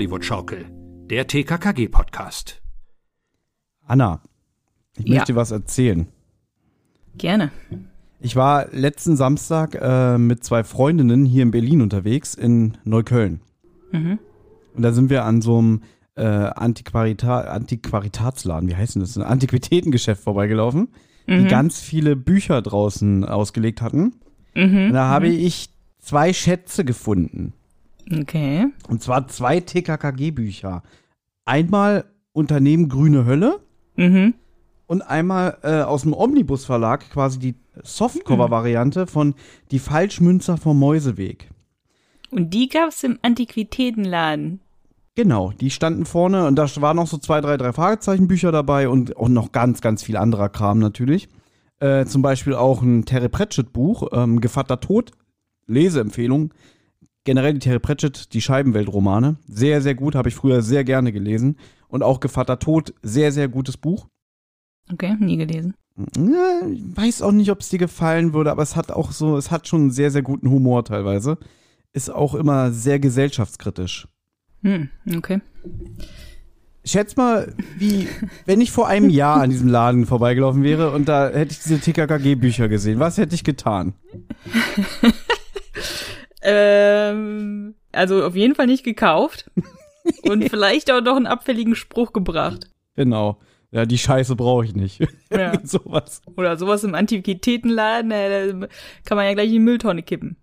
Hollywood-Schaukel, der TKKG-Podcast. Anna, ich Ja. möchte dir was erzählen. Gerne. Ich war letzten Samstag äh, mit zwei Freundinnen hier in Berlin unterwegs, in Neukölln. Mhm. Und da sind wir an so einem äh, Antiquarita Antiquaritatsladen, wie heißt denn das? Ein Antiquitätengeschäft vorbeigelaufen, die ganz viele Bücher draußen ausgelegt hatten. Mhm. Und da habe ich zwei Schätze gefunden. Okay. Und zwar zwei TKKG-Bücher. Einmal Unternehmen Grüne Hölle Mhm. und einmal äh, aus dem Omnibus Verlag quasi die Softcover-Variante von Die Falschmünzer vom Mäuseweg. Und die gab's im Antiquitätenladen. Genau, die standen vorne und da waren noch so zwei, drei, drei Fragezeichenbücher dabei und auch noch ganz, ganz viel anderer Kram natürlich. Äh, zum Beispiel auch ein Terry Pratchett-Buch, ähm, Gevatter Tod, Leseempfehlung. Generell die Terry Pratchett, die Scheibenwelt-Romane. Sehr, sehr gut, habe ich früher sehr gerne gelesen. Und auch Gevatter Tod, sehr, sehr gutes Buch. Okay, nie gelesen. Ja, ich weiß auch nicht, ob es dir gefallen würde, aber es hat auch so, es hat schon einen sehr, sehr guten Humor teilweise. Ist auch immer sehr gesellschaftskritisch. Hm, okay. Schätz mal, wie, wenn ich vor einem Jahr an diesem Laden vorbeigelaufen wäre und da hätte ich diese TKKG-Bücher gesehen, was hätte ich getan? Ähm, also auf jeden Fall nicht gekauft. Und vielleicht auch noch einen abfälligen Spruch gebracht. Genau. Ja, die Scheiße brauche ich nicht. Ja. Sowas. Oder sowas im Antiquitätenladen, äh, da kann man ja gleich in die Mülltonne kippen.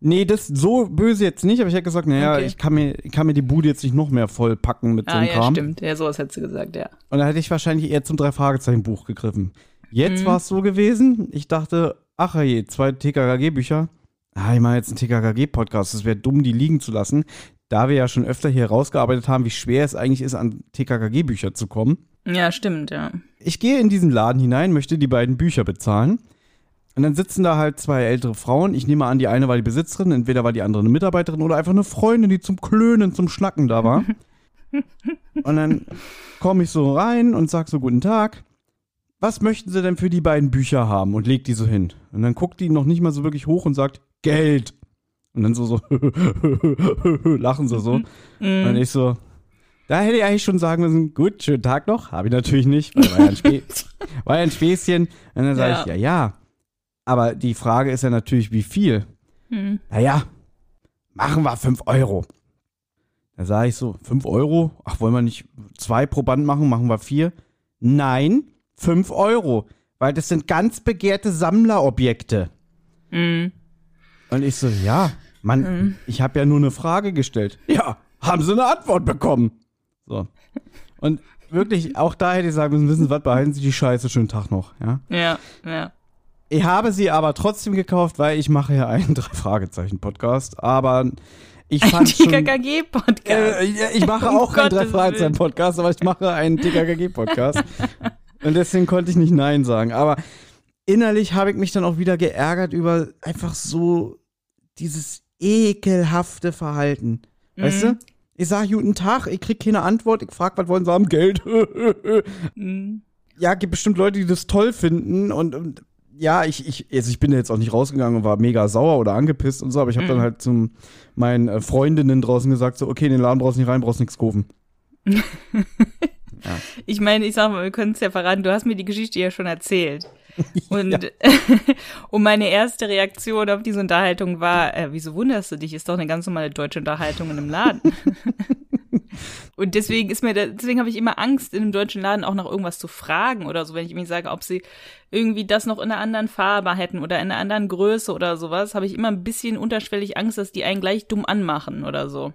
Nee, das so böse jetzt nicht, aber ich hätte gesagt, naja, Okay. ich kann mir, kann mir die Bude jetzt nicht noch mehr vollpacken mit so Ah, einem ja, Kram. stimmt. Ja, sowas hättest du gesagt, ja. Und da hätte ich wahrscheinlich eher zum Drei-Fragezeichen-Buch gegriffen. Jetzt Mhm. war es so gewesen, ich dachte, ach je, zwei TKKG-Bücher. Ah, ich mache jetzt einen TKKG-Podcast. Es wäre dumm, die liegen zu lassen. Da wir ja schon öfter hier rausgearbeitet haben, wie schwer es eigentlich ist, an TKKG-Bücher zu kommen. Ja, stimmt, ja. Ich gehe in diesen Laden hinein, möchte die beiden Bücher bezahlen. Und dann sitzen da halt zwei ältere Frauen. Ich nehme an, die eine war die Besitzerin, entweder war die andere eine Mitarbeiterin oder einfach eine Freundin, die zum Klönen, zum Schnacken da war. und dann komme ich so rein und sag so, guten Tag. Was möchten Sie denn für die beiden Bücher haben? Und leg die so hin. Und dann guckt die noch nicht mal so wirklich hoch und sagt, Geld. Und dann so, so, lachen sie so. Und ich so, da hätte ich eigentlich schon sagen müssen, gut, schönen Tag noch. Habe ich natürlich nicht, weil war ja ein, Spä war ja ein Späßchen. Und dann sage Ja. ich, ja, ja. Aber die Frage ist ja natürlich, wie viel? Hm. Naja, machen wir 5 Euro. Da sage ich so, 5 Euro? Ach, wollen wir nicht zwei pro Band machen? Machen wir vier? Nein, 5 Euro. Weil das sind ganz begehrte Sammlerobjekte. Hm. Und ich so, ja, Mann, ich habe ja nur eine Frage gestellt. Ja, haben Sie eine Antwort bekommen? So. Und wirklich, auch da hätte ich sagen müssen, wissen Sie was, behalten Sie die Scheiße, schönen Tag noch, ja. Ja, ja. Ich habe sie aber trotzdem gekauft, weil ich mache ja einen Drei-Fragezeichen-Podcast, aber ich Ein fand schon... TKKG-Podcast. Äh, ich mache Um auch einen Gottes Drei-Fragezeichen-Podcast, aber ich mache einen TKKG-Podcast. Und deswegen konnte ich nicht Nein sagen. Aber innerlich habe ich mich dann auch wieder geärgert über einfach so dieses ekelhafte Verhalten. Weißt Mhm. du? Ich sage guten Tag, ich krieg keine Antwort, ich frage, was wollen sie haben? Geld. Mhm. ja, gibt bestimmt Leute, die das toll finden und, und ja, ich, ich, also ich bin jetzt auch nicht rausgegangen und war mega sauer oder angepisst und so, aber ich habe dann halt zu meinen äh, Freundinnen draußen gesagt, so, okay, in den Laden brauchst du nicht rein, brauchst nichts kaufen. Ich meine, ich sag mal, wir können es ja verraten, du hast mir die Geschichte ja schon erzählt. Und, und meine erste Reaktion auf diese Unterhaltung war, äh, wieso wunderst du dich? Ist doch eine ganz normale deutsche Unterhaltung in einem Laden. und deswegen ist mir, da, deswegen habe ich immer Angst, in einem deutschen Laden auch nach irgendwas zu fragen oder so, wenn ich mir sage, ob sie irgendwie das noch in einer anderen Farbe hätten oder in einer anderen Größe oder sowas, habe ich immer ein bisschen unterschwellig Angst, dass die einen gleich dumm anmachen oder so.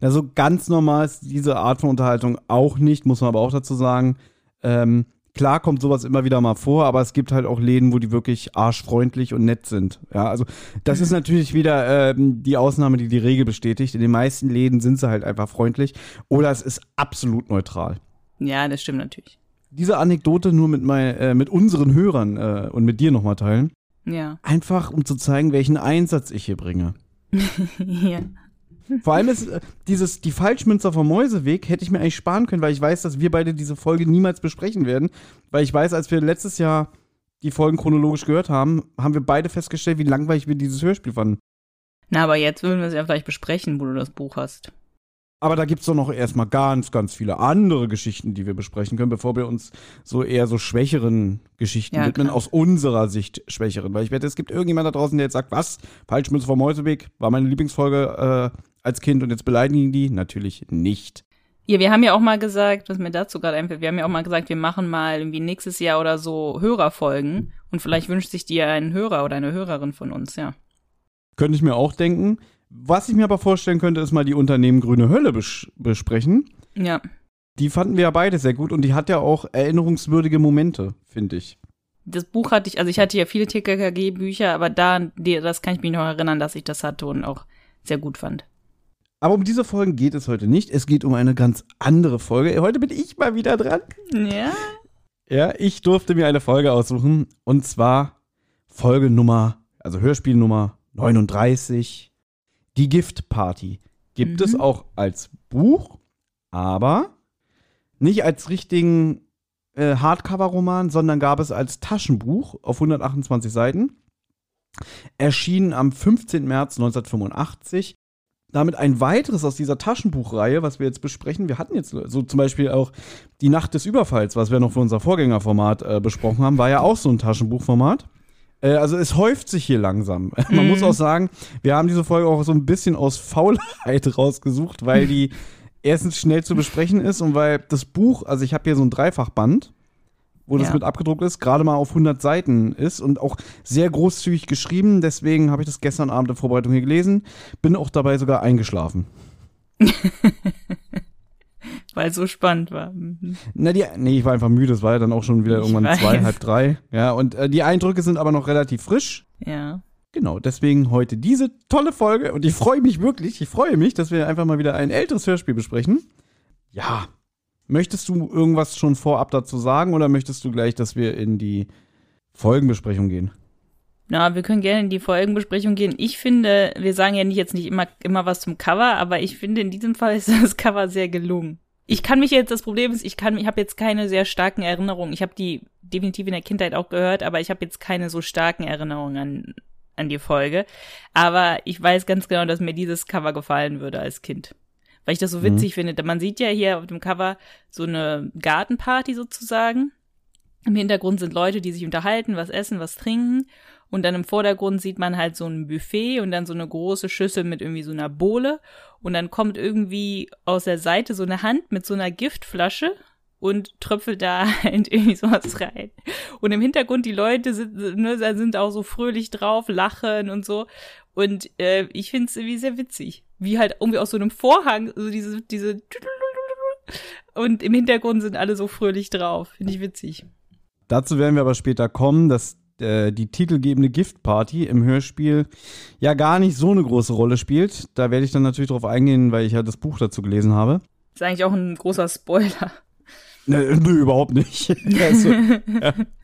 Also ganz normal ist diese Art von Unterhaltung auch nicht, muss man aber auch dazu sagen. Ähm, klar kommt sowas immer wieder mal vor, aber es gibt halt auch Läden, wo die wirklich arschfreundlich und nett sind. Ja, also das ist natürlich wieder ähm, die Ausnahme, die die Regel bestätigt. In den meisten Läden sind sie halt einfach freundlich oder es ist absolut neutral. Ja, das stimmt natürlich. Diese Anekdote nur mit, mein, äh, mit unseren Hörern äh, und mit dir nochmal teilen. Ja. Einfach um zu zeigen, welchen Einsatz ich hier bringe. ja. Vor allem ist äh, dieses, die Falschmünzer vom Mäuseweg hätte ich mir eigentlich sparen können, weil ich weiß, dass wir beide diese Folge niemals besprechen werden. Weil ich weiß, als wir letztes Jahr die Folgen chronologisch gehört haben, haben wir beide festgestellt, wie langweilig wir dieses Hörspiel fanden. Na, aber jetzt würden wir es ja vielleicht besprechen, wo du das Buch hast. Aber da gibt's doch noch erstmal ganz, ganz viele andere Geschichten, die wir besprechen können, bevor wir uns so eher so schwächeren Geschichten Ja, widmen, klar. aus unserer Sicht schwächeren. Weil ich wette, es gibt irgendjemand da draußen, der jetzt sagt, was? Falschmünze vom Mäuseweg war meine Lieblingsfolge äh, als Kind und jetzt beleidigen die? Natürlich nicht. Ja, wir haben ja auch mal gesagt, was mir dazu gerade einfällt, wir haben ja auch mal gesagt, wir machen mal irgendwie nächstes Jahr oder so Hörerfolgen und vielleicht wünscht sich dir ein Hörer oder eine Hörerin von uns, ja. Könnte ich mir auch denken. Was ich mir aber vorstellen könnte, ist mal die Unternehmen Grüne Hölle bes besprechen. Ja. Die fanden wir ja beide sehr gut und die hat ja auch erinnerungswürdige Momente, finde ich. Das Buch hatte ich, also ich hatte ja viele TKKG-Bücher, aber da, das kann ich mich noch erinnern, dass ich das hatte und auch sehr gut fand. Aber um diese Folgen geht es heute nicht. Es geht um eine ganz andere Folge. Heute bin ich mal wieder dran. Ja. Ja, ich durfte mir eine Folge aussuchen und zwar Folge Nummer, also Hörspiel Nummer 39, die Giftparty. Gibt Mhm. es auch als Buch, aber nicht als richtigen äh, Hardcover-Roman, sondern gab es als Taschenbuch auf 128 Seiten. Erschienen am 15. März 1985. Damit ein weiteres aus dieser Taschenbuchreihe, was wir jetzt besprechen. Wir hatten jetzt so zum Beispiel auch die Nacht des Überfalls, was wir noch für unser Vorgängerformat äh, besprochen haben, war ja auch so ein Taschenbuchformat. Äh, also es häuft sich hier langsam. Man Mhm. muss auch sagen, wir haben diese Folge auch so ein bisschen aus Faulheit rausgesucht, weil die erstens schnell zu besprechen ist und weil das Buch, also ich habe hier so ein Dreifachband, wo das Ja. mit abgedruckt ist, gerade mal auf 100 Seiten ist und auch sehr großzügig geschrieben. Deswegen habe ich das gestern Abend in Vorbereitung hier gelesen. Bin auch dabei sogar eingeschlafen. Weil es so spannend war. Mhm. Na, die, nee, ich war einfach müde. Es war ja dann auch schon wieder Ich irgendwann weiß. zwei, halb drei. Ja, und äh, die Eindrücke sind aber noch relativ frisch. Ja. Genau, deswegen heute diese tolle Folge und ich freue mich wirklich, ich freue mich, dass wir einfach mal wieder ein älteres Hörspiel besprechen. Ja. Möchtest du irgendwas schon vorab dazu sagen oder möchtest du gleich, dass wir in die Folgenbesprechung gehen? Na, wir können gerne in die Folgenbesprechung gehen. Ich finde, wir sagen ja nicht jetzt nicht immer, immer was zum Cover, aber ich finde, in diesem Fall ist das Cover sehr gelungen. Ich kann mich jetzt, das Problem ist, ich kann, ich habe jetzt keine sehr starken Erinnerungen. Ich habe die definitiv in der Kindheit auch gehört, aber ich habe jetzt keine so starken Erinnerungen an, an die Folge. Aber ich weiß ganz genau, dass mir dieses Cover gefallen würde als Kind. Weil ich das so witzig finde. Man sieht ja hier auf dem Cover so eine Gartenparty sozusagen. Im Hintergrund sind Leute, die sich unterhalten, was essen, was trinken. Und dann im Vordergrund sieht man halt so ein Buffet und dann so eine große Schüssel mit irgendwie so einer Bohle. Und dann kommt irgendwie aus der Seite so eine Hand mit so einer Giftflasche und tröpfelt da halt irgendwie sowas rein. Und im Hintergrund die Leute sind, ne, sind auch so fröhlich drauf, lachen und so. Und äh, ich finde es irgendwie sehr witzig. Wie halt irgendwie aus so einem Vorhang, so diese, diese und im Hintergrund sind alle so fröhlich drauf. Finde ich witzig. Dazu werden wir aber später kommen, dass äh, die titelgebende Giftparty im Hörspiel ja gar nicht so eine große Rolle spielt. Da werde ich dann natürlich drauf eingehen, weil ich ja das Buch dazu gelesen habe. Ist eigentlich auch ein großer Spoiler. Nö, nö überhaupt nicht. also, ja.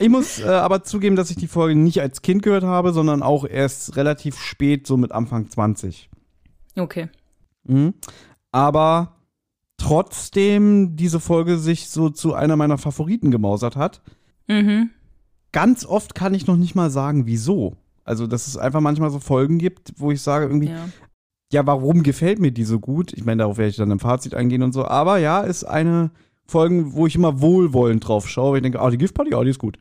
Ich muss äh, aber zugeben, dass ich die Folge nicht als Kind gehört habe, sondern auch erst relativ spät, so mit Anfang 20. Okay. Mhm. Aber trotzdem diese Folge sich so zu einer meiner Favoriten gemausert hat. Mhm. Ganz oft kann ich noch nicht mal sagen, wieso. Also, dass es einfach manchmal so Folgen gibt, wo ich sage irgendwie, ja, Ja. warum gefällt mir die so gut? Ich meine, darauf werde ich dann im Fazit eingehen und so. Aber ja, ist eine Folge, wo ich immer wohlwollend drauf schaue. Ich denke, ah, die Giftparty, ah, die ist gut.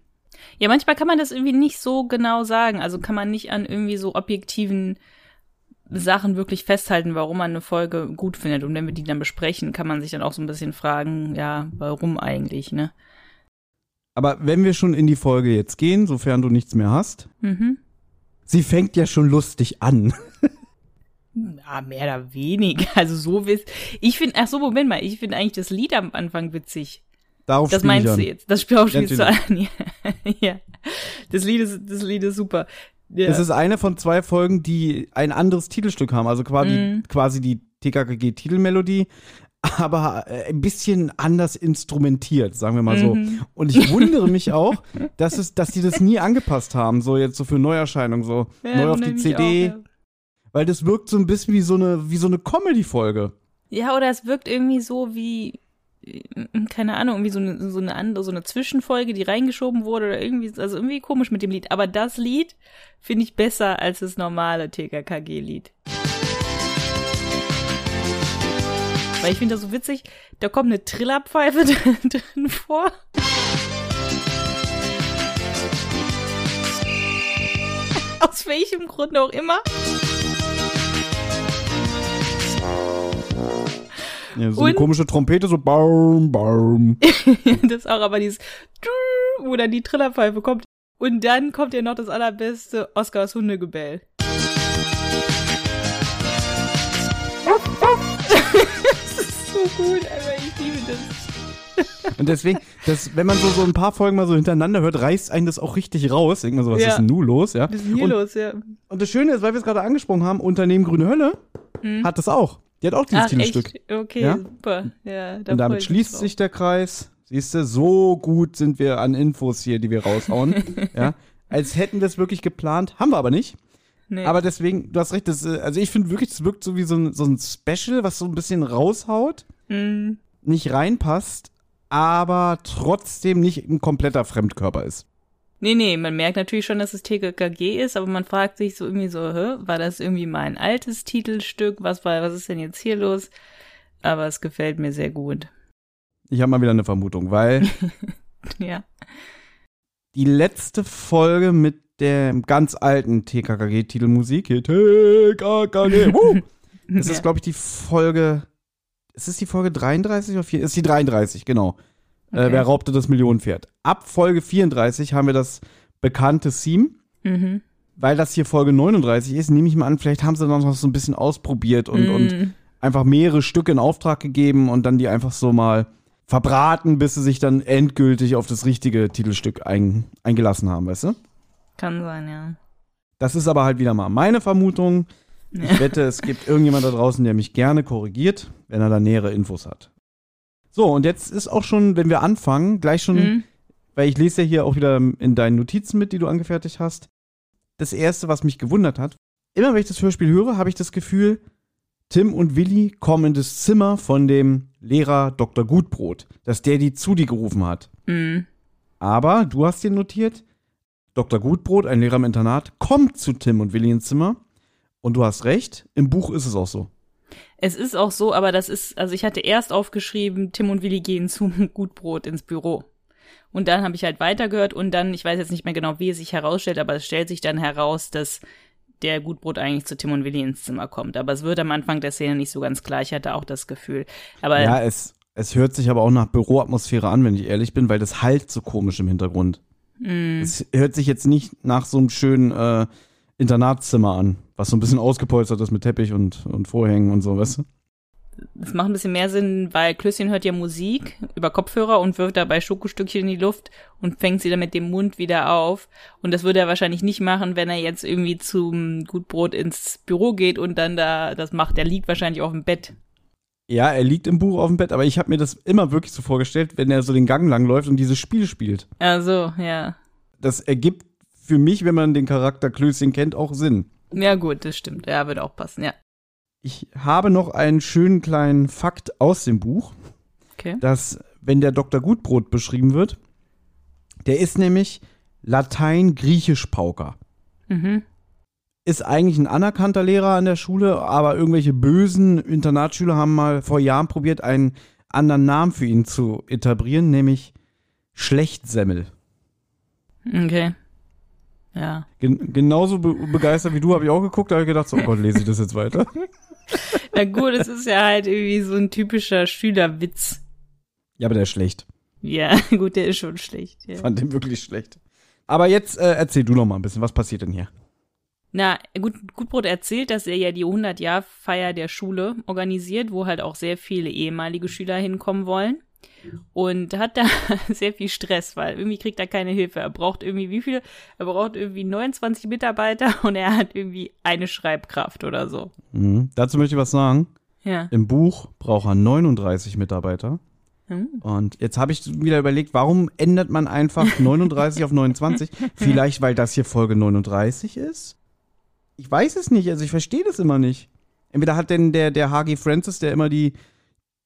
Ja, manchmal kann man das irgendwie nicht so genau sagen. Also kann man nicht an irgendwie so objektiven Sachen wirklich festhalten, warum man eine Folge gut findet. Und wenn wir die dann besprechen, kann man sich dann auch so ein bisschen fragen, ja, warum eigentlich, ne? Aber wenn wir schon in die Folge jetzt gehen, sofern du nichts mehr hast, Mhm. sie fängt ja schon lustig an. Ja, mehr oder weniger. Also so wiss. Ich finde, ach so, Moment mal, ich finde eigentlich das Lied am Anfang witzig. Darauf Das meinst du jetzt? Das Spiel auch Ganz spielst du an. Ja. Das Lied ist, das Lied ist super. Ja. Es ist eine von zwei Folgen, die ein anderes Titelstück haben, also quasi, Mhm. quasi die TKKG-Titelmelodie, aber äh, ein bisschen anders instrumentiert, sagen wir mal so. Mhm. Und ich wundere mich auch, dass es, dass die das nie angepasst haben, so jetzt so für Neuerscheinung, so Ja, neu auf die CD, auch, ja. weil das wirkt so ein bisschen wie so eine, wie so eine Comedy-Folge. Ja, oder es wirkt irgendwie so wie, keine Ahnung, irgendwie so eine, so eine andere, so eine Zwischenfolge, die reingeschoben wurde oder irgendwie, also irgendwie komisch mit dem Lied. Aber das Lied finde ich besser als das normale TKKG-Lied. Weil ich finde das so witzig, da kommt eine Trillerpfeife drin vor. Aus welchem Grund auch immer. Ja, so eine Und- komische Trompete, so baum, baum. das auch, aber dieses wo dann die Trillerpfeife kommt. Und dann kommt ja noch das allerbeste Oscars Hundegebell. das ist so gut, aber ich liebe das. Und deswegen, das, wenn man so, so ein paar Folgen mal so hintereinander hört, reißt einen das auch richtig raus. Denkt man so, was Ja. ist denn nun los, ja? Was ist denn hier und, los, ja. und das Schöne ist, weil wir es gerade angesprochen haben, Unternehmen Grüne Hölle Hm. hat das auch. Die hat auch dieses Ach, Titelstück. echt? Okay, Ja? super. Ja, da Und damit schließt sich der Kreis. Siehst du, so gut sind wir an Infos hier, die wir raushauen. ja. Als hätten wir es wirklich geplant, haben wir aber nicht. Nee. Aber deswegen, du hast recht, das, äh, also ich finde wirklich, es wirkt so wie so ein, so ein Special, was so ein bisschen raushaut, Hm. nicht reinpasst, aber trotzdem nicht ein kompletter Fremdkörper ist. Nee, nee, man merkt natürlich schon, dass es TKKG ist, aber man fragt sich so irgendwie so, hä, war das irgendwie mein altes Titelstück? Was war, was ist denn jetzt hier los? Aber es gefällt mir sehr gut. Ich habe mal wieder eine Vermutung, weil Ja. die letzte Folge mit der ganz alten TKKG-Titelmusik, hier TKKG, wuh, das ja. ist, glaube ich, die Folge, ist es die Folge 33 oder 4? Ist die 33, genau. Äh, Okay. wer raubte das Millionenpferd? Ab Folge 34 haben wir das bekannte Theme. Mhm. Weil das hier Folge 39 ist, nehme ich mal an, vielleicht haben sie dann noch so ein bisschen ausprobiert und, und Mm. einfach mehrere Stücke in Auftrag gegeben und dann die einfach so mal verbraten, bis sie sich dann endgültig auf das richtige Titelstück ein, eingelassen haben, weißt du? Kann sein, ja. Das ist aber halt wieder mal meine Vermutung. Ja. Ich wette, es gibt irgendjemand da draußen, der mich gerne korrigiert, wenn er da nähere Infos hat. So, und jetzt ist auch schon, wenn wir anfangen, gleich schon, Mhm. weil ich lese ja hier auch wieder in deinen Notizen mit, die du angefertigt hast. Das erste, was mich gewundert hat, immer wenn ich das Hörspiel höre, habe ich das Gefühl, Tim und Willi kommen in das Zimmer von dem Lehrer Dr. Gutbrot, dass der die zu dir gerufen hat. Mhm. Aber du hast dir notiert, Dr. Gutbrot, ein Lehrer im Internat, kommt zu Tim und Willi ins Zimmer. Und du hast recht, im Buch ist es auch so. Es ist auch so, aber das ist, also ich hatte erst aufgeschrieben, Tim und Willi gehen zum Gutbrot ins Büro. Und dann habe ich halt weitergehört und dann, ich weiß jetzt nicht mehr genau, wie es sich herausstellt, aber es stellt sich dann heraus, dass der Gutbrot eigentlich zu Tim und Willi ins Zimmer kommt. Aber es wird am Anfang der Szene nicht so ganz klar. Ich hatte auch das Gefühl. Aber Ja, es, es hört sich aber auch nach Büroatmosphäre an, wenn ich ehrlich bin, weil das halt so komisch im Hintergrund. mh, Es hört sich jetzt nicht nach so einem schönen äh, Internatszimmer an, was so ein bisschen ausgepolstert ist mit Teppich und, und Vorhängen und so, weißt du? es macht ein bisschen mehr Sinn, weil Klößchen hört ja Musik über Kopfhörer und wirft dabei Schokostückchen in die Luft und fängt sie dann mit dem Mund wieder auf. Und das würde er wahrscheinlich nicht machen, wenn er jetzt irgendwie zum Gutbrot ins Büro geht und dann da das macht. Er liegt wahrscheinlich auf dem Bett. Ja, er liegt im Buch auf dem Bett, aber ich habe mir das immer wirklich so vorgestellt, wenn er so den Gang lang läuft und dieses Spiel spielt. Also, ja. Das ergibt für mich, wenn man den Charakter Klößchen kennt, auch Sinn. Ja, gut, das stimmt. Ja, würde auch passen, ja. Ich habe noch einen schönen kleinen Fakt aus dem Buch, Okay. dass wenn der Dr. Gutbrot beschrieben wird, der ist nämlich Latein-Griechisch-Pauker. Mhm. Ist eigentlich ein anerkannter Lehrer an der Schule, aber irgendwelche bösen Internatsschüler haben mal vor Jahren probiert, einen anderen Namen für ihn zu etablieren, nämlich Schlechtsemmel. Okay. Ja. Gen genauso be begeistert wie du habe ich auch geguckt, da habe ich gedacht, so, oh Gott, lese ich das jetzt weiter? Na gut, es ist ja halt irgendwie so ein typischer Schülerwitz. Ja, aber der ist schlecht. Ja, gut, der ist schon schlecht. Ja. Fand den wirklich schlecht. Aber jetzt äh, erzähl du noch mal ein bisschen, was passiert denn hier? Na, gut, Gutbrot erzählt, dass er ja die 100-Jahr-Feier der Schule organisiert, wo halt auch sehr viele ehemalige Schüler hinkommen wollen. Und hat da sehr viel Stress, weil irgendwie kriegt er keine Hilfe. Er braucht irgendwie wie viel? Er braucht irgendwie 29 Mitarbeiter und er hat irgendwie eine Schreibkraft oder so. Mhm. Dazu möchte ich was sagen. Ja. Im Buch braucht er 39 Mitarbeiter. Hm. Und jetzt habe ich wieder überlegt, warum ändert man einfach 39 auf 29? Vielleicht, weil das hier Folge 39 ist? Ich weiß es nicht, also ich verstehe das immer nicht. Entweder hat denn der, der H.G. Francis, der immer die,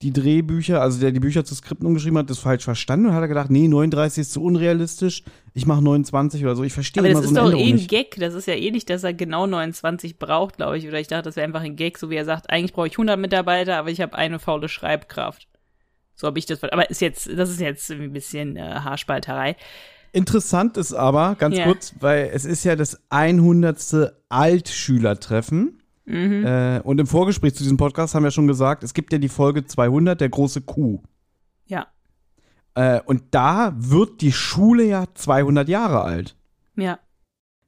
die Drehbücher, also der die Bücher zu Skripten umgeschrieben hat, das falsch verstanden und hat er gedacht, nee, 39 ist zu unrealistisch, ich mache 29 oder so. Ich verstehe Aber immer das so ist eine doch Änderung eh ein nicht. Gag. Das ist ja eh nicht, dass er genau 29 braucht, glaube ich. Oder ich dachte, das wäre einfach ein Gag, so wie er sagt, eigentlich brauche ich 100 Mitarbeiter, aber ich habe eine faule Schreibkraft. So habe ich das. Aber ist jetzt, das ist jetzt ein bisschen äh, Haarspalterei. Interessant ist aber, ganz Ja. kurz, weil es ist ja das 100. Altschülertreffen. Mhm. Äh, und im Vorgespräch zu diesem Podcast haben wir schon gesagt, es gibt ja die Folge 200, der große Kuh. Ja. Äh, und da wird die Schule ja 200 Jahre alt. Ja.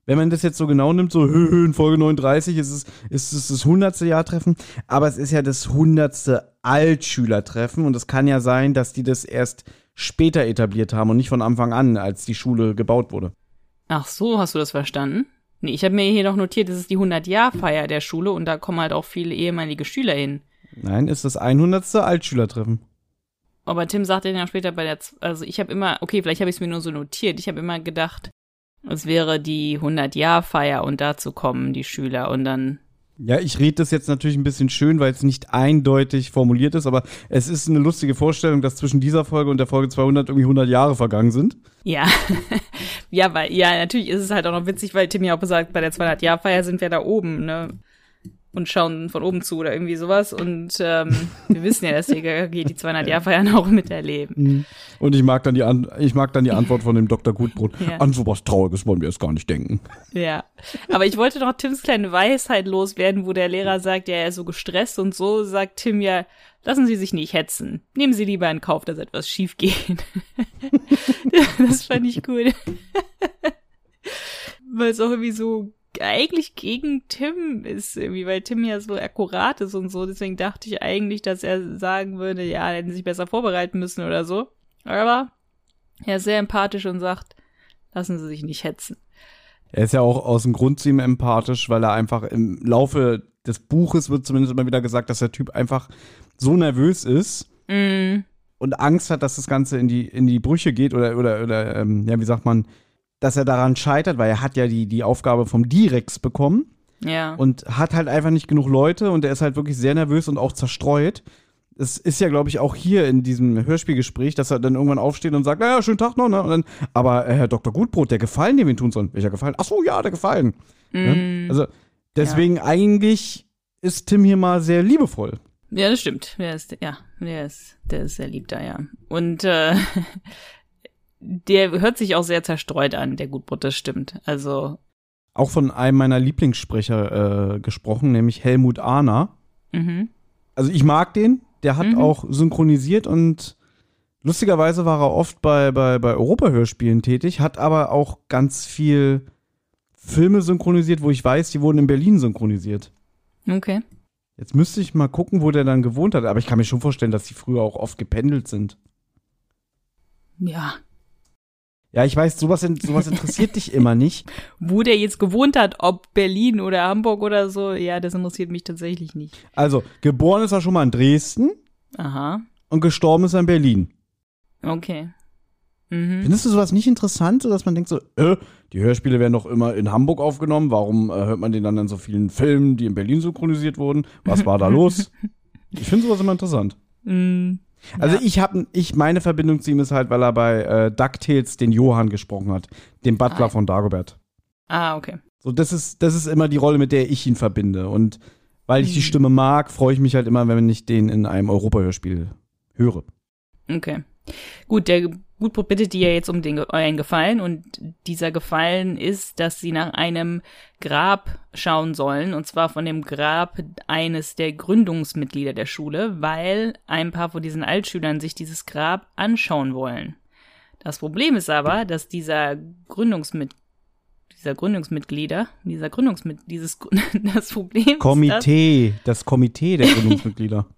Wenn man das jetzt so genau nimmt, so in Folge 39 ist es, ist es das 100. Jahrtreffen, aber es ist ja das 100. Altschülertreffen und es kann ja sein, dass die das erst später etabliert haben und nicht von Anfang an, als die Schule gebaut wurde. Ach so, hast du das verstanden? Nee, ich habe mir hier noch notiert, das ist die 100-Jahr-Feier der Schule und da kommen halt auch viele ehemalige Schüler hin. Nein, ist das 100. Altschülertreffen. Aber Tim sagte dann ja später bei der, Z- also ich habe immer, okay, vielleicht habe ich es mir nur so notiert, ich habe immer gedacht, es wäre die 100-Jahr-Feier und dazu kommen die Schüler und dann, Ja, ich rede das jetzt natürlich ein bisschen schön, weil es nicht eindeutig formuliert ist, aber es ist eine lustige Vorstellung, dass zwischen dieser Folge und der Folge 200 irgendwie 100 Jahre vergangen sind. ja, ja, weil, ja, natürlich ist es halt auch noch witzig, weil Tim ja auch sagt, bei der 200-Jahr-Feier sind wir da oben, ne? Und schauen von oben zu oder irgendwie sowas. Und ähm, wir wissen ja, dass die GKG die 200-Jahr-Feiern auch miterleben. Und ich mag dann die, An ich mag dann die Antwort von dem Dr. Gutbrot. Ja. An sowas Trauriges wollen wir jetzt gar nicht denken. Ja. Aber ich wollte noch Tims kleine Weisheit loswerden, wo der Lehrer sagt, ja, er ist so gestresst und so sagt Tim ja, lassen Sie sich nicht hetzen. Nehmen Sie lieber in Kauf, dass etwas schief geht. das fand ich cool. Weil es auch irgendwie so eigentlich gegen Tim ist, irgendwie, weil Tim ja so akkurat ist und so. Deswegen dachte ich eigentlich, dass er sagen würde, ja, hätten sie sich besser vorbereiten müssen oder so. Aber er ist sehr empathisch und sagt, lassen Sie sich nicht hetzen. Er ist ja auch aus dem Grund zu ihm empathisch, weil er einfach im Laufe des Buches wird zumindest immer wieder gesagt, dass der Typ einfach so nervös ist Mm, und Angst hat, dass das Ganze in die, in die Brüche geht oder, oder, oder ähm, ja, wie sagt man, dass er daran scheitert, weil er hat ja die, die Aufgabe vom Direx bekommen ja. und hat halt einfach nicht genug Leute und er ist halt wirklich sehr nervös und auch zerstreut. Es ist ja, glaube ich, auch hier in diesem Hörspielgespräch, dass er dann irgendwann aufsteht und sagt, naja, schönen Tag noch, ne? Und dann, aber äh, Herr Dr. Gutbrot, der Gefallen, den wir tun sollen. Welcher Gefallen? Ach so, ja, der Gefallen. Ne? Mm, Also deswegen eigentlich ist Tim hier mal sehr liebevoll. ja, das stimmt. Der ist, ja, der ist, der ist sehr lieb da, ja. Und äh, der hört sich auch sehr zerstreut an, der Gutbrot, das stimmt. Also, Auch von einem meiner Lieblingssprecher äh, gesprochen, nämlich Helmut Ahner. mhm. Also ich mag den, der hat Mhm. auch synchronisiert und lustigerweise war er oft bei, bei, bei Europa-Hörspielen tätig, hat aber auch ganz viel Filme synchronisiert, wo ich weiß, die wurden in Berlin synchronisiert. Okay. Jetzt müsste ich mal gucken, wo der dann gewohnt hat, aber ich kann mir schon vorstellen, dass die früher auch oft gependelt sind. Ja. Ja, ich weiß, sowas, in- sowas interessiert dich immer nicht. Wo der jetzt gewohnt hat, ob Berlin oder Hamburg oder so, ja, das interessiert mich tatsächlich nicht. Also, geboren ist er schon mal in Dresden Aha. und gestorben ist er in Berlin. Okay. Mhm. Findest du sowas nicht interessant, so dass man denkt so, äh, die Hörspiele werden doch immer in Hamburg aufgenommen, warum äh, hört man den dann in so vielen Filmen, die in Berlin synchronisiert wurden? Was war da los? Ich finde sowas immer interessant. Mm, Also ja. ich habe, ich meine Verbindung zu ihm ist halt, weil er bei äh, DuckTales den Johann gesprochen hat, den Butler Ah. von Dagobert. Ah, okay. So, das ist, das ist immer die Rolle, mit der ich ihn verbinde. Und weil ich die Mhm. Stimme mag, freue ich mich halt immer, wenn ich den in einem Europahörspiel höre. Okay. Gut, der Gutbrot bittet ja jetzt um den, euren Gefallen und dieser Gefallen ist, dass sie nach einem Grab schauen sollen und zwar von dem Grab eines der Gründungsmitglieder der Schule, weil ein paar von diesen Altschülern sich dieses Grab anschauen wollen. Das Problem ist aber, dass dieser Gründungsmitglied dieser Gründungsmitglieder, dieser Gründungsmit, dieses, das Problem Komitee, das, das Komitee der Gründungsmitglieder.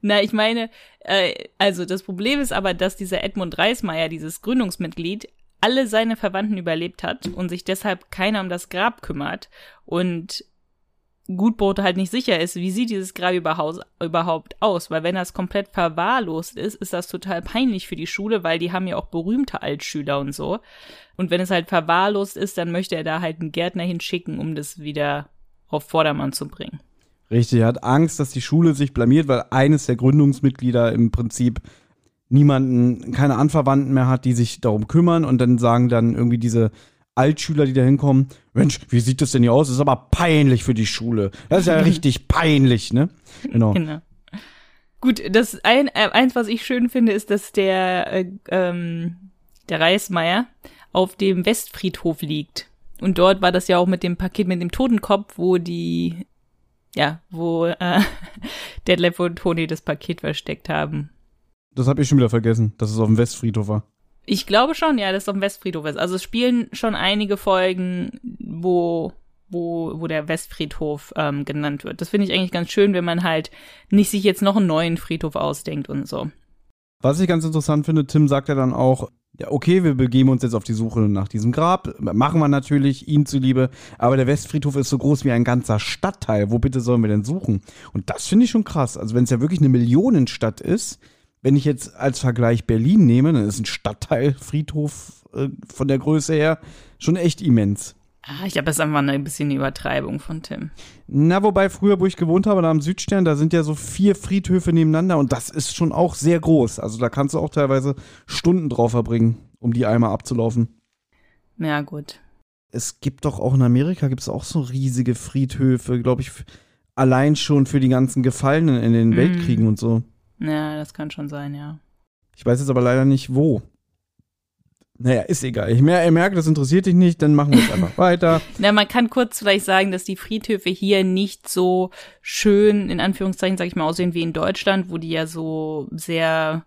Na, ich meine, äh, also das Problem ist aber, dass dieser Edmund Reismeier, dieses Gründungsmitglied, alle seine Verwandten überlebt hat und sich deshalb keiner um das Grab kümmert und Gutbote halt nicht sicher ist, wie sieht dieses Grab überhaupt aus, weil wenn das komplett verwahrlost ist, ist das total peinlich für die Schule, weil die haben ja auch berühmte Altschüler und so. Und wenn es halt verwahrlost ist, dann möchte er da halt einen Gärtner hinschicken, um das wieder auf Vordermann zu bringen. Richtig, er hat Angst, dass die Schule sich blamiert, weil eines der Gründungsmitglieder im Prinzip niemanden, keine Anverwandten mehr hat, die sich darum kümmern und dann sagen dann irgendwie diese Altschüler, die da hinkommen, Mensch, wie sieht das denn hier aus? Das ist aber peinlich für die Schule. Das ist ja richtig peinlich, ne? Genau. genau. Gut, das ein, äh, eins, was ich schön finde, ist, dass der, äh, ähm, der Reismeier auf dem Westfriedhof liegt. Und dort war das ja auch mit dem Paket mit dem Totenkopf, wo die, ja, wo äh, Detlef und Toni das Paket versteckt haben. Das habe ich schon wieder vergessen, dass es auf dem Westfriedhof war. Ich glaube schon, ja, dass es auf dem Westfriedhof ist. Also es spielen schon einige Folgen, wo wo, wo der Westfriedhof ähm, genannt wird. Das finde ich eigentlich ganz schön, wenn man halt nicht sich jetzt noch einen neuen Friedhof ausdenkt und so. Was ich ganz interessant finde, Tim sagt ja dann auch, ja, okay, wir begeben uns jetzt auf die Suche nach diesem Grab. Machen wir natürlich, ihm zuliebe. Aber der Westfriedhof ist so groß wie ein ganzer Stadtteil. Wo bitte sollen wir denn suchen? Und das finde ich schon krass. Also wenn es ja wirklich eine Millionenstadt ist, wenn ich jetzt als Vergleich Berlin nehme, dann ist ein Stadtteilfriedhof äh, von der Größe her schon echt immens. Ah, ich glaube, das ist einfach ein bisschen eine Übertreibung von Tim. Na, wobei früher, wo ich gewohnt habe, da am Südstern, da sind ja so vier Friedhöfe nebeneinander und das ist schon auch sehr groß. Also da kannst du auch teilweise Stunden drauf verbringen, um die einmal abzulaufen. Ja, gut. Es gibt doch auch in Amerika gibt es auch so riesige Friedhöfe, glaube ich, allein schon für die ganzen Gefallenen in den mm. Weltkriegen und so. Ja, das kann schon sein, ja. Ich weiß jetzt aber leider nicht, wo. Naja, ist egal. Ich mer merke, das interessiert dich nicht, dann machen wir es einfach weiter. Na, man kann kurz vielleicht sagen, dass die Friedhöfe hier nicht so schön, in Anführungszeichen, sag ich mal, aussehen wie in Deutschland, wo die ja so sehr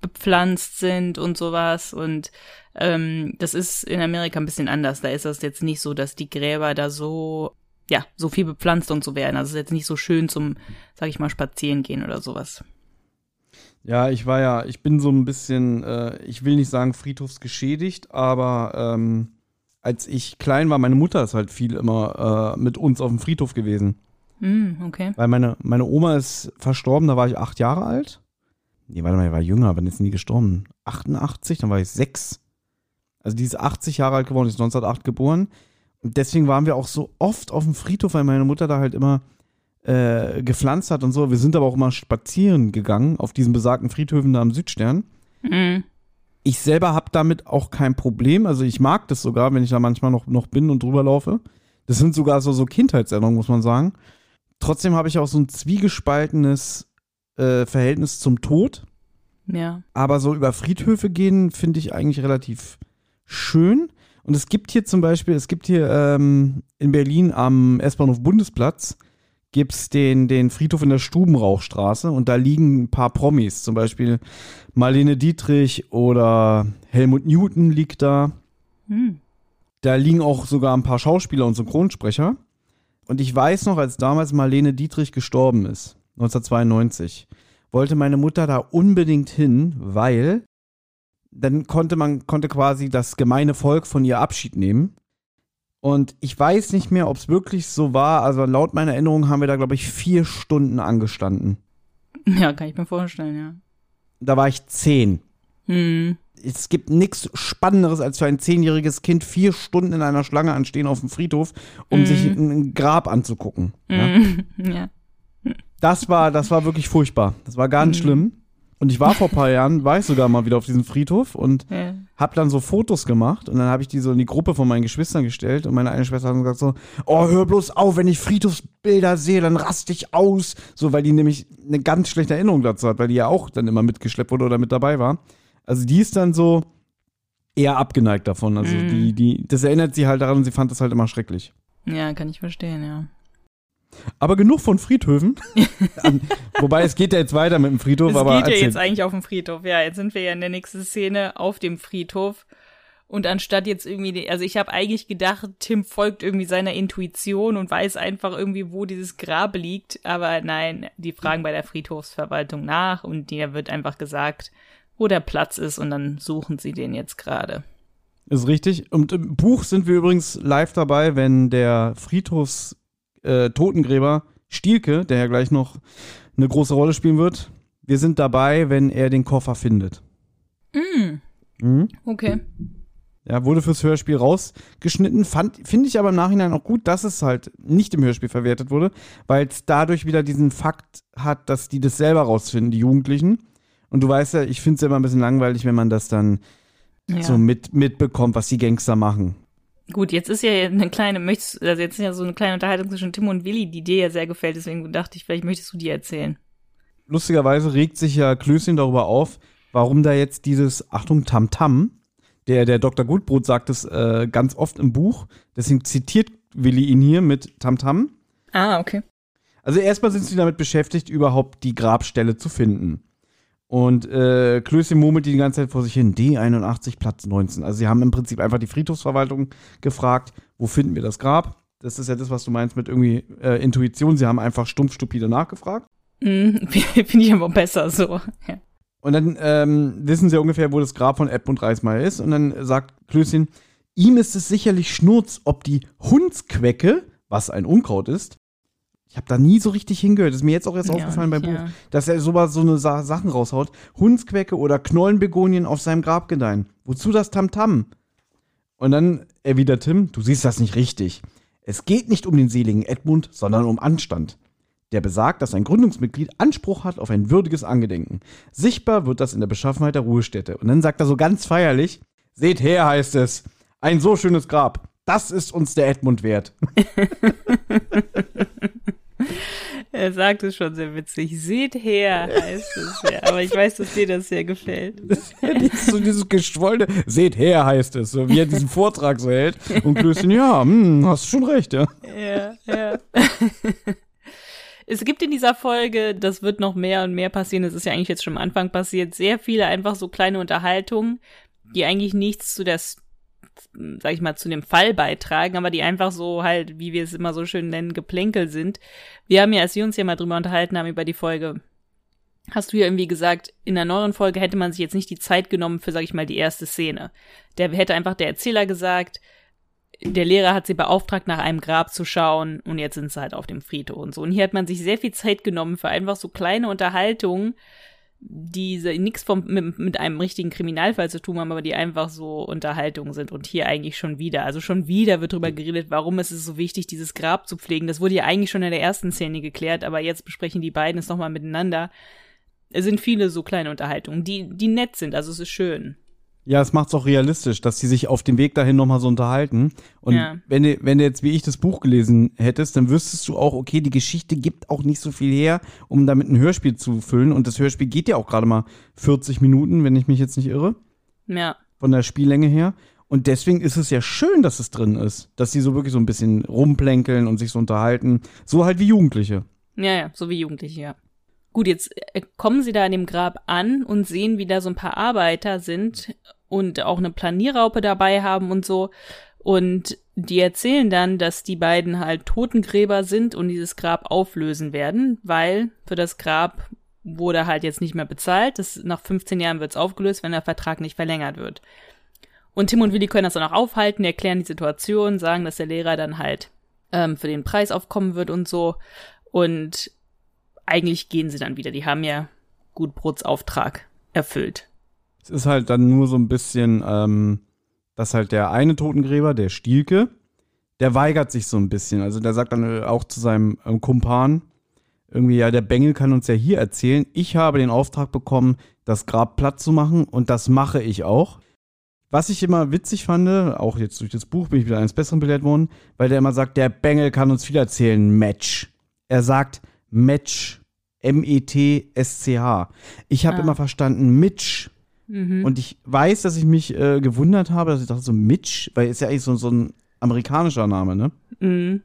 bepflanzt sind und sowas. Und ähm, das ist in Amerika ein bisschen anders. Da ist das jetzt nicht so, dass die Gräber da so, ja, so viel bepflanzt und so werden. Also es ist jetzt nicht so schön zum, sag ich mal, spazieren gehen oder sowas. Ja, ich war ja, ich bin so ein bisschen, äh, ich will nicht sagen friedhofsgeschädigt, aber ähm, als ich klein war, meine Mutter ist halt viel immer äh, mit uns auf dem Friedhof gewesen. Mm, okay. Weil meine, meine Oma ist verstorben, da war ich acht Jahre alt. Nee, warte mal, ich war jünger, wann ist nie gestorben? 88, dann war ich sechs. Also die ist 80 Jahre alt geworden, die ist 1908 geboren. Und deswegen waren wir auch so oft auf dem Friedhof, weil meine Mutter da halt immer äh, gepflanzt hat und so. Wir sind aber auch immer spazieren gegangen auf diesen besagten Friedhöfen da am Südstern. Mhm. Ich selber habe damit auch kein Problem. Also ich mag das sogar, wenn ich da manchmal noch, noch bin und drüber laufe. Das sind sogar so, so Kindheitserinnerungen, muss man sagen. Trotzdem habe ich auch so ein zwiegespaltenes äh, Verhältnis zum Tod. Ja. Aber so über Friedhöfe gehen finde ich eigentlich relativ schön. Und es gibt hier zum Beispiel, es gibt hier ähm, in Berlin am S-Bahnhof Bundesplatz gibt es den, den Friedhof in der Stubenrauchstraße und da liegen ein paar Promis, zum Beispiel Marlene Dietrich oder Helmut Newton liegt da. Hm. Da liegen auch sogar ein paar Schauspieler und Synchronsprecher. Und ich weiß noch, als damals Marlene Dietrich gestorben ist, 1992, wollte meine Mutter da unbedingt hin, weil dann konnte man konnte quasi das gemeine Volk von ihr Abschied nehmen. Und ich weiß nicht mehr, ob es wirklich so war. Also laut meiner Erinnerung haben wir da, glaube ich, vier Stunden angestanden. Ja, kann ich mir vorstellen, ja. Da war ich zehn. Hm. Es gibt nichts Spannenderes, als für ein zehnjähriges Kind vier Stunden in einer Schlange anstehen auf dem Friedhof, um hm. sich ein Grab anzugucken. Hm. Ja. ja. Das war, das war wirklich furchtbar. Das war ganz hm. schlimm. Und ich war vor ein paar Jahren, war ich sogar mal wieder auf diesem Friedhof und ja. hab dann so Fotos gemacht und dann habe ich die so in die Gruppe von meinen Geschwistern gestellt und meine eine Schwester hat gesagt so, oh, hör bloß auf, wenn ich Friedhofsbilder sehe, dann raste ich aus. So, weil die nämlich eine ganz schlechte Erinnerung dazu hat, weil die ja auch dann immer mitgeschleppt wurde oder mit dabei war. Also die ist dann so eher abgeneigt davon. Also mm. die, die, das erinnert sie halt daran und sie fand das halt immer schrecklich. Ja, kann ich verstehen, ja. Aber genug von Friedhöfen. Wobei es geht ja jetzt weiter mit dem Friedhof. Es aber geht ja jetzt eigentlich auf dem Friedhof. Ja, jetzt sind wir ja in der nächsten Szene auf dem Friedhof. Und anstatt jetzt irgendwie, also ich habe eigentlich gedacht, Tim folgt irgendwie seiner Intuition und weiß einfach irgendwie, wo dieses Grab liegt. Aber nein, die fragen bei der Friedhofsverwaltung nach und dir wird einfach gesagt, wo der Platz ist und dann suchen sie den jetzt gerade. Ist richtig. Und im Buch sind wir übrigens live dabei, wenn der Friedhofs äh, Totengräber Stielke, der ja gleich noch eine große Rolle spielen wird, wir sind dabei, wenn er den Koffer findet. Mm. Mhm. Okay. Ja, wurde fürs Hörspiel rausgeschnitten. Finde ich aber im Nachhinein auch gut, dass es halt nicht im Hörspiel verwertet wurde, weil es dadurch wieder diesen Fakt hat, dass die das selber rausfinden, die Jugendlichen. Und du weißt ja, ich finde es ja immer ein bisschen langweilig, wenn man das dann Ja. so mit, mitbekommt, was die Gangster machen. Gut, jetzt ist ja eine kleine, möchtest, also jetzt ist ja so eine kleine Unterhaltung zwischen Tim und Willi, die dir ja sehr gefällt, deswegen dachte ich, vielleicht möchtest du die erzählen. Lustigerweise regt sich ja Klößchen darüber auf, warum da jetzt dieses, Achtung, Tamtam, der, der Dr. Gutbrot sagt es äh, ganz oft im Buch, deswegen zitiert Willi ihn hier mit Tamtam. Ah, okay. Also erstmal sind sie damit beschäftigt, überhaupt die Grabstelle zu finden. Und äh, Klößchen murmelt die ganze Zeit vor sich hin, D81, Platz 19. Also sie haben im Prinzip einfach die Friedhofsverwaltung gefragt, wo finden wir das Grab? Das ist ja das, was du meinst mit irgendwie äh, Intuition. Sie haben einfach stumpf stupide nachgefragt. Mm, Finde ich aber besser so. Ja. Und dann ähm, wissen sie ungefähr, wo das Grab von Edmund Reismeier ist. Und dann sagt Klößchen, ihm ist es sicherlich Schnurz, ob die Hundsquecke, was ein Unkraut ist, ich habe da nie so richtig hingehört, das ist mir jetzt auch erst Ja, aufgefallen beim ja. Buch, dass er sowas, so eine Sa Sachen raushaut, Hundsquecke oder Knollenbegonien auf seinem Grab gedeihen. Wozu das Tamtam? Und dann erwidert Tim, du siehst das nicht richtig. Es geht nicht um den seligen Edmund, sondern um Anstand. Der besagt, dass ein Gründungsmitglied Anspruch hat auf ein würdiges Angedenken. Sichtbar wird das in der Beschaffenheit der Ruhestätte. Und dann sagt er so ganz feierlich, seht her, heißt es, ein so schönes Grab. Das ist uns der Edmund wert. Er sagt es schon sehr witzig. Seht her, heißt es ja. Aber ich weiß, dass dir das sehr gefällt. so dieses geschwollene, seht her, heißt es, so wie er diesen Vortrag so hält. Und Klößchen, ja, hm, hast schon recht, ja. Ja, ja. Es gibt in dieser Folge, das wird noch mehr und mehr passieren, das ist ja eigentlich jetzt schon am Anfang passiert, sehr viele einfach so kleine Unterhaltungen, die eigentlich nichts zu der, sag ich mal, zu dem Fall beitragen, aber die einfach so halt, wie wir es immer so schön nennen, Geplänkel sind. Wir haben ja, als wir uns ja mal drüber unterhalten haben über die Folge, hast du ja irgendwie gesagt, in der neuen Folge hätte man sich jetzt nicht die Zeit genommen für, sag ich mal, die erste Szene. Der hätte einfach der Erzähler gesagt, der Lehrer hat sie beauftragt, nach einem Grab zu schauen und jetzt sind sie halt auf dem Friedhof und so. Und hier hat man sich sehr viel Zeit genommen für einfach so kleine Unterhaltungen, die nichts mit, mit einem richtigen Kriminalfall zu tun haben, aber die einfach so Unterhaltungen sind. Und hier eigentlich schon wieder. Also schon wieder wird drüber geredet, warum ist es so wichtig, dieses Grab zu pflegen. Das wurde ja eigentlich schon in der ersten Szene geklärt, aber jetzt besprechen die beiden es nochmal miteinander. Es sind viele so kleine Unterhaltungen, die, die nett sind. Also es ist schön. Ja, es macht's auch realistisch, dass sie sich auf dem Weg dahin nochmal so unterhalten. Und Ja. wenn, du, wenn du jetzt wie ich das Buch gelesen hättest, dann wüsstest du auch, okay, die Geschichte gibt auch nicht so viel her, um damit ein Hörspiel zu füllen. Und das Hörspiel geht ja auch gerade mal 40 Minuten, wenn ich mich jetzt nicht irre, Ja. von der Spiellänge her. Und deswegen ist es ja schön, dass es drin ist, dass sie so wirklich so ein bisschen rumplänkeln und sich so unterhalten. So halt wie Jugendliche. Ja, ja, so wie Jugendliche, ja. Gut, jetzt äh, kommen sie da an dem Grab an und sehen, wie da so ein paar Arbeiter sind und auch eine Planierraupe dabei haben und so. Und die erzählen dann, dass die beiden halt Totengräber sind und dieses Grab auflösen werden, weil für das Grab wurde halt jetzt nicht mehr bezahlt. Das, nach 15 Jahren wird's aufgelöst, wenn der Vertrag nicht verlängert wird. Und Tim und Willi können das dann auch aufhalten, erklären die Situation, sagen, dass der Lehrer dann halt ähm, für den Preis aufkommen wird und so. Und eigentlich gehen sie dann wieder. Die haben ja Gutbrots Auftrag erfüllt. Es ist halt dann nur so ein bisschen, ähm, dass halt der eine Totengräber, der Stielke, der weigert sich so ein bisschen. Also der sagt dann äh, auch zu seinem ähm, Kumpan, irgendwie, ja, der Bengel kann uns ja hier erzählen, ich habe den Auftrag bekommen, das Grab platt zu machen und das mache ich auch. Was ich immer witzig fand, auch jetzt durch das Buch bin ich wieder eines Besseren belehrt worden, weil der immer sagt, der Bengel kann uns viel erzählen, Match. Er sagt Match, M-E-T-S-C-H. Ich habe Ah. immer verstanden Mitch. Mhm. Und ich weiß, dass ich mich äh, gewundert habe, dass ich dachte so Mitch, weil ist ja eigentlich so, so ein amerikanischer Name, ne? Mhm.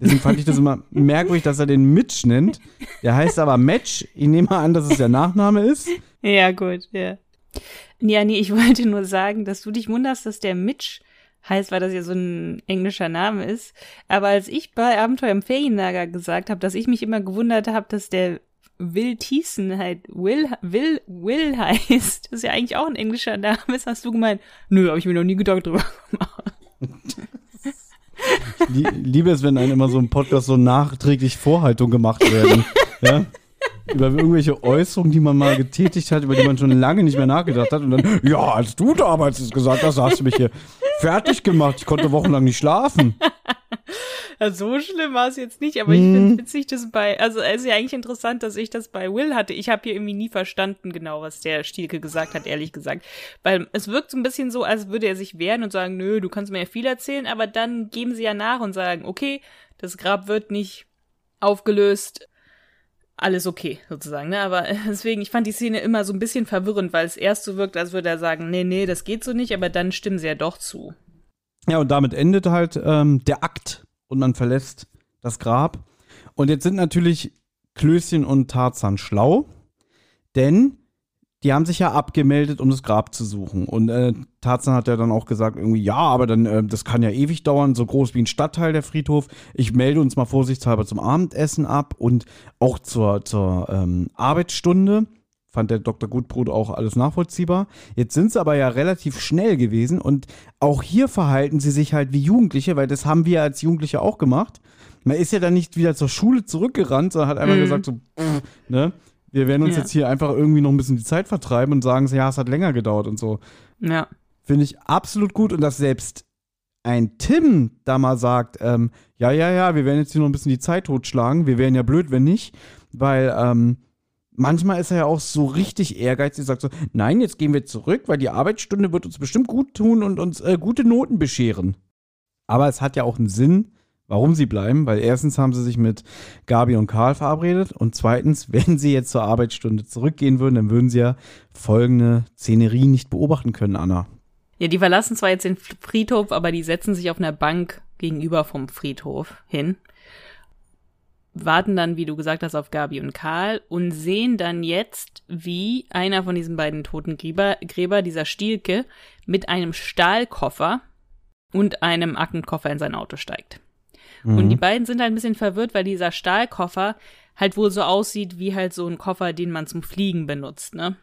Deswegen fand ich das immer merkwürdig, dass er den Mitch nennt. Der heißt aber Match. Ich nehme mal an, dass es der Nachname ist. Ja, gut, ja. Ja, nee, ich wollte nur sagen, dass du dich wunderst, dass der Mitch heißt, weil das ja so ein englischer Name ist. Aber als ich bei Abenteuer im Ferienlager gesagt habe, dass ich mich immer gewundert habe, dass der Will Thiessen halt Will, Will, Will heißt, das ist ja eigentlich auch ein englischer Name, ist, hast du gemeint, nö, habe ich mir noch nie Gedanken drüber gemacht. Liebe es, wenn einem immer so ein Podcast so nachträglich Vorhaltung gemacht werden. ja? Über irgendwelche Äußerungen, die man mal getätigt hat, über die man schon lange nicht mehr nachgedacht hat. Und dann, ja, als du damals es gesagt hast, hast du mich hier fertig gemacht. Ich konnte wochenlang nicht schlafen. so schlimm war es jetzt nicht, aber ich finde es mhm. witzig, dass bei, also es ist ja eigentlich interessant, dass ich das bei Will hatte. Ich habe hier irgendwie nie verstanden, genau, was der Stielke gesagt hat, ehrlich gesagt. Weil es wirkt so ein bisschen so, als würde er sich wehren und sagen, nö, du kannst mir ja viel erzählen, aber dann geben sie ja nach und sagen, okay, das Grab wird nicht aufgelöst, alles okay, sozusagen, ne? Aber deswegen, ich fand die Szene immer so ein bisschen verwirrend, weil es erst so wirkt, als würde er sagen, nee, nee, das geht so nicht, aber dann stimmen sie ja doch zu. Ja, und damit endet halt ähm, der Akt und man verlässt das Grab. Und jetzt sind natürlich Klößchen und Tarzan schlau, denn die haben sich ja abgemeldet, um das Grab zu suchen. Und äh, Tarzan hat ja dann auch gesagt, irgendwie, ja, aber dann, äh, das kann ja ewig dauern, so groß wie ein Stadtteil der Friedhof. Ich melde uns mal vorsichtshalber zum Abendessen ab und auch zur, zur ähm, Arbeitsstunde. Fand der Dr. Gutbrot auch alles nachvollziehbar. Jetzt sind sie aber ja relativ schnell gewesen und auch hier verhalten sie sich halt wie Jugendliche, weil das haben wir als Jugendliche auch gemacht. Man ist ja dann nicht wieder zur Schule zurückgerannt, sondern hat einfach mhm. gesagt, so, pff, ne? Wir werden uns ja. jetzt hier einfach irgendwie noch ein bisschen die Zeit vertreiben und sagen, ja, es hat länger gedauert und so. Ja. Finde ich absolut gut und dass selbst ein Tim da mal sagt, ähm, ja, ja, ja, wir werden jetzt hier noch ein bisschen die Zeit totschlagen. Wir wären ja blöd, wenn nicht, weil ähm, manchmal ist er ja auch so richtig ehrgeizig, sagt so, nein, jetzt gehen wir zurück, weil die Arbeitsstunde wird uns bestimmt gut tun und uns äh, gute Noten bescheren. Aber es hat ja auch einen Sinn, warum sie bleiben, weil erstens haben sie sich mit Gabi und Karl verabredet und zweitens, wenn sie jetzt zur Arbeitsstunde zurückgehen würden, dann würden sie ja folgende Szenerie nicht beobachten können, Anna. Ja, die verlassen zwar jetzt den Friedhof, aber die setzen sich auf einer Bank gegenüber vom Friedhof hin, warten dann, wie du gesagt hast, auf Gabi und Karl und sehen dann jetzt, wie einer von diesen beiden toten Gräber, Gräber dieser Stielke, mit einem Stahlkoffer und einem Aktenkoffer in sein Auto steigt. Mhm. Und die beiden sind halt ein bisschen verwirrt, weil dieser Stahlkoffer halt wohl so aussieht wie halt so ein Koffer, den man zum Fliegen benutzt, ne?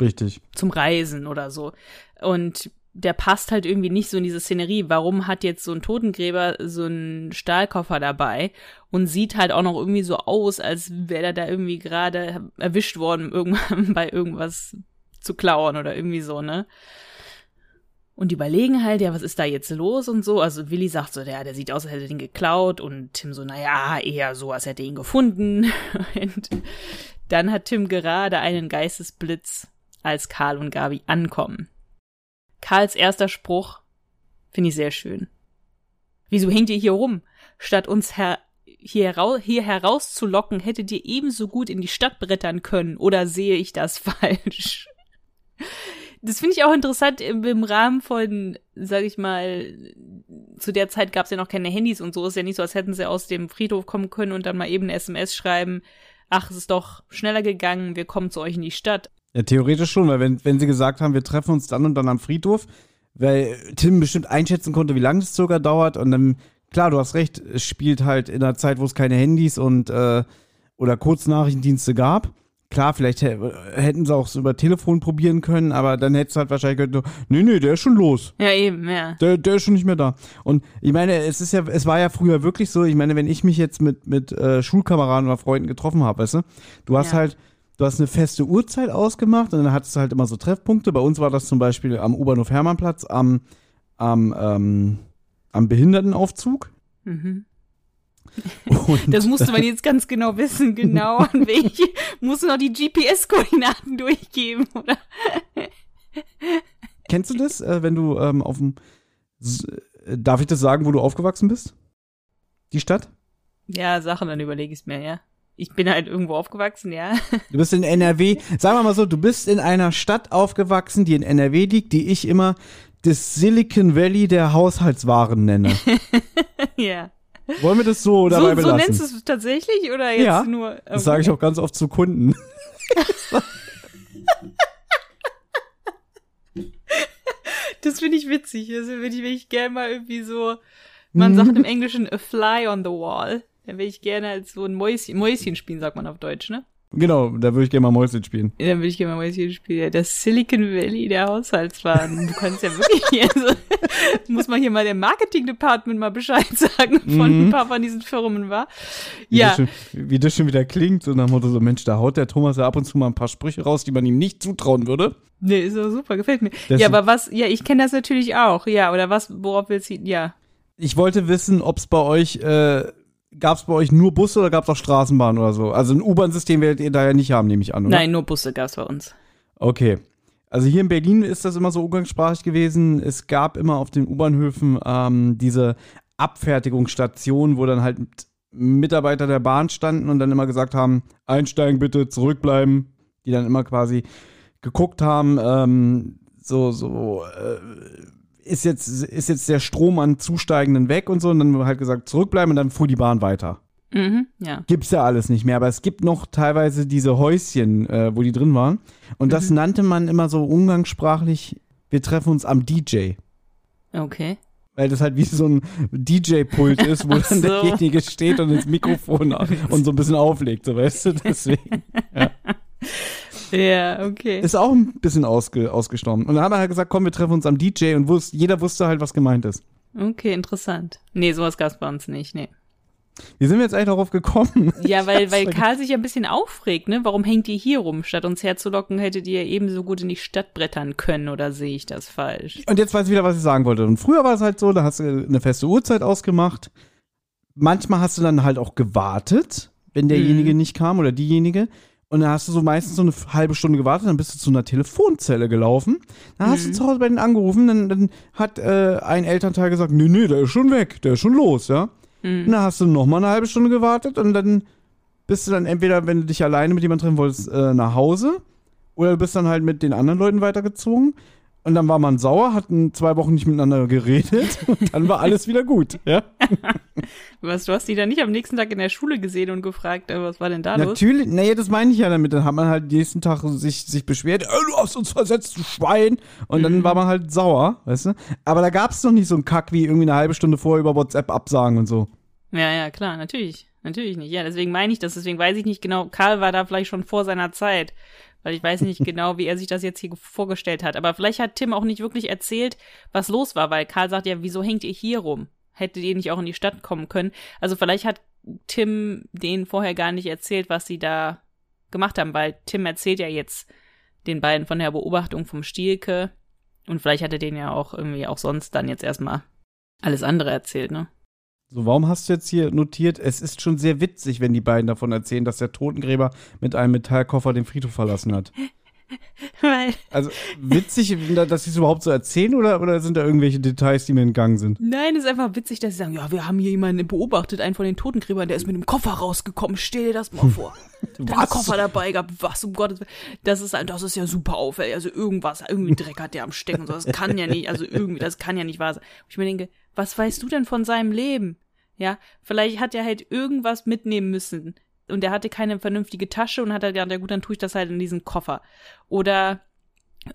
Richtig. Zum Reisen oder so. Und der passt halt irgendwie nicht so in diese Szenerie. Warum hat jetzt so ein Totengräber so einen Stahlkoffer dabei und sieht halt auch noch irgendwie so aus, als wäre er da irgendwie gerade erwischt worden, irgendwann bei irgendwas zu klauen oder irgendwie so, ne? Und überlegen halt, ja, was ist da jetzt los und so. Also Willi sagt so, ja, der sieht aus, als hätte er den geklaut. Und Tim so, naja, eher so, als hätte er ihn gefunden. und dann hat Tim gerade einen Geistesblitz, als Karl und Gabi ankommen. Karls erster Spruch finde ich sehr schön. Wieso hängt ihr hier rum? Statt uns her hier, hier herauszulocken, hättet ihr ebenso gut in die Stadt brettern können. Oder sehe ich das falsch? Das finde ich auch interessant im, im, Rahmen von, sag ich mal, zu der Zeit gab es ja noch keine Handys und so. Ist ja nicht so, als hätten sie aus dem Friedhof kommen können und dann mal eben eine SMS schreiben. Ach, es ist doch schneller gegangen, wir kommen zu euch in die Stadt. Ja, theoretisch schon, weil wenn, wenn sie gesagt haben, wir treffen uns dann und dann am Friedhof, weil Tim bestimmt einschätzen konnte, wie lange es circa dauert und dann, klar, du hast recht, es spielt halt in einer Zeit, wo es keine Handys und äh, oder Kurznachrichtendienste gab Klar, vielleicht hätten sie auch so über Telefon probieren können, aber dann hättest du halt wahrscheinlich gesagt, nee, nee, der ist schon los. Ja, eben, ja. Der, der ist schon nicht mehr da. Und ich meine, es ist ja, es war ja früher wirklich so, ich meine, wenn ich mich jetzt mit, mit äh, Schulkameraden oder Freunden getroffen habe, weißt du, du hast ja. halt, du hast eine feste Uhrzeit ausgemacht und dann hattest du halt immer so Treffpunkte. Bei uns war das zum Beispiel am U-Bahnhof Hermannplatz, am, am, ähm, am Behindertenaufzug. Mhm. Und das musste man jetzt ganz genau wissen, genau an welche. Musst du noch die GPS-Koordinaten durchgeben, oder? Kennst du das, äh, wenn du ähm, auf dem. Darf ich das sagen, wo du aufgewachsen bist? Die Stadt? Ja, Sachen, dann überlege ich es mir, ja. Ich bin halt irgendwo aufgewachsen, ja. Du bist in NRW. Sagen wir mal so, du bist in einer Stadt aufgewachsen, die in NRW liegt, die ich immer das Silicon Valley der Haushaltswaren nenne. ja. Wollen wir das so dabei so, belassen? So nennst du es tatsächlich oder jetzt ja, nur? Okay. Das sage ich auch ganz oft zu Kunden. Das finde ich witzig. Das würde ich wirklich gerne mal irgendwie so, man sagt im Englischen a fly on the wall. Da will ich gerne als so ein Mäuschen, Mäuschen spielen, sagt man auf Deutsch, ne? Genau, da würde ich gerne mal Mäuschen spielen. Ja, dann würde ich gerne mal Mäuschen spielen. Ja, Das Silicon Valley der Haushaltswaren. Du kannst ja wirklich, also, muss man hier mal dem Marketing-Department mal Bescheid sagen von Mhm. ein paar von diesen Firmen, war. Wie, Ja, das schon, wie das schon wieder klingt, so nach dem Motto, so Mensch, da haut der Thomas ja ab und zu mal ein paar Sprüche raus, die man ihm nicht zutrauen würde. nee, ist doch super, gefällt mir. Das- ja, aber was, ja, ich kenne das natürlich auch. Ja, oder was, worauf willst du, ja. Ich wollte wissen, ob es bei euch, äh, gab es bei euch nur Busse oder gab es auch Straßenbahnen oder so? Also ein U-Bahn-System werdet ihr da ja nicht haben, nehme ich an, oder? Nein, nur Busse gab's bei uns. Okay. Also hier in Berlin ist das immer so umgangssprachlich gewesen. Es gab immer auf den U-Bahnhöfen ähm, diese Abfertigungsstationen, wo dann halt Mitarbeiter der Bahn standen und dann immer gesagt haben, einsteigen bitte, zurückbleiben. Die dann immer quasi geguckt haben, ähm, so, so, äh, ist jetzt, ist jetzt der Strom an Zusteigenden weg und so. Und dann halt gesagt, zurückbleiben und dann fuhr die Bahn weiter. Mhm, ja. Gibt's ja alles nicht mehr, aber es gibt noch teilweise diese Häuschen, äh, wo die drin waren. Und das nannte man immer so umgangssprachlich, wir treffen uns am DJ. Okay. Weil das halt wie so ein DJ-Pult ist, wo Ach dann so. derjenige steht und ins Mikrofon und so ein bisschen auflegt, so weißt du, deswegen. Ja, okay. Ist auch ein bisschen ausge, ausgestorben. Und dann haben wir halt gesagt, komm, wir treffen uns am DJ und wusst, jeder wusste halt, was gemeint ist. Okay, interessant. Nee, sowas gab's bei uns nicht, nee. Wie sind wir jetzt eigentlich darauf gekommen? Ja, weil, weil. Karl sich ja ein bisschen aufregt, ne? Warum hängt ihr hier rum? Statt uns herzulocken, hättet ihr ebenso gut in die Stadt brettern können, oder sehe ich das falsch? Und jetzt weiß ich wieder, was ich sagen wollte. Und früher war es halt so, da hast du eine feste Uhrzeit ausgemacht. Manchmal hast du dann halt auch gewartet, wenn derjenige nicht kam oder diejenige. Und dann hast du so meistens so eine halbe Stunde gewartet, dann bist du zu einer Telefonzelle gelaufen. Dann hast du zu Hause bei denen angerufen, dann, dann hat äh, ein Elternteil gesagt, nee, nee, der ist schon weg, der ist schon los, ja. Und dann hast du noch mal eine halbe Stunde gewartet und dann bist du dann entweder, wenn du dich alleine mit jemandem treffen wolltest, äh, nach Hause oder du bist dann halt mit den anderen Leuten weitergezogen. Und dann war man sauer, hatten zwei Wochen nicht miteinander geredet und dann war alles wieder gut. Ja? Was, du hast die dann nicht am nächsten Tag in der Schule gesehen und gefragt, äh, was war denn da los? Natürlich, naja, das meine ich ja damit. Dann hat man halt nächsten Tag sich, sich beschwert, äh, du hast uns versetzt, du Schwein. Und dann war man halt sauer, weißt du? Aber da gab es noch nicht so einen Kack wie irgendwie eine halbe Stunde vorher über WhatsApp absagen und so. Ja, ja, klar, natürlich. Natürlich nicht. Ja, deswegen meine ich das. Deswegen weiß ich nicht genau. Karl war da vielleicht schon vor seiner Zeit. Weil ich weiß nicht genau, wie er sich das jetzt hier vorgestellt hat. Aber vielleicht hat Tim auch nicht wirklich erzählt, was los war, weil Karl sagt ja, wieso hängt ihr hier rum? Hättet ihr nicht auch in die Stadt kommen können? Also vielleicht hat Tim denen vorher gar nicht erzählt, was sie da gemacht haben, weil Tim erzählt ja jetzt den beiden von der Beobachtung vom Stielke. Und vielleicht hat er denen ja auch irgendwie auch sonst dann jetzt erstmal alles andere erzählt, ne? So, warum hast du jetzt hier notiert, es ist schon sehr witzig, wenn die beiden davon erzählen, dass der Totengräber mit einem Metallkoffer den Friedhof verlassen hat. Weil Also witzig, dass sie es überhaupt so erzählen oder, oder sind da irgendwelche Details, die mir entgangen sind? Nein, es ist einfach witzig, dass sie sagen, ja, wir haben hier jemanden beobachtet, einen von den Totengräbern, der ist mit einem Koffer rausgekommen. Stell dir das mal vor. Der hat einen Koffer dabei gehabt, was um Gottes Willen. Das ist, das ist ja super auffällig. Also irgendwas, irgendwie Dreck hat der am Stecken und so. Das kann ja nicht, also irgendwie, das kann ja nicht wahr sein. Und ich mir denke, was weißt du denn von seinem Leben? Ja, vielleicht hat er halt irgendwas mitnehmen müssen. Und er hatte keine vernünftige Tasche und hat er gedacht, ja gut, dann tue ich das halt in diesen Koffer. Oder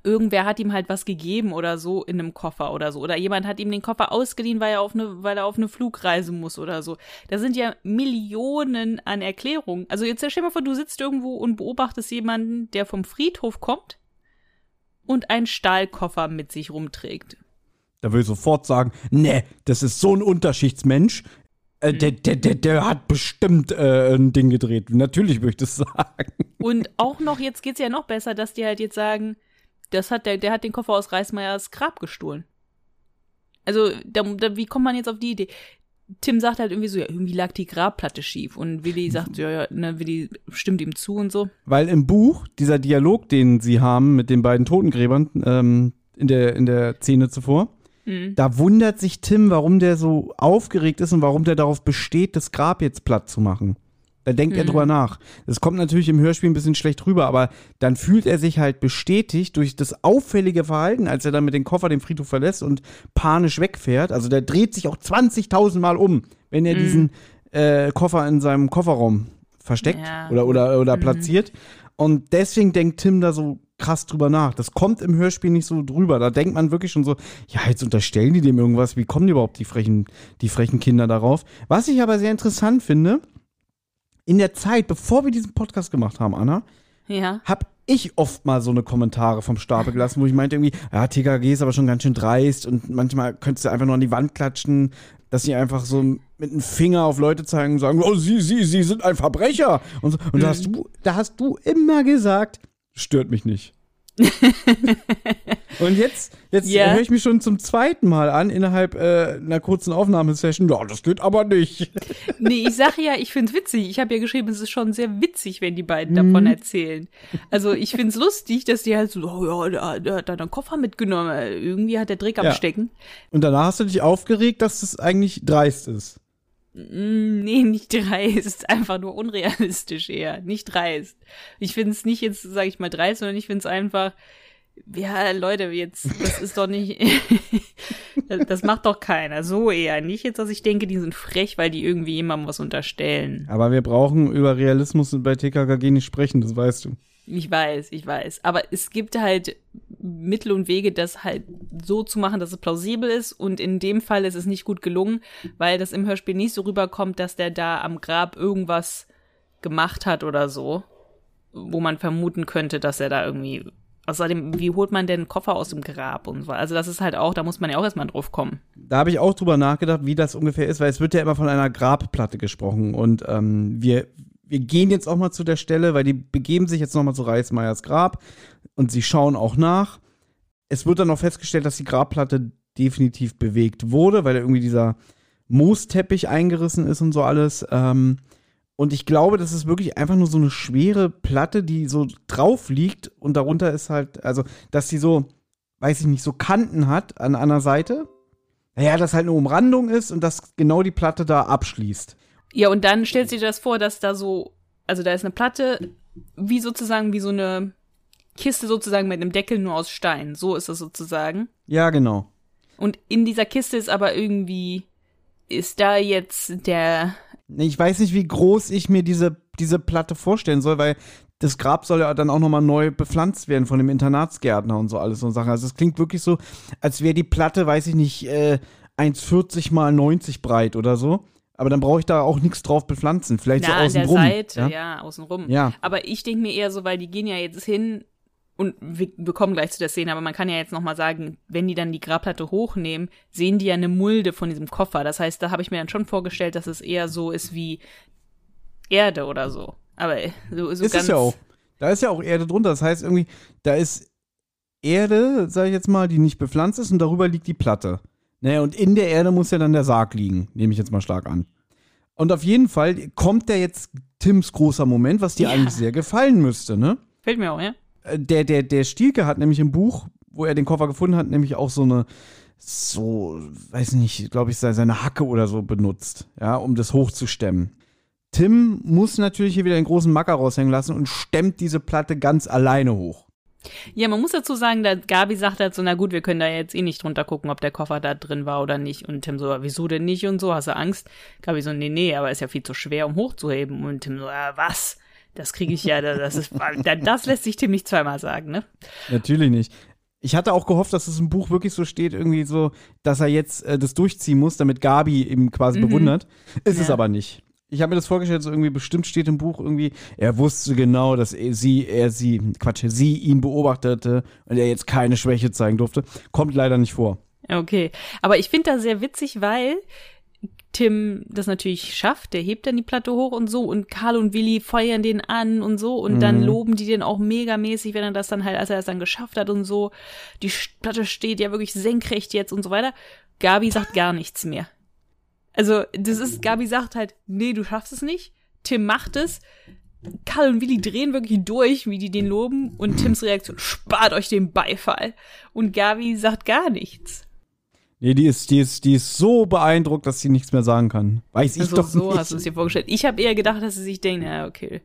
irgendwer hat ihm halt was gegeben oder so in einem Koffer oder so. Oder jemand hat ihm den Koffer ausgeliehen, weil er auf eine, weil er auf eine Flugreise muss oder so. Da sind ja Millionen an Erklärungen. Also jetzt stell dir mal vor, du sitzt irgendwo und beobachtest jemanden, der vom Friedhof kommt und einen Stahlkoffer mit sich rumträgt. Da würde ich sofort sagen, nee, das ist so ein Unterschichtsmensch. Äh, der, der, der, der hat bestimmt äh, ein Ding gedreht. Natürlich würde ich das sagen. Und auch noch, jetzt geht's ja noch besser, dass die halt jetzt sagen, das hat der, der hat den Koffer aus Reismeyers Grab gestohlen. Also, da, da, wie kommt man jetzt auf die Idee? Tim sagt halt irgendwie so, ja, irgendwie lag die Grabplatte schief. Und Willi sagt, ja, ja, ne, Willi stimmt ihm zu und so. Weil im Buch, dieser Dialog, den sie haben mit den beiden Totengräbern ähm, in, der, in der Szene zuvor, Mhm. da wundert sich Tim, warum der so aufgeregt ist und warum der darauf besteht, das Grab jetzt platt zu machen. Da denkt er drüber nach. Das kommt natürlich im Hörspiel ein bisschen schlecht rüber, aber dann fühlt er sich halt bestätigt durch das auffällige Verhalten, als er dann mit dem Koffer den Friedhof verlässt und panisch wegfährt. Also der dreht sich auch 20.000 Mal um, wenn er diesen äh, Koffer in seinem Kofferraum versteckt Ja. oder, oder, oder platziert. Und deswegen denkt Tim da so krass drüber nach. Das kommt im Hörspiel nicht so drüber. Da denkt man wirklich schon so, ja, jetzt unterstellen die dem irgendwas. Wie kommen die überhaupt, die frechen, die frechen Kinder darauf? Was ich aber sehr interessant finde, in der Zeit, bevor wir diesen Podcast gemacht haben, Anna, Ja. hab ich oft mal so eine Kommentare vom Stapel gelassen, wo ich meinte irgendwie, ja, TKG ist aber schon ganz schön dreist und manchmal könntest du einfach nur an die Wand klatschen, dass sie einfach so mit dem Finger auf Leute zeigen und sagen, oh, sie, sie, sie sind ein Verbrecher. Und, so. und da, hast du, da hast du immer gesagt, stört mich nicht. und jetzt, jetzt Ja. höre ich mich schon zum zweiten Mal an, innerhalb äh, einer kurzen Aufnahmesession, ja, das geht aber nicht. Nee, ich sage ja, ich find's witzig. Ich habe ja geschrieben, es ist schon sehr witzig, wenn die beiden davon erzählen. Also ich find's lustig, dass die halt so, oh ja, der, hat da einen Koffer mitgenommen. Irgendwie hat der Dreck am Ja. Stecken. Und danach hast du dich aufgeregt, dass das eigentlich dreist ist. Mm, Nee, nicht dreist, einfach nur unrealistisch eher, nicht dreist. Ich find's nicht jetzt, sage ich mal, dreist, sondern ich find's einfach, ja, Leute, jetzt, das ist doch nicht, das, das macht doch keiner, so eher. Nicht jetzt, dass ich denke, die sind frech, weil die irgendwie jemandem was unterstellen. Aber wir brauchen über Realismus bei TKKG nicht sprechen, das weißt du. Ich weiß, ich weiß. Aber es gibt halt Mittel und Wege, das halt so zu machen, dass es plausibel ist. Und in dem Fall ist es nicht gut gelungen, weil das im Hörspiel nicht so rüberkommt, dass der da am Grab irgendwas gemacht hat oder so, wo man vermuten könnte, dass er da irgendwie. Außerdem, wie holt man denn einen Koffer aus dem Grab und so? Also das ist halt auch, da muss man ja auch erstmal drauf kommen. Da habe ich auch drüber nachgedacht, wie das ungefähr ist, weil es wird ja immer von einer Grabplatte gesprochen. Und ähm, wir, wir gehen jetzt auch mal zu der Stelle, weil die begeben sich jetzt nochmal zu Reismeyers Grab und sie schauen auch nach. Es wird dann noch festgestellt, dass die Grabplatte definitiv bewegt wurde, weil irgendwie dieser Moosteppich eingerissen ist und so alles. Ähm, und ich glaube, das ist wirklich einfach nur so eine schwere Platte, die so drauf liegt und darunter ist halt, also, dass sie so, weiß ich nicht, so Kanten hat an einer Seite. Naja, dass halt eine Umrandung ist und dass genau die Platte da abschließt. Ja, und dann stellt sich das vor, dass da so, also da ist eine Platte, wie sozusagen, wie so eine Kiste sozusagen mit einem Deckel nur aus Stein. So ist es sozusagen. Ja, genau. Und in dieser Kiste ist aber irgendwie, ist da jetzt der, Ich weiß nicht, wie groß ich mir diese, diese Platte vorstellen soll, weil das Grab soll ja dann auch nochmal neu bepflanzt werden von dem Internatsgärtner und so alles so Sachen. Also es klingt wirklich so, als wäre die Platte, weiß ich nicht, äh, 1,40 mal 90 breit oder so. Aber dann brauche ich da auch nichts drauf bepflanzen. Vielleicht na, so an außen der rum. Seite, ja, ja? außenrum. Ja. Aber ich denke mir eher so, weil die gehen ja jetzt hin und wir, wir kommen gleich zu der Szene, aber man kann ja jetzt nochmal sagen, wenn die dann die Grabplatte hochnehmen, sehen die ja eine Mulde von diesem Koffer. Das heißt, da habe ich mir dann schon vorgestellt, dass es eher so ist wie Erde oder so. Aber so, so ist ganz es ja auch. Da ist ja auch Erde drunter. Das heißt irgendwie, da ist Erde, sag ich jetzt mal, die nicht bepflanzt ist und darüber liegt die Platte. Naja, und in der Erde muss ja dann der Sarg liegen, nehme ich jetzt mal stark an. Und auf jeden Fall kommt da jetzt Tims großer Moment, was dir Ja. eigentlich sehr gefallen müsste, ne? Fällt mir auch, ja? Äh, Der, der, der Stielke hat nämlich im Buch, wo er den Koffer gefunden hat, nämlich auch so eine, so, weiß nicht, glaube ich, se- seine Hacke oder so benutzt, ja, um das hochzustemmen. Tim muss natürlich hier wieder den großen Macker raushängen lassen und stemmt diese Platte ganz alleine hoch. Ja, man muss dazu sagen, da Gabi sagt halt so, na gut, wir können da jetzt eh nicht drunter gucken, ob der Koffer da drin war oder nicht. Und Tim so, wieso denn nicht und so, hast du Angst? Gabi so, nee, nee, aber ist ja viel zu schwer, um hochzuheben. Und Tim so, ja, was? Das kriege ich ja, das ist, das lässt sich Tim nicht zweimal sagen, ne? Natürlich nicht. Ich hatte auch gehofft, dass es im Buch wirklich so steht, irgendwie so, dass er jetzt äh, das durchziehen muss, damit Gabi ihm quasi bewundert. Ist es Ja. aber nicht. Ich habe mir das vorgestellt, so irgendwie bestimmt steht im Buch irgendwie, er wusste genau, dass er sie, er sie, Quatsch, sie ihn beobachtete und er jetzt keine Schwäche zeigen durfte. Kommt leider nicht vor. Okay. Aber ich finde das sehr witzig, weil Tim das natürlich schafft, der hebt dann die Platte hoch und so und Karl und Willi feuern den an und so und dann loben die den auch megamäßig, wenn er das dann halt, als er das dann geschafft hat und so. Die Platte steht ja wirklich senkrecht jetzt und so weiter. Gabi sagt gar nichts mehr. Also, das ist, Gabi sagt halt, nee, du schaffst es nicht. Tim macht es. Karl und Willi drehen wirklich durch, wie die den loben. Und Tims Reaktion, spart euch den Beifall. Und Gabi sagt gar nichts. Nee, die ist, die ist, die ist so beeindruckt, dass sie nichts mehr sagen kann. Weiß ich Also doch so nicht. hast du es dir vorgestellt. Ich habe eher gedacht, dass sie sich denkt, na okay.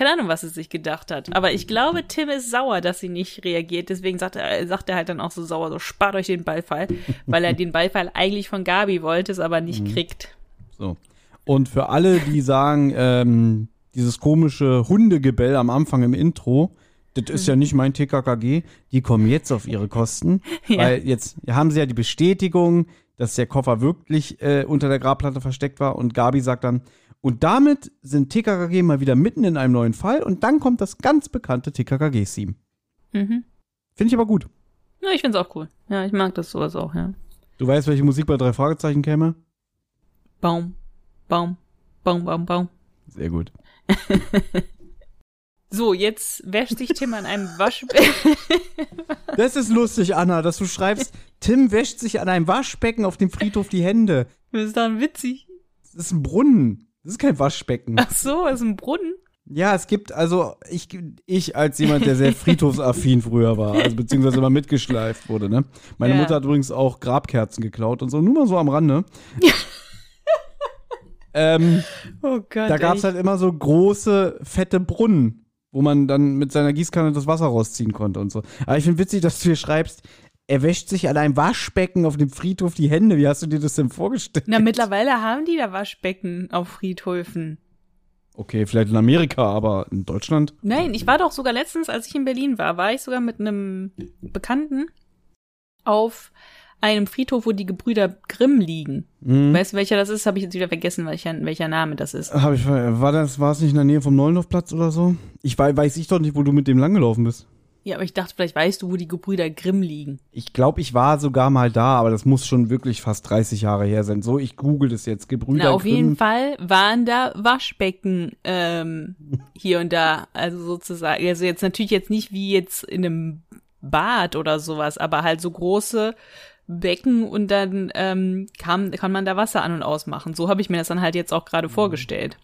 Keine Ahnung, was sie sich gedacht hat. Aber ich glaube, Tim ist sauer, dass sie nicht reagiert. Deswegen sagt er, sagt er halt dann auch so sauer, so spart euch den Beifall. weil er den Beifall eigentlich von Gabi wollte, es aber nicht Mhm. kriegt. So. Und für alle, die sagen, ähm, dieses komische Hundegebell am Anfang im Intro, das ist ja nicht mein TKKG, die kommen jetzt auf ihre Kosten, Ja. weil jetzt haben sie ja die Bestätigung, dass der Koffer wirklich äh, unter der Grabplatte versteckt war und Gabi sagt dann, und damit sind TKKG mal wieder mitten in einem neuen Fall und dann kommt das ganz bekannte TKKG-Theme. Mhm. Finde ich aber gut. Ja, ich find's auch cool. Ja, ich mag das sowas auch, ja. Du weißt, welche Musik bei drei Fragezeichen käme? Baum, Baum, Baum, Baum, Baum. Sehr gut. So, jetzt wäscht sich Tim an einem Waschbecken. Das ist lustig, Anna, dass du schreibst, Tim wäscht sich an einem Waschbecken auf dem Friedhof die Hände. Das ist dann witzig. Das ist ein Brunnen. Das ist kein Waschbecken. Ach so, das ist ein Brunnen. Ja, es gibt, also ich, ich als jemand, der sehr friedhofsaffin früher war, also beziehungsweise immer mitgeschleift wurde, ne? Meine Ja. Mutter hat übrigens auch Grabkerzen geklaut und so, nur mal so am Rande. ähm, Oh Gott. da gab es halt immer so große, fette Brunnen, wo man dann mit seiner Gießkanne das Wasser rausziehen konnte und so. Aber ich finde witzig, dass du hier schreibst, er wäscht sich an einem Waschbecken auf dem Friedhof die Hände. Wie hast du dir das denn vorgestellt? Na, mittlerweile haben die da Waschbecken auf Friedhöfen. Okay, vielleicht in Amerika, aber in Deutschland? Nein, ich war doch sogar letztens, als ich in Berlin war, war ich sogar mit einem Bekannten auf einem Friedhof, wo die Gebrüder Grimm liegen. Mhm. Weißt du, welcher das ist? Habe ich jetzt wieder vergessen, welcher, welcher Name das ist. Hab ich, war das, war es nicht in der Nähe vom Neulendorfplatz oder so? Ich weiß, weiß ich doch nicht, wo du mit dem langgelaufen bist. Ja, aber ich dachte, vielleicht weißt du, wo die Gebrüder Grimm liegen. Ich glaube, ich war sogar mal da, aber das muss schon wirklich fast 30 Jahre her sein. So, ich google das jetzt. Gebrüder Na, auf Grimm. jeden Fall waren da Waschbecken ähm, hier und da. Also sozusagen, also jetzt natürlich jetzt nicht wie jetzt in einem Bad oder sowas, aber halt so große Becken und dann ähm, kann, kann man da Wasser an und ausmachen. So habe ich mir das dann halt jetzt auch gerade vorgestellt.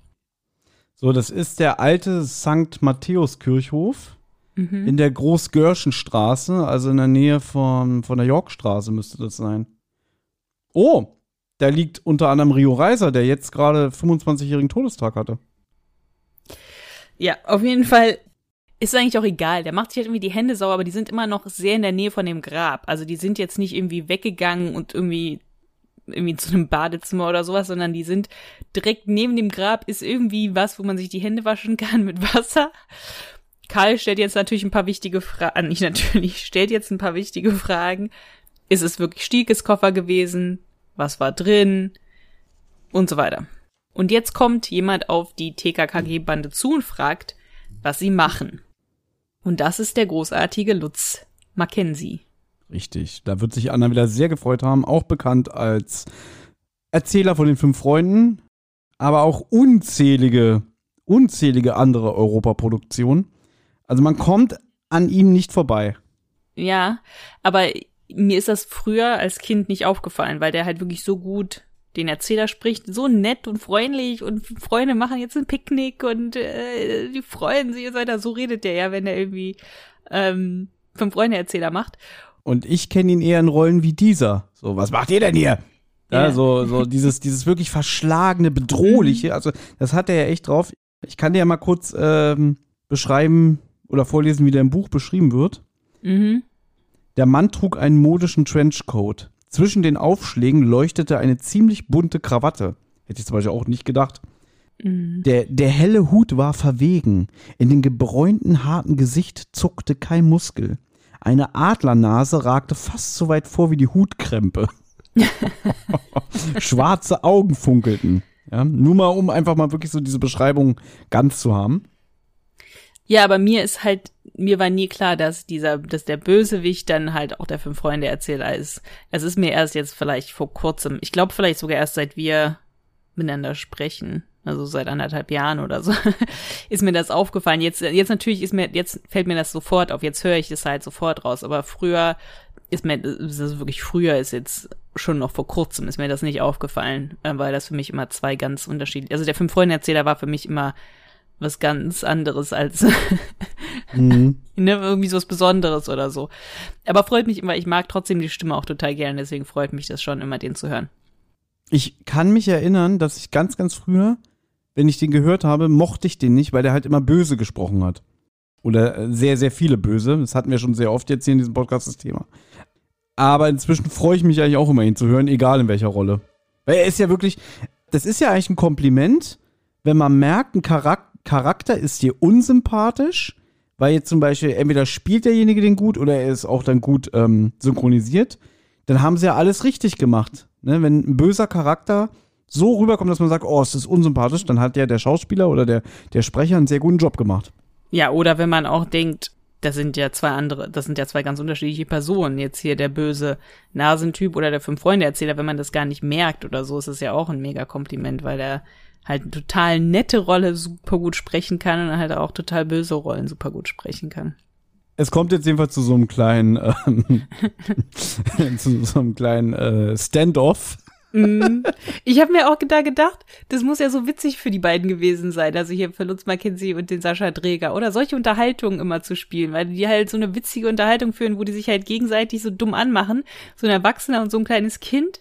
So, das ist der alte St. Matthäus-Kirchhof Mhm. in der Großgörschenstraße, also in der Nähe von, von der Yorkstraße müsste das sein. Oh, da liegt unter anderem Rio Reiser, der jetzt gerade 25-jährigen Todestag hatte. Ja, auf jeden Fall ist eigentlich auch egal. Der macht sich halt irgendwie die Hände sauer, aber die sind immer noch sehr in der Nähe von dem Grab. Also die sind jetzt nicht irgendwie weggegangen und irgendwie irgendwie zu einem Badezimmer oder sowas, sondern die sind direkt neben dem Grab ist irgendwie was, wo man sich die Hände waschen kann mit Wasser. Karl stellt jetzt natürlich ein paar wichtige Fragen, nicht natürlich, stellt jetzt ein paar wichtige Fragen. Ist es wirklich Stielkes Koffer gewesen? Was war drin? Und so weiter. Und jetzt kommt jemand auf die TKKG-Bande zu und fragt, was sie machen. Und das ist der großartige Lutz Mackenzie. Richtig, da wird sich Anna wieder sehr gefreut haben, auch bekannt als Erzähler von den fünf Freunden, aber auch unzählige, unzählige andere Europaproduktionen. Also man kommt an ihm nicht vorbei. Ja, aber mir ist das früher als Kind nicht aufgefallen, weil der halt wirklich so gut den Erzähler spricht, so nett und freundlich und Freunde machen jetzt ein Picknick und äh, die freuen sich und so weiter. So redet der ja, wenn er irgendwie ähm, fünf Freunde Erzähler macht. Und ich kenne ihn eher in Rollen wie dieser. So, was macht ihr denn hier? Ja, Ja. so, so dieses, dieses wirklich verschlagene, bedrohliche. Also, das hat er ja echt drauf. Ich kann dir ja mal kurz ähm, beschreiben oder vorlesen, wie der im Buch beschrieben wird. Mhm. Der Mann trug einen modischen Trenchcoat. Zwischen den Aufschlägen leuchtete eine ziemlich bunte Krawatte. Hätte ich zum Beispiel auch nicht gedacht. Mhm. Der, der helle Hut war verwegen. In dem gebräunten, harten Gesicht zuckte kein Muskel. Eine Adlernase ragte fast so weit vor wie die Hutkrempe. Schwarze Augen funkelten. Ja, nur mal, um einfach mal wirklich so diese Beschreibung ganz zu haben. Ja, aber mir ist halt, mir war nie klar, dass dieser, dass der Bösewicht dann halt auch der fünf Freunde Erzähler ist. Es ist mir erst jetzt vielleicht vor kurzem, ich glaube vielleicht sogar erst seit wir miteinander sprechen, also seit anderthalb Jahren oder so, ist mir das aufgefallen. Jetzt, jetzt natürlich ist mir, jetzt fällt mir das sofort auf, jetzt höre ich das halt sofort raus, aber früher ist mir, das ist wirklich früher ist jetzt schon noch vor kurzem ist mir das nicht aufgefallen, äh, weil das für mich immer zwei ganz unterschiedliche, also der fünf Freunde Erzähler war für mich immer was ganz anderes als Mhm. ne, irgendwie so was Besonderes oder so. Aber freut mich immer, ich mag trotzdem die Stimme auch total gerne, deswegen freut mich das schon immer, den zu hören. Ich kann mich erinnern, dass ich ganz, ganz früher, wenn ich den gehört habe, mochte ich den nicht, weil der halt immer böse gesprochen hat. Oder äh, sehr, sehr viele böse. Das hatten wir schon sehr oft jetzt hier in diesem Podcast, das Thema. Aber inzwischen freue ich mich eigentlich auch immer, ihn zu hören, egal in welcher Rolle. Weil er ist ja wirklich, das ist ja eigentlich ein Kompliment, wenn man merkt, ein Charak Charakter ist dir unsympathisch, weil jetzt zum Beispiel entweder spielt derjenige den gut oder er ist auch dann gut ähm, synchronisiert, dann haben sie ja alles richtig gemacht. Ne? Wenn ein böser Charakter so rüberkommt, dass man sagt, oh, es ist unsympathisch, dann hat ja der Schauspieler oder der, der Sprecher einen sehr guten Job gemacht. Ja, oder wenn man auch denkt, das sind ja zwei andere, das sind ja zwei ganz unterschiedliche Personen. Jetzt hier der böse Nasentyp oder der Fünf-Freunde-Erzähler, wenn man das gar nicht merkt oder so, ist es ja auch ein mega Kompliment, weil der halt eine total nette Rolle super gut sprechen kann und halt auch total böse Rollen super gut sprechen kann. Es kommt jetzt jedenfalls zu so einem kleinen, ähm, zu so einem kleinen äh, Standoff. Mm. Ich habe mir auch da gedacht, das muss ja so witzig für die beiden gewesen sein, also hier für Lutz McKenzie und den Sascha Dreger, oder solche Unterhaltungen immer zu spielen, weil die halt so eine witzige Unterhaltung führen, wo die sich halt gegenseitig so dumm anmachen, so ein Erwachsener und so ein kleines Kind.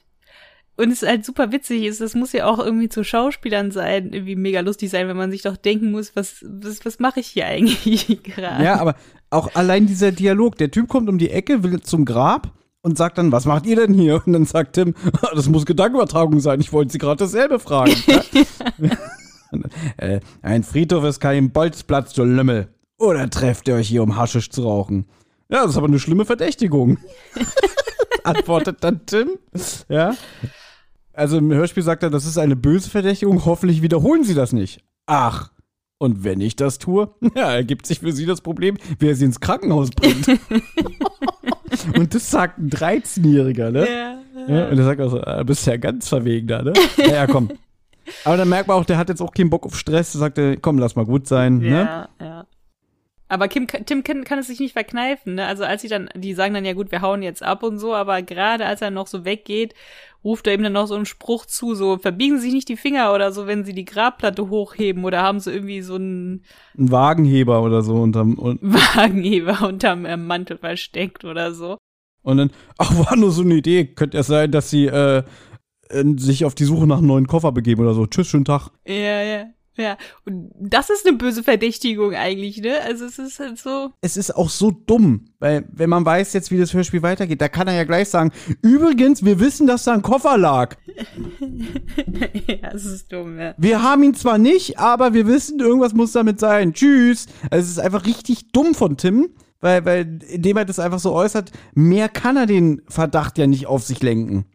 Und es halt super witzig ist, das muss ja auch irgendwie zu Schauspielern sein, irgendwie mega lustig sein, wenn man sich doch denken muss, was, was, was mache ich hier eigentlich gerade? Ja, aber auch allein dieser Dialog, der Typ kommt um die Ecke, will zum Grab und sagt dann, was macht ihr denn hier? Und dann sagt Tim, das muss Gedankenübertragung sein, ich wollte sie gerade dasselbe fragen. äh, ein Friedhof ist kein Bolzplatz, du Lümmel. Oder trefft ihr euch hier, um Haschisch zu rauchen? Ja, das ist aber eine schlimme Verdächtigung. Antwortet dann Tim. Ja. Also im Hörspiel sagt er, das ist eine böse Verdächtigung, hoffentlich wiederholen sie das nicht. Ach, und wenn ich das tue, ja, ergibt sich für sie das Problem, wer sie ins Krankenhaus bringt. und das sagt ein 13-Jähriger, ne? Ja, ja. ja, Und er sagt auch so, du bist ja ganz verwegen da, ne? Ja, ja, komm. Aber dann merkt man auch, der hat jetzt auch keinen Bock auf Stress. Da sagt er, komm, lass mal gut sein, ja, ne? Ja, ja. Aber Kim, Tim kann, kann es sich nicht verkneifen, ne? Also als sie dann, die sagen dann ja gut, wir hauen jetzt ab und so, aber gerade als er noch so weggeht, ruft er ihm dann noch so einen Spruch zu, so verbiegen Sie sich nicht die Finger oder so, wenn Sie die Grabplatte hochheben oder haben Sie irgendwie so einen Ein Wagenheber oder so unterm und Wagenheber unterm äh, Mantel versteckt oder so. Und dann, ach, war nur so eine Idee. Könnte ja sein, dass sie äh, sich auf die Suche nach einem neuen Koffer begeben oder so. Tschüss, schönen Tag. Ja, ja. Ja, und das ist eine böse Verdächtigung eigentlich, ne? Also es ist halt so. Es ist auch so dumm, weil wenn man weiß jetzt, wie das Hörspiel weitergeht, da kann er ja gleich sagen, übrigens, wir wissen, dass da ein Koffer lag. ja, es ist dumm, ja. Wir haben ihn zwar nicht, aber wir wissen, irgendwas muss damit sein. Tschüss. Also es ist einfach richtig dumm von Tim, weil, weil indem er das einfach so äußert, mehr kann er den Verdacht ja nicht auf sich lenken.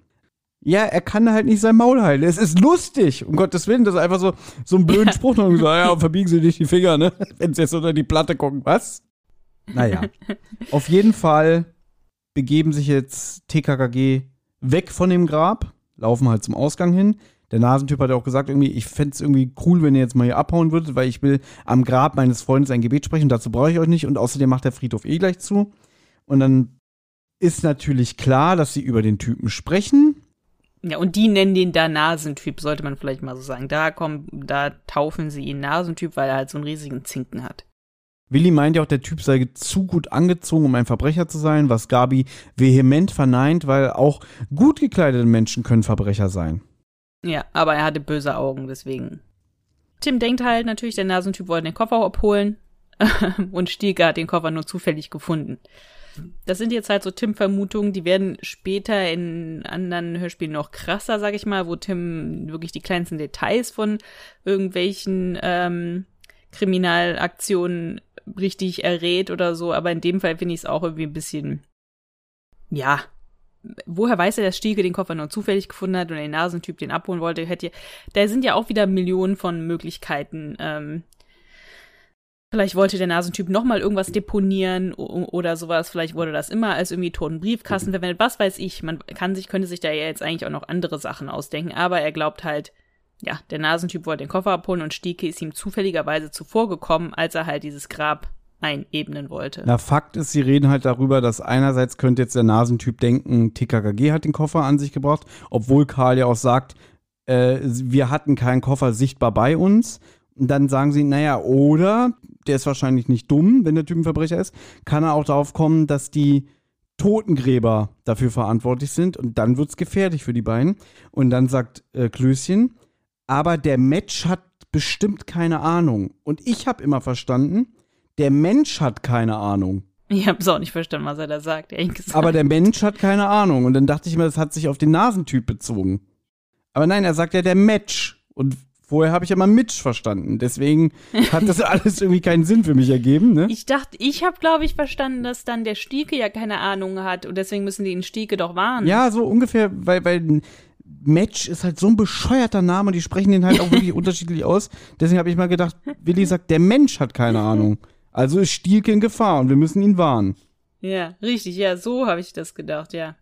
Ja, er kann halt nicht sein Maul halten. Es ist lustig, um Gottes Willen. Das ist einfach so, so ein blöden Spruch. noch so, ja, verbiegen Sie nicht die Finger, ne? Wenn Sie jetzt unter die Platte gucken. Was? Naja. Auf jeden Fall begeben sich jetzt TKKG weg von dem Grab, laufen halt zum Ausgang hin. Der Nasentyp hat ja auch gesagt, irgendwie, ich fände es irgendwie cool, wenn ihr jetzt mal hier abhauen würdet, weil ich will am Grab meines Freundes ein Gebet sprechen. Dazu brauche ich euch nicht. Und außerdem macht der Friedhof eh gleich zu. Und dann ist natürlich klar, dass sie über den Typen sprechen. Ja, und die nennen den da Nasentyp, sollte man vielleicht mal so sagen. Da kommen, da taufen sie ihn Nasentyp, weil er halt so einen riesigen Zinken hat. Willi meint ja auch, der Typ sei zu gut angezogen, um ein Verbrecher zu sein, was Gabi vehement verneint, weil auch gut gekleidete Menschen können Verbrecher sein. Ja, aber er hatte böse Augen, deswegen. Tim denkt halt natürlich, der Nasentyp wollte den Koffer abholen und Stieger hat den Koffer nur zufällig gefunden. Das sind jetzt halt so Tim-Vermutungen, die werden später in anderen Hörspielen noch krasser, sag ich mal, wo Tim wirklich die kleinsten Details von irgendwelchen ähm, Kriminalaktionen richtig errät oder so. Aber in dem Fall finde ich es auch irgendwie ein bisschen, ja, woher weiß er, dass Stiege den Koffer nur zufällig gefunden hat und der Nasentyp den abholen wollte? Hätte, da sind ja auch wieder Millionen von Möglichkeiten, ähm, Vielleicht wollte der Nasentyp nochmal irgendwas deponieren oder sowas. Vielleicht wurde das immer als irgendwie toten Briefkasten verwendet. Was weiß ich. Man kann sich, könnte sich da ja jetzt eigentlich auch noch andere Sachen ausdenken. Aber er glaubt halt, ja, der Nasentyp wollte den Koffer abholen und Stieke ist ihm zufälligerweise zuvorgekommen, als er halt dieses Grab einebnen wollte. Na, Fakt ist, sie reden halt darüber, dass einerseits könnte jetzt der Nasentyp denken, TKKG hat den Koffer an sich gebracht, obwohl Karl ja auch sagt, äh, wir hatten keinen Koffer sichtbar bei uns. Und dann sagen sie, naja, oder, der ist wahrscheinlich nicht dumm, wenn der Typ ein Verbrecher ist, kann er auch darauf kommen, dass die Totengräber dafür verantwortlich sind und dann wird es gefährlich für die beiden. Und dann sagt äh, Klößchen, aber der Match hat bestimmt keine Ahnung. Und ich habe immer verstanden, der Mensch hat keine Ahnung. Ich habe es auch nicht verstanden, was er da sagt, ehrlich gesagt. Aber der Mensch hat keine Ahnung. Und dann dachte ich mir, das hat sich auf den Nasentyp bezogen. Aber nein, er sagt ja der Match. Und Vorher habe ich ja mal Mitch verstanden. Deswegen hat das alles irgendwie keinen Sinn für mich ergeben, ne? Ich dachte, ich habe, glaube ich, verstanden, dass dann der Stieke ja keine Ahnung hat und deswegen müssen die den Stieke doch warnen. Ja, so ungefähr, weil, weil Match ist halt so ein bescheuerter Name und die sprechen den halt auch wirklich unterschiedlich aus. Deswegen habe ich mal gedacht, Willi sagt, der Mensch hat keine Ahnung. Also ist Stielke in Gefahr und wir müssen ihn warnen. Ja, richtig, ja, so habe ich das gedacht, ja.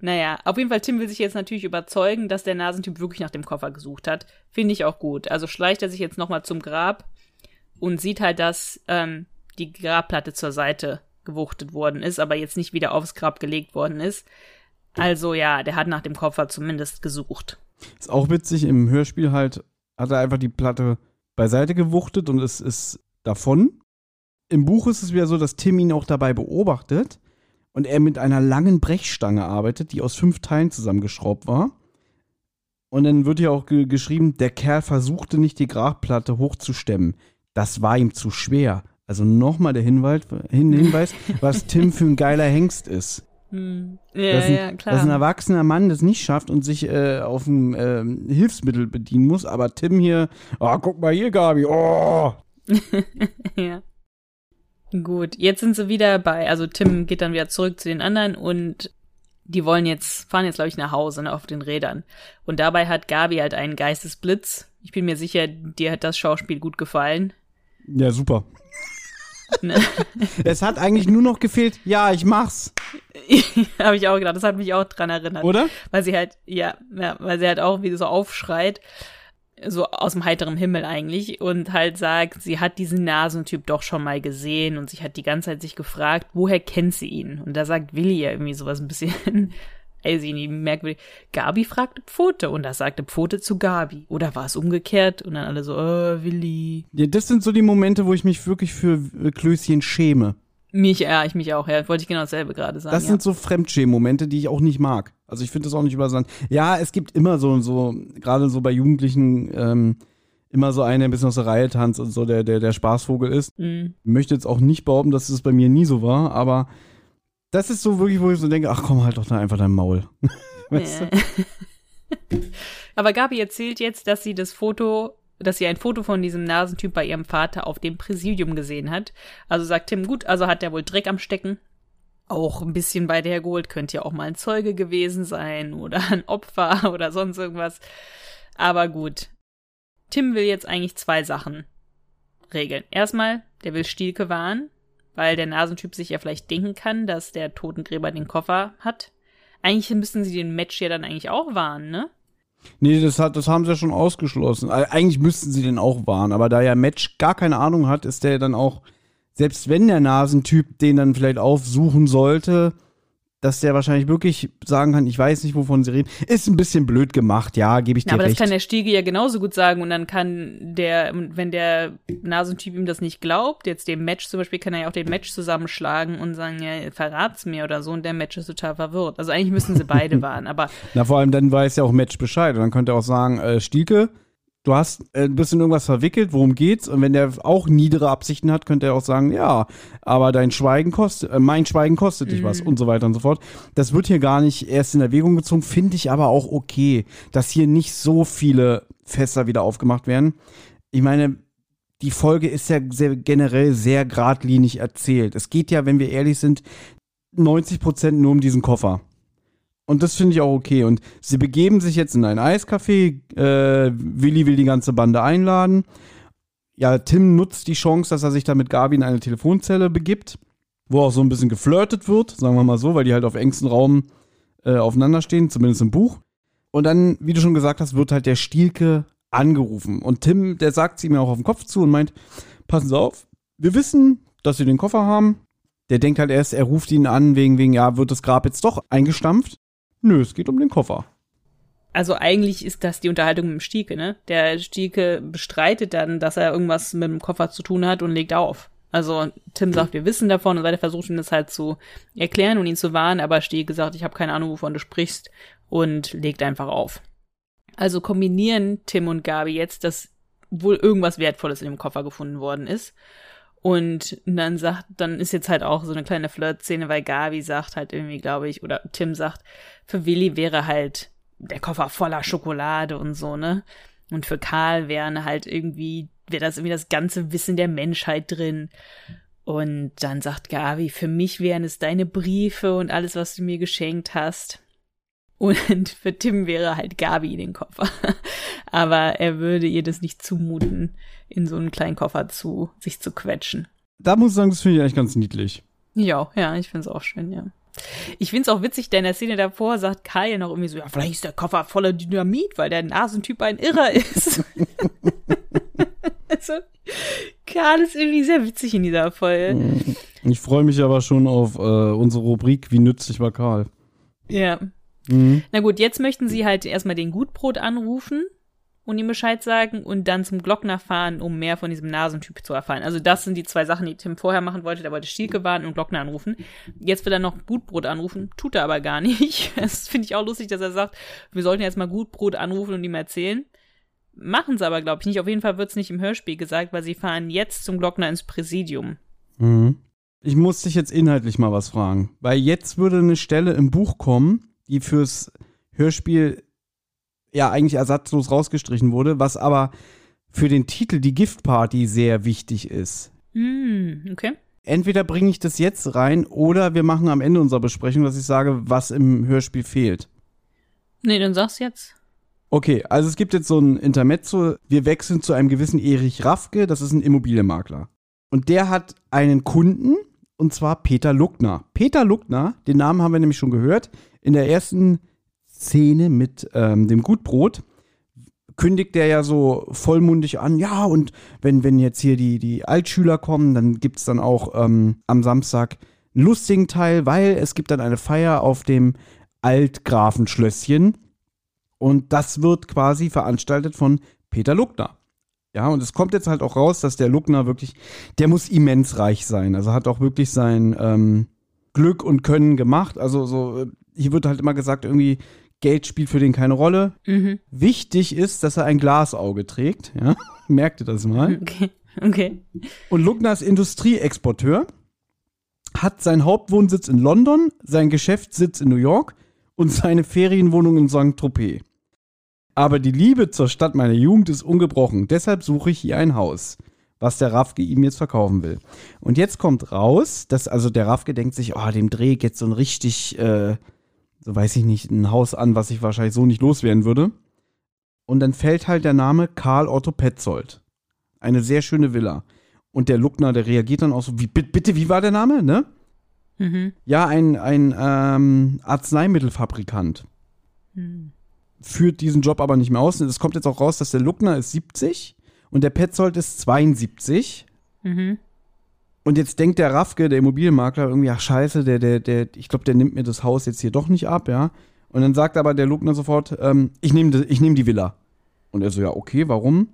Naja, auf jeden Fall, Tim will sich jetzt natürlich überzeugen, dass der Nasentyp wirklich nach dem Koffer gesucht hat. Finde ich auch gut. Also schleicht er sich jetzt nochmal zum Grab und sieht halt, dass ähm, die Grabplatte zur Seite gewuchtet worden ist, aber jetzt nicht wieder aufs Grab gelegt worden ist. Also ja, der hat nach dem Koffer zumindest gesucht. Ist auch witzig, im Hörspiel halt hat er einfach die Platte beiseite gewuchtet und es ist davon. Im Buch ist es wieder so, dass Tim ihn auch dabei beobachtet und er mit einer langen Brechstange arbeitet, die aus fünf Teilen zusammengeschraubt war. Und dann wird hier auch ge geschrieben, der Kerl versuchte nicht die Grabplatte hochzustemmen. Das war ihm zu schwer. Also nochmal der Hinweis, Hinweis was Tim für ein geiler Hengst ist. Hm. Ja, ein, ja, klar. dass ein erwachsener Mann das nicht schafft und sich äh, auf ein äh, Hilfsmittel bedienen muss. Aber Tim hier, oh, guck mal hier, Gabi, oh. ja. Gut, jetzt sind sie wieder bei, also Tim geht dann wieder zurück zu den anderen und die wollen jetzt, fahren jetzt, glaube ich, nach Hause, ne, auf den Rädern. Und dabei hat Gabi halt einen Geistesblitz. Ich bin mir sicher, dir hat das Schauspiel gut gefallen. Ja, super. Ne? es hat eigentlich nur noch gefehlt, ja, ich mach's. Habe ich auch gedacht, das hat mich auch dran erinnert. Oder? Weil sie halt, ja, ja, weil sie halt auch wieder so aufschreit so aus dem heiteren Himmel eigentlich und halt sagt, sie hat diesen Nasentyp doch schon mal gesehen und sie hat die ganze Zeit sich gefragt, woher kennt sie ihn? Und da sagt Willi ja irgendwie sowas ein bisschen, ey, sie nie merkwürdig. Gabi fragte Pfote und das sagte Pfote zu Gabi. Oder war es umgekehrt? Und dann alle so, äh, Willi. Ja, das sind so die Momente, wo ich mich wirklich für Klößchen schäme. Mich, ja, ich mich auch, ja. Wollte ich genau dasselbe gerade sagen. Das ja. sind so Fremdschämen-Momente, die ich auch nicht mag. Also ich finde das auch nicht übersandt. Ja, es gibt immer so, so, gerade so bei Jugendlichen, ähm, immer so einen, der ein bisschen aus der Reihe tanzt und so, der, der, der Spaßvogel ist. Mhm. Ich möchte jetzt auch nicht behaupten, dass es bei mir nie so war, aber das ist so wirklich, wo ich so denke, ach komm, halt doch da einfach dein Maul. weißt du? aber Gabi erzählt jetzt, dass sie das Foto dass sie ein Foto von diesem Nasentyp bei ihrem Vater auf dem Präsidium gesehen hat. Also sagt Tim, gut, also hat er wohl Dreck am Stecken. Auch ein bisschen bei der geholt, könnte ja auch mal ein Zeuge gewesen sein oder ein Opfer oder sonst irgendwas. Aber gut. Tim will jetzt eigentlich zwei Sachen regeln. Erstmal, der will Stielke warnen, weil der Nasentyp sich ja vielleicht denken kann, dass der Totengräber den Koffer hat. Eigentlich müssen sie den Match ja dann eigentlich auch warnen, ne? Nee, das, hat, das haben sie ja schon ausgeschlossen. Eigentlich müssten sie den auch warnen, aber da ja Match gar keine Ahnung hat, ist der dann auch, selbst wenn der Nasentyp den dann vielleicht aufsuchen sollte, dass der wahrscheinlich wirklich sagen kann, ich weiß nicht, wovon sie reden. Ist ein bisschen blöd gemacht, ja, gebe ich dir ja, aber recht. Aber das kann der Stiege ja genauso gut sagen und dann kann der, wenn der Nasentyp ihm das nicht glaubt, jetzt dem Match zum Beispiel, kann er ja auch den Match zusammenschlagen und sagen, ja, verrat's mir oder so und der Match ist total verwirrt. Also eigentlich müssen sie beide warnen, aber. Na, vor allem dann weiß ja auch Match Bescheid und dann könnte er auch sagen, äh, Stieke, du hast äh, bist in irgendwas verwickelt, worum geht's? Und wenn der auch niedere Absichten hat, könnte er auch sagen, ja, aber dein Schweigen kostet, äh, mein Schweigen kostet dich was mhm. und so weiter und so fort. Das wird hier gar nicht erst in Erwägung gezogen, finde ich aber auch okay, dass hier nicht so viele Fässer wieder aufgemacht werden. Ich meine, die Folge ist ja sehr, generell sehr geradlinig erzählt. Es geht ja, wenn wir ehrlich sind, 90 Prozent nur um diesen Koffer. Und das finde ich auch okay. Und sie begeben sich jetzt in ein Eiscafé. Äh, Willi will die ganze Bande einladen. Ja, Tim nutzt die Chance, dass er sich da mit Gabi in eine Telefonzelle begibt, wo auch so ein bisschen geflirtet wird, sagen wir mal so, weil die halt auf engstem Raum äh, aufeinander stehen, zumindest im Buch. Und dann, wie du schon gesagt hast, wird halt der Stielke angerufen. Und Tim, der sagt sie ihm auch auf den Kopf zu und meint, passen Sie auf, wir wissen, dass Sie den Koffer haben. Der denkt halt erst, er ruft ihn an, wegen, wegen, ja, wird das Grab jetzt doch eingestampft. Nö, es geht um den Koffer. Also eigentlich ist das die Unterhaltung mit dem Stieke, ne? Der Stieke bestreitet dann, dass er irgendwas mit dem Koffer zu tun hat und legt auf. Also Tim sagt, wir wissen davon und weiter versucht ihm das halt zu erklären und ihn zu warnen, aber Stieke sagt, ich habe keine Ahnung, wovon du sprichst und legt einfach auf. Also kombinieren Tim und Gabi jetzt, dass wohl irgendwas Wertvolles in dem Koffer gefunden worden ist. Und dann sagt, dann ist jetzt halt auch so eine kleine Flirt-Szene, weil Gabi sagt halt irgendwie, glaube ich, oder Tim sagt, für Willi wäre halt der Koffer voller Schokolade und so, ne? Und für Karl wären halt irgendwie, wäre das irgendwie das ganze Wissen der Menschheit drin. Und dann sagt Gavi, für mich wären es deine Briefe und alles, was du mir geschenkt hast. Und für Tim wäre halt Gabi den Koffer. Aber er würde ihr das nicht zumuten, in so einen kleinen Koffer zu sich zu quetschen. Da muss ich sagen, das finde ich eigentlich ganz niedlich. Ja, ja, ich finde es auch schön, ja. Ich finde es auch witzig, denn in der Szene davor sagt Kai noch irgendwie so, ja, vielleicht ist der Koffer voller Dynamit, weil der Nasentyp ein Irrer ist. also, Karl ist irgendwie sehr witzig in dieser Folge. Ich freue mich aber schon auf äh, unsere Rubrik Wie nützlich war Karl. Ja. Mhm. Na gut, jetzt möchten sie halt erstmal den Gutbrot anrufen und ihm Bescheid sagen und dann zum Glockner fahren, um mehr von diesem Nasentyp zu erfahren. Also das sind die zwei Sachen, die Tim vorher machen wollte. Der wollte Stielke warnen und Glockner anrufen. Jetzt will er noch Gutbrot anrufen, tut er aber gar nicht. Das finde ich auch lustig, dass er sagt, wir sollten jetzt mal Gutbrot anrufen und ihm erzählen. Machen sie aber, glaube ich, nicht. Auf jeden Fall wird es nicht im Hörspiel gesagt, weil sie fahren jetzt zum Glockner ins Präsidium. Mhm. Ich muss dich jetzt inhaltlich mal was fragen. Weil jetzt würde eine Stelle im Buch kommen, die fürs Hörspiel ja eigentlich ersatzlos rausgestrichen wurde, was aber für den Titel die Giftparty sehr wichtig ist. Hm, okay. Entweder bringe ich das jetzt rein oder wir machen am Ende unserer Besprechung, dass ich sage, was im Hörspiel fehlt. Nee, dann sag's jetzt. Okay, also es gibt jetzt so ein Intermezzo. Wir wechseln zu einem gewissen Erich Raffke, das ist ein Immobilienmakler. Und der hat einen Kunden, und zwar Peter Luckner. Peter Luckner, den Namen haben wir nämlich schon gehört, in der ersten Szene mit ähm, dem Gutbrot kündigt der ja so vollmundig an, ja, und wenn, wenn jetzt hier die, die Altschüler kommen, dann gibt es dann auch ähm, am Samstag einen lustigen Teil, weil es gibt dann eine Feier auf dem Altgrafenschlösschen und das wird quasi veranstaltet von Peter Luckner. Ja, und es kommt jetzt halt auch raus, dass der Luckner wirklich, der muss immens reich sein. Also hat auch wirklich sein ähm, Glück und Können gemacht. Also so, äh, hier wird halt immer gesagt, irgendwie Geld spielt für den keine Rolle. Mhm. Wichtig ist, dass er ein Glasauge trägt. Ja, merkt ihr das mal? Okay. Okay. Und Luckner ist Industrieexporteur, hat seinen Hauptwohnsitz in London, seinen Geschäftssitz in New York und seine Ferienwohnung in Saint-Tropez. Aber die Liebe zur Stadt meiner Jugend ist ungebrochen. Deshalb suche ich hier ein Haus, was der Raffke ihm jetzt verkaufen will. Und jetzt kommt raus, dass also der Raffke denkt sich, oh, dem drehe ich jetzt so ein richtig, äh, so weiß ich nicht, ein Haus an, was ich wahrscheinlich so nicht loswerden würde. Und dann fällt halt der Name Karl Otto Petzold. Eine sehr schöne Villa. Und der Luckner, der reagiert dann auch so, wie, bitte, wie war der Name, ne? Mhm. Ja, ein, ein ähm, Arzneimittelfabrikant. Hm. Führt diesen Job aber nicht mehr aus. Es kommt jetzt auch raus, dass der Luckner ist 70 und der Petzold ist 72. Mhm. Und jetzt denkt der Raffke, der Immobilienmakler, irgendwie, ach scheiße, der, der, der, ich glaube, der nimmt mir das Haus jetzt hier doch nicht ab, ja. Und dann sagt aber der Luckner sofort, ähm, ich nehme ich nehm die Villa. Und er so, ja, okay, warum?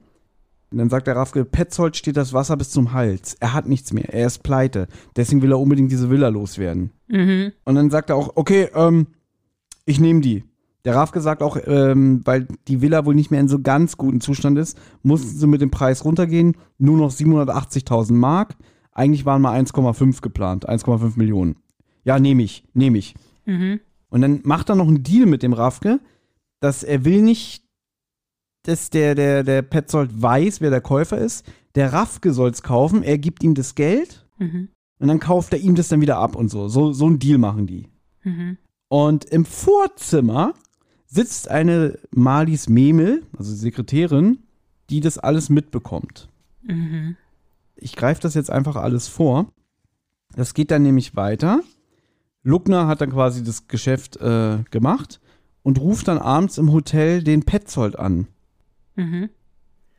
Und dann sagt der Raffke, Petzold steht das Wasser bis zum Hals. Er hat nichts mehr, er ist pleite. Deswegen will er unbedingt diese Villa loswerden. Mhm. Und dann sagt er auch, okay, ähm, ich nehme die. Der Raffke sagt auch, ähm, weil die Villa wohl nicht mehr in so ganz gutem Zustand ist, mussten sie mit dem Preis runtergehen. Nur noch 780.000 Mark. Eigentlich waren mal 1,5 geplant, 1,5 Millionen. Ja, nehme ich, nehme ich. Mhm. Und dann macht er noch einen Deal mit dem Raffke, dass er will nicht, dass der, der, der Petzold weiß, wer der Käufer ist. Der Raffke soll es kaufen, er gibt ihm das Geld Mhm. und dann kauft er ihm das dann wieder ab und so. So, so einen Deal machen die. Mhm. Und im Vorzimmer sitzt eine Marlies Memel, also Sekretärin, die das alles mitbekommt. Mhm. Ich greife das jetzt einfach alles vor. Das geht dann nämlich weiter. Luckner hat dann quasi das Geschäft äh, gemacht und ruft dann abends im Hotel den Petzold an. Mhm.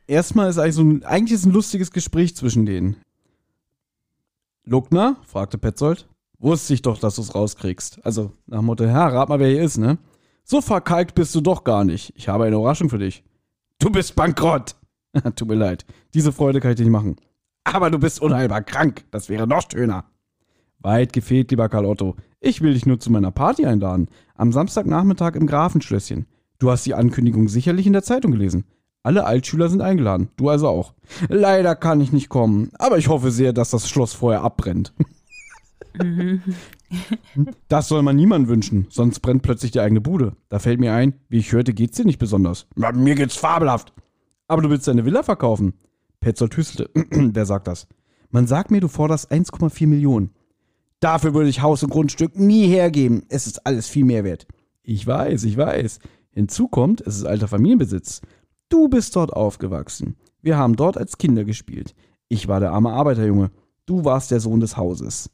Erstmal ist eigentlich so ein, eigentlich ist ein lustiges Gespräch zwischen denen. Luckner? fragte Petzold. Wusste ich doch, dass du es rauskriegst. Also nach dem Motto, ja, rat mal, wer hier ist, ne? So verkalkt bist du doch gar nicht. Ich habe eine Überraschung für dich. Du bist bankrott. Tut mir leid. Diese Freude kann ich dir nicht machen. Aber du bist unheilbar krank. Das wäre noch schöner. Weit gefehlt, lieber Karl Otto. Ich will dich nur zu meiner Party einladen. Am Samstagnachmittag im Grafenschlösschen. Du hast die Ankündigung sicherlich in der Zeitung gelesen. Alle Altschüler sind eingeladen. Du also auch. Leider kann ich nicht kommen. Aber ich hoffe sehr, dass das Schloss vorher abbrennt. Das soll man niemand wünschen, sonst brennt plötzlich die eigene Bude. Da fällt mir ein, wie ich hörte, geht's dir nicht besonders. Mir geht's fabelhaft. Aber du willst deine Villa verkaufen. Petzold hüstelte. Wer sagt das? Man sagt mir, du forderst 1,4 Millionen. Dafür würde ich Haus und Grundstück nie hergeben. Es ist alles viel mehr wert. Ich weiß, ich weiß. Hinzu kommt, es ist alter Familienbesitz. Du bist dort aufgewachsen. Wir haben dort als Kinder gespielt. Ich war der arme Arbeiterjunge. Du warst der Sohn des Hauses.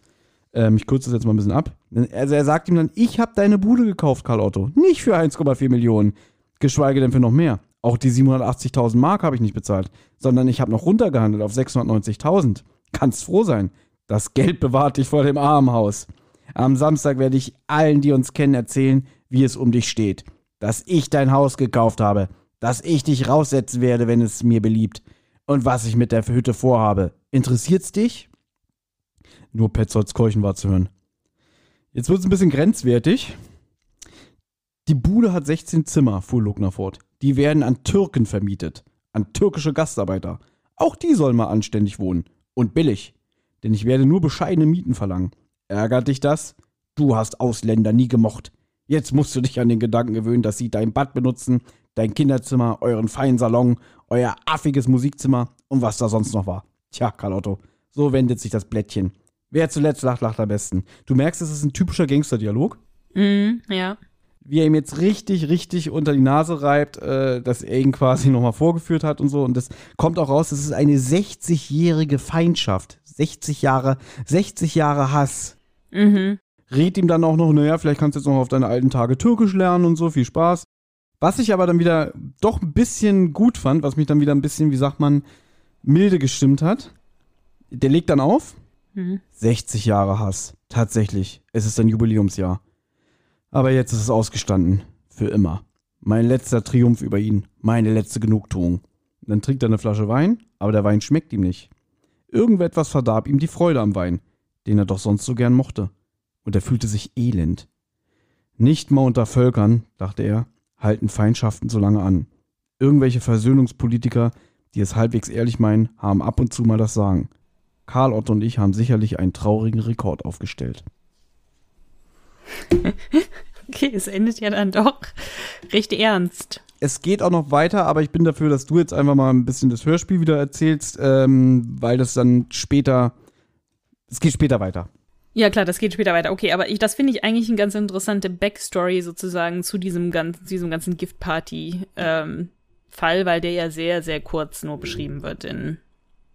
Ähm, ich kürze das jetzt mal ein bisschen ab. Also er sagt ihm dann, ich habe deine Bude gekauft, Karl Otto. Nicht für 1,4 Millionen. Geschweige denn für noch mehr. Auch die 780.000 Mark habe ich nicht bezahlt, sondern ich habe noch runtergehandelt auf 690.000. Kannst froh sein. Das Geld bewahrt dich vor dem Armenhaus. Am Samstag werde ich allen, die uns kennen, erzählen, wie es um dich steht. Dass ich dein Haus gekauft habe. Dass ich dich raussetzen werde, wenn es mir beliebt. Und was ich mit der Hütte vorhabe. Interessiert's dich? Nur Petzolds Keuchen war zu hören. Jetzt wird es ein bisschen grenzwertig. Die Bude hat 16 Zimmer, fuhr Lugner fort. Die werden an Türken vermietet. An türkische Gastarbeiter. Auch die sollen mal anständig wohnen. Und billig. Denn ich werde nur bescheidene Mieten verlangen. Ärgert dich das? Du hast Ausländer nie gemocht. Jetzt musst du dich an den Gedanken gewöhnen, dass sie dein Bad benutzen, dein Kinderzimmer, euren feinen Salon, euer affiges Musikzimmer und was da sonst noch war. Tja, Carlotto, so wendet sich das Blättchen. Wer zuletzt lacht, lacht am besten. Du merkst, es ist ein typischer Gangsterdialog. Mhm, ja. Wie er ihm jetzt richtig, richtig unter die Nase reibt, äh, dass er ihn quasi nochmal vorgeführt hat und so. Und das kommt auch raus, das ist eine 60-jährige Feindschaft. 60 Jahre, 60 Jahre Hass. Mhm. Red ihm dann auch noch, naja, vielleicht kannst du jetzt noch auf deine alten Tage Türkisch lernen und so, viel Spaß. Was ich aber dann wieder doch ein bisschen gut fand, was mich dann wieder ein bisschen, wie sagt man, milde gestimmt hat, der legt dann auf. Mhm. 60 Jahre Hass. Tatsächlich. Es ist ein Jubiläumsjahr. Aber jetzt ist es ausgestanden. Für immer. Mein letzter Triumph über ihn. Meine letzte Genugtuung. Dann trinkt er eine Flasche Wein, aber der Wein schmeckt ihm nicht. Irgendetwas verdarb ihm die Freude am Wein, den er doch sonst so gern mochte. Und er fühlte sich elend. Nicht mal unter Völkern, dachte er, halten Feindschaften so lange an. Irgendwelche Versöhnungspolitiker, die es halbwegs ehrlich meinen, haben ab und zu mal das Sagen. Karl Otto und ich haben sicherlich einen traurigen Rekord aufgestellt. Okay, es endet ja dann doch recht ernst. Es geht auch noch weiter, aber ich bin dafür, dass du jetzt einfach mal ein bisschen das Hörspiel wieder erzählst, ähm, weil das dann später, es geht später weiter. Ja, klar, das geht später weiter. Okay, aber ich, das finde ich eigentlich eine ganz interessante Backstory sozusagen zu diesem ganzen, diesem ganzen Giftparty-Fall, ähm, weil der ja sehr, sehr kurz nur beschrieben wird in,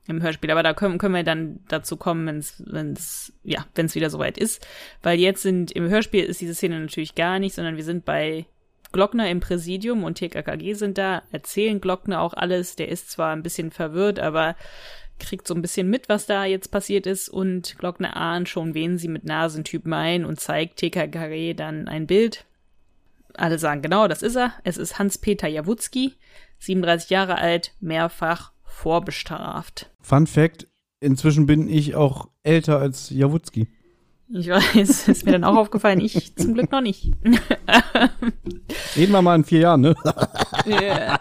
im Hörspiel. Aber da können, können wir dann dazu kommen, wenn es, wenn es, ja, wenn es wieder soweit ist. Weil jetzt sind, im Hörspiel ist diese Szene natürlich gar nicht, sondern wir sind bei Glockner im Präsidium und TKKG sind da, erzählen Glockner auch alles. Der ist zwar ein bisschen verwirrt, aber kriegt so ein bisschen mit, was da jetzt passiert ist und Glockner ahnt schon, wen sie mit Nasentyp meinen und zeigt TKKG dann ein Bild. Alle sagen, genau, das ist er. Es ist Hans-Peter Jawutzki, 37 Jahre alt, mehrfach vorbestraft. Fun Fact: Inzwischen bin ich auch älter als Jawutzki. Ich weiß, ist mir dann auch aufgefallen. Ich zum Glück noch nicht. Reden wir mal in vier Jahren, ne?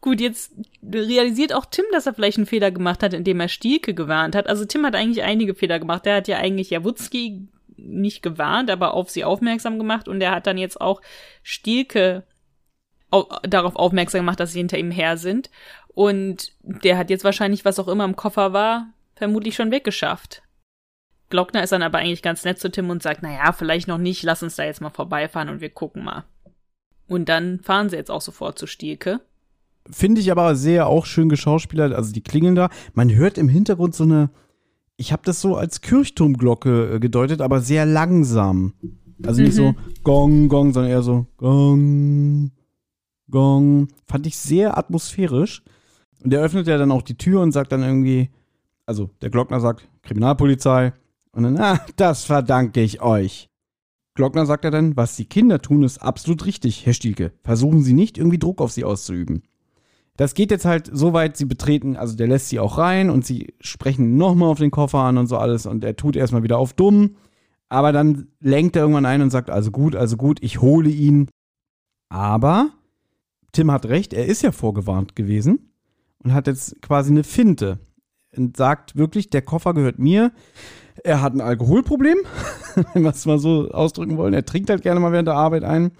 Gut, jetzt realisiert auch Tim, dass er vielleicht einen Fehler gemacht hat, indem er Stielke gewarnt hat. Also Tim hat eigentlich einige Fehler gemacht. Der hat ja eigentlich Jawutzki nicht gewarnt, aber auf sie aufmerksam gemacht und er hat dann jetzt auch Stielke au darauf aufmerksam gemacht, dass sie hinter ihm her sind. Und der hat jetzt wahrscheinlich, was auch immer im Koffer war, vermutlich schon weggeschafft. Glockner ist dann aber eigentlich ganz nett zu Tim und sagt, naja, vielleicht noch nicht, lass uns da jetzt mal vorbeifahren und wir gucken mal. Und dann fahren sie jetzt auch sofort zu Stielke. Finde ich aber sehr auch schön geschauspielert, also die klingeln da. Man hört im Hintergrund so eine, ich habe das so als Kirchturmglocke äh, gedeutet, aber sehr langsam. Also nicht so Gong, Gong, sondern eher so Gong, Gong. Fand ich sehr atmosphärisch. Und er öffnet ja dann auch die Tür und sagt dann irgendwie, also der Glockner sagt, Kriminalpolizei. Und dann, ah, das verdanke ich euch. Glockner sagt er dann, was die Kinder tun, ist absolut richtig, Herr Stielke. Versuchen Sie nicht, irgendwie Druck auf sie auszuüben. Das geht jetzt halt so weit, sie betreten, also der lässt sie auch rein und sie sprechen nochmal auf den Koffer an und so alles und er tut erstmal wieder auf dumm. Aber dann lenkt er irgendwann ein und sagt, also gut, also gut, ich hole ihn. Aber Tim hat recht, er ist ja vorgewarnt gewesen und hat jetzt quasi eine Finte und sagt wirklich, der Koffer gehört mir. Er hat ein Alkoholproblem, wenn wir es mal so ausdrücken wollen. Er trinkt halt gerne mal während der Arbeit ein,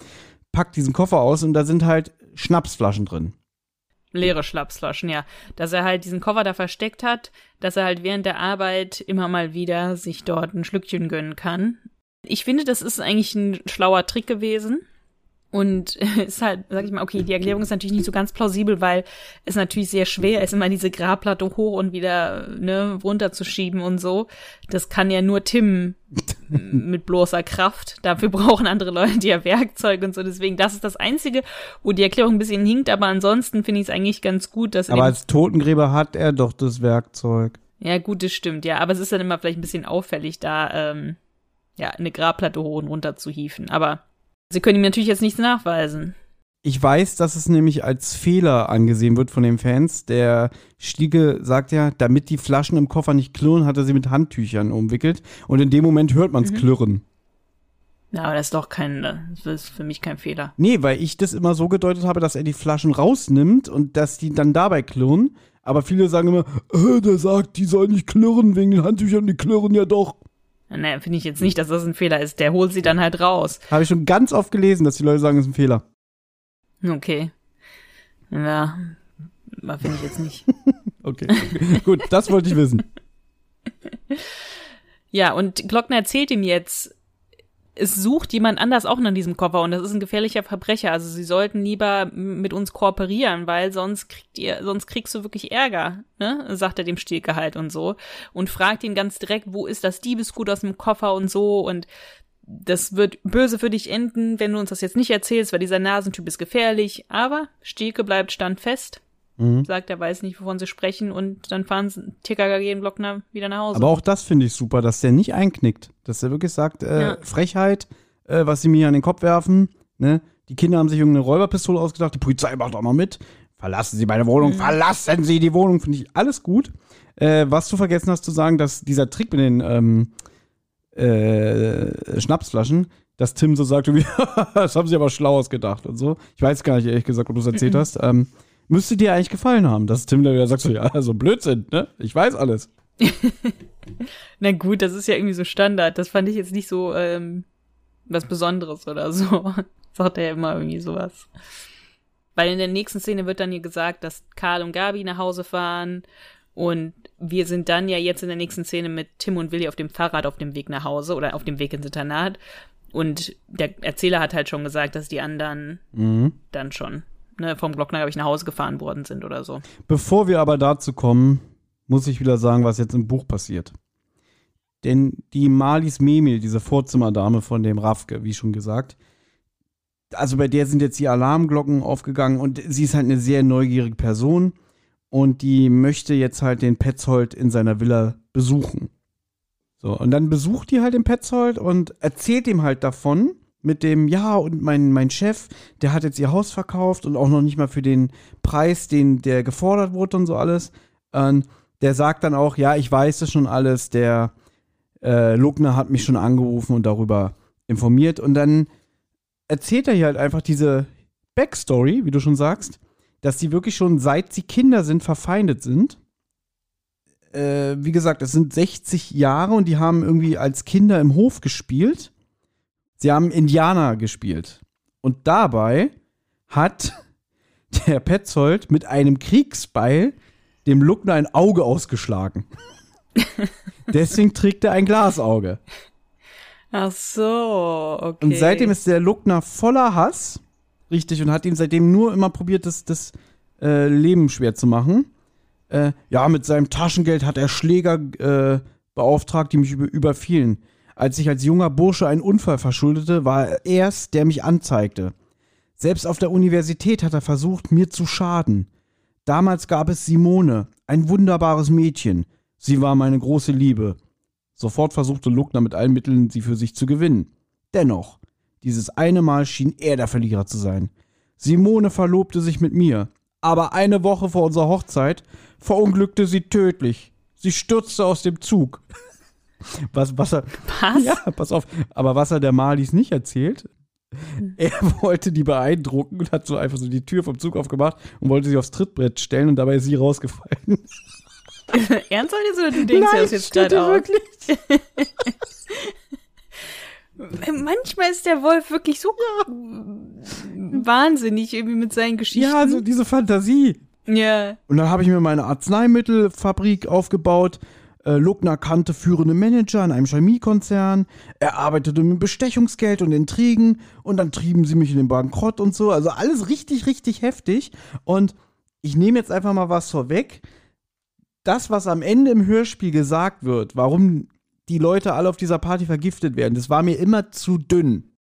packt diesen Koffer aus und da sind halt Schnapsflaschen drin. Leere Schnapsflaschen, ja. Dass er halt diesen Koffer da versteckt hat, dass er halt während der Arbeit immer mal wieder sich dort ein Schlückchen gönnen kann. Ich finde, das ist eigentlich ein schlauer Trick gewesen. Und ist halt, sag ich mal, okay, die Erklärung ist natürlich nicht so ganz plausibel, weil es natürlich sehr schwer ist, immer diese Grabplatte hoch und wieder ne, runterzuschieben und so. Das kann ja nur Tim mit bloßer Kraft. Dafür brauchen andere Leute ja Werkzeuge und so. Deswegen, das ist das Einzige, wo die Erklärung ein bisschen hinkt, aber ansonsten finde ich es eigentlich ganz gut, dass. Aber als Totengräber hat er doch das Werkzeug. Ja, gut, das stimmt, ja. Aber es ist dann immer vielleicht ein bisschen auffällig, da ähm, ja, eine Grabplatte hoch und runter zu hieven. Aber sie können ihm natürlich jetzt nichts nachweisen. Ich weiß, dass es nämlich als Fehler angesehen wird von den Fans. Der Stiege sagt ja, damit die Flaschen im Koffer nicht klirren, hat er sie mit Handtüchern umwickelt. Und in dem Moment hört man es mhm. klirren. Ja, aber das ist doch kein, das ist für mich kein Fehler. Nee, weil ich das immer so gedeutet habe, dass er die Flaschen rausnimmt und dass die dann dabei klirren. Aber viele sagen immer, äh, der sagt, die sollen nicht klirren wegen den Handtüchern, die klirren ja doch. Naja, finde ich jetzt nicht, dass das ein Fehler ist. Der holt sie dann halt raus. Habe ich schon ganz oft gelesen, dass die Leute sagen, das ist ein Fehler. Okay. Ja, finde ich jetzt nicht. okay. Gut, das wollte ich wissen. Ja, und Glockner erzählt ihm jetzt, es sucht jemand anders auch nach diesem Koffer und das ist ein gefährlicher Verbrecher. Also sie sollten lieber mit uns kooperieren, weil sonst kriegt ihr, sonst kriegst du wirklich Ärger, ne? Sagt er dem Stielgehalt und so. Und fragt ihn ganz direkt, wo ist das Diebesgut aus dem Koffer und so und das wird böse für dich enden, wenn du uns das jetzt nicht erzählst, weil dieser Nasentyp ist gefährlich. Aber Stielke bleibt standfest mhm. sagt, er weiß nicht, wovon sie sprechen und dann fahren TKKG und Glockner wieder nach Hause. Aber auch das finde ich super, dass der nicht einknickt, dass er wirklich sagt, äh, ja. Frechheit, äh, was sie mir an den Kopf werfen, ne? Die Kinder haben sich irgendeine Räuberpistole ausgedacht, die Polizei macht auch noch mit. Verlassen Sie meine Wohnung, mhm. verlassen Sie die Wohnung, finde ich alles gut. Äh, was du vergessen hast zu sagen, dass dieser Trick mit den ähm, äh, Schnapsflaschen, dass Tim so sagt, das haben sie aber schlau ausgedacht und so. Ich weiß gar nicht, ehrlich gesagt, ob du es erzählt mhm. hast. Ähm, müsste dir eigentlich gefallen haben, dass Tim da wieder sagt so, ja, so Blödsinn, ne? Ich weiß alles. Na gut, das ist ja irgendwie so Standard. Das fand ich jetzt nicht so ähm, was Besonderes oder so. Sagt er ja immer irgendwie sowas. Weil in der nächsten Szene wird dann hier gesagt, dass Karl und Gabi nach Hause fahren und wir sind dann ja jetzt in der nächsten Szene mit Tim und Willi auf dem Fahrrad auf dem Weg nach Hause oder auf dem Weg ins Internat. Und der Erzähler hat halt schon gesagt, dass die anderen mhm. dann schon ne, vom Glockner, glaube ich, nach Hause gefahren worden sind oder so. Bevor wir aber dazu kommen, muss ich wieder sagen, was jetzt im Buch passiert. Denn die Malis Memil, diese Vorzimmerdame von dem Rafke, wie schon gesagt, also bei der sind jetzt die Alarmglocken aufgegangen und sie ist halt eine sehr neugierige Person und die möchte jetzt halt den Petzold in seiner Villa besuchen. So, und dann besucht die halt den Petzold und erzählt ihm halt davon, mit dem, ja, und mein, mein Chef, der hat jetzt ihr Haus verkauft und auch noch nicht mal für den Preis, den der gefordert wurde und so alles. Und der sagt dann auch, ja, ich weiß das schon alles, der äh, Lugner hat mich schon angerufen und darüber informiert. Und dann erzählt er hier halt einfach diese Backstory, wie du schon sagst, dass die wirklich schon seit sie Kinder sind, verfeindet sind. Äh, wie gesagt, es sind 60 Jahre und die haben irgendwie als Kinder im Hof gespielt Sie haben Indianer gespielt. Und dabei hat der Petzold mit einem Kriegsbeil dem Luckner ein Auge ausgeschlagen. Deswegen trägt er ein Glasauge. Ach so, okay. Und seitdem ist der Luckner voller Hass, richtig, und hat ihm seitdem nur immer probiert, das, das äh, Leben schwer zu machen. Äh, ja, mit seinem Taschengeld hat er Schläger äh, beauftragt, die mich über, überfielen. Als ich als junger Bursche einen Unfall verschuldete, war er erst, der mich anzeigte. Selbst auf der Universität hat er versucht, mir zu schaden. Damals gab es Simone, ein wunderbares Mädchen. Sie war meine große Liebe. Sofort versuchte Luckner mit allen Mitteln, sie für sich zu gewinnen. Dennoch, dieses eine Mal schien er der Verlierer zu sein. Simone verlobte sich mit mir, aber eine Woche vor unserer Hochzeit verunglückte sie tödlich. Sie stürzte aus dem Zug. Was, was er. Was? Ja, pass auf. Aber was er der Malis nicht erzählt, er wollte die beeindrucken und hat so einfach so die Tür vom Zug aufgemacht und wollte sie aufs Trittbrett stellen und dabei ist sie rausgefallen. Ernsthaft jetzt oder du denkst Nein, das jetzt gerade aus? wirklich. Manchmal ist der Wolf wirklich so wahnsinnig irgendwie mit seinen Geschichten. Ja, so diese Fantasie. ja. Und dann habe ich mir meine Arzneimittelfabrik aufgebaut. Äh, Luckner kannte führende Manager in einem Chemiekonzern. Er arbeitete mit Bestechungsgeld und Intrigen. Und dann trieben sie mich in den Bankrott und so. Also alles richtig, richtig heftig. Und ich nehme jetzt einfach mal was vorweg. Das, was am Ende im Hörspiel gesagt wird, warum die Leute alle auf dieser Party vergiftet werden, das war mir immer zu dünn.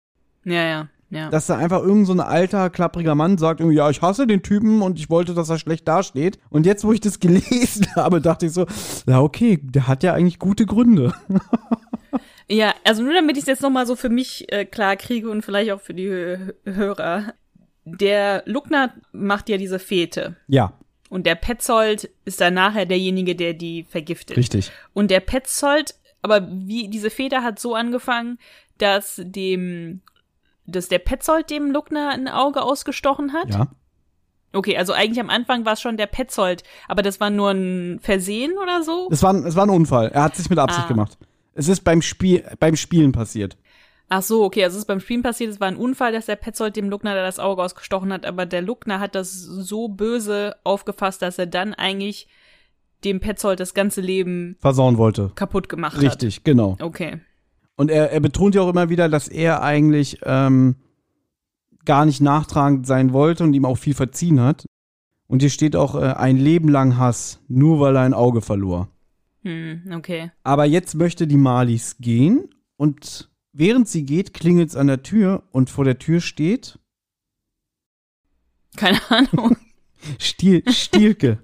Ja, ja, ja. Dass da einfach irgend so ein alter, klappriger Mann sagt, irgendwie, ja, ich hasse den Typen und ich wollte, dass er schlecht dasteht. Und jetzt, wo ich das gelesen habe, dachte ich so, ja, okay, der hat ja eigentlich gute Gründe. Ja, also nur damit ich es jetzt nochmal so für mich äh, klar kriege und vielleicht auch für die Hö- Hörer. Der Luckner macht ja diese Fete. Ja, Und der Petzold ist dann nachher derjenige, der die vergiftet. richtig. Und der Petzold, aber wie diese Feder hat so angefangen, dass dem, dass der Petzold dem Luckner ein Auge ausgestochen hat. Ja. Okay, also eigentlich am Anfang war es schon der Petzold, aber das war nur ein Versehen oder so. Es war, ein- es war ein Unfall. Er hat es nicht mit Absicht Ah. gemacht. Es ist beim Spiel, beim Spielen passiert. Ach so, okay, also es ist beim Spielen passiert, es war ein Unfall, dass der Petzold dem Luckner da das Auge ausgestochen hat, aber der Luckner hat das so böse aufgefasst, dass er dann eigentlich dem Petzold das ganze Leben Versauen wollte. kaputt gemacht hat. Richtig, genau. Okay. Und er, er betont ja auch immer wieder, dass er eigentlich ähm, gar nicht nachtragend sein wollte und ihm auch viel verziehen hat. Und hier steht auch äh, ein Leben lang Hass, nur weil er ein Auge verlor. Hm, okay. Aber jetzt möchte die Marlies gehen und während sie geht, klingelt es an der Tür und vor der Tür steht Keine Ahnung. Stiel, Stielke.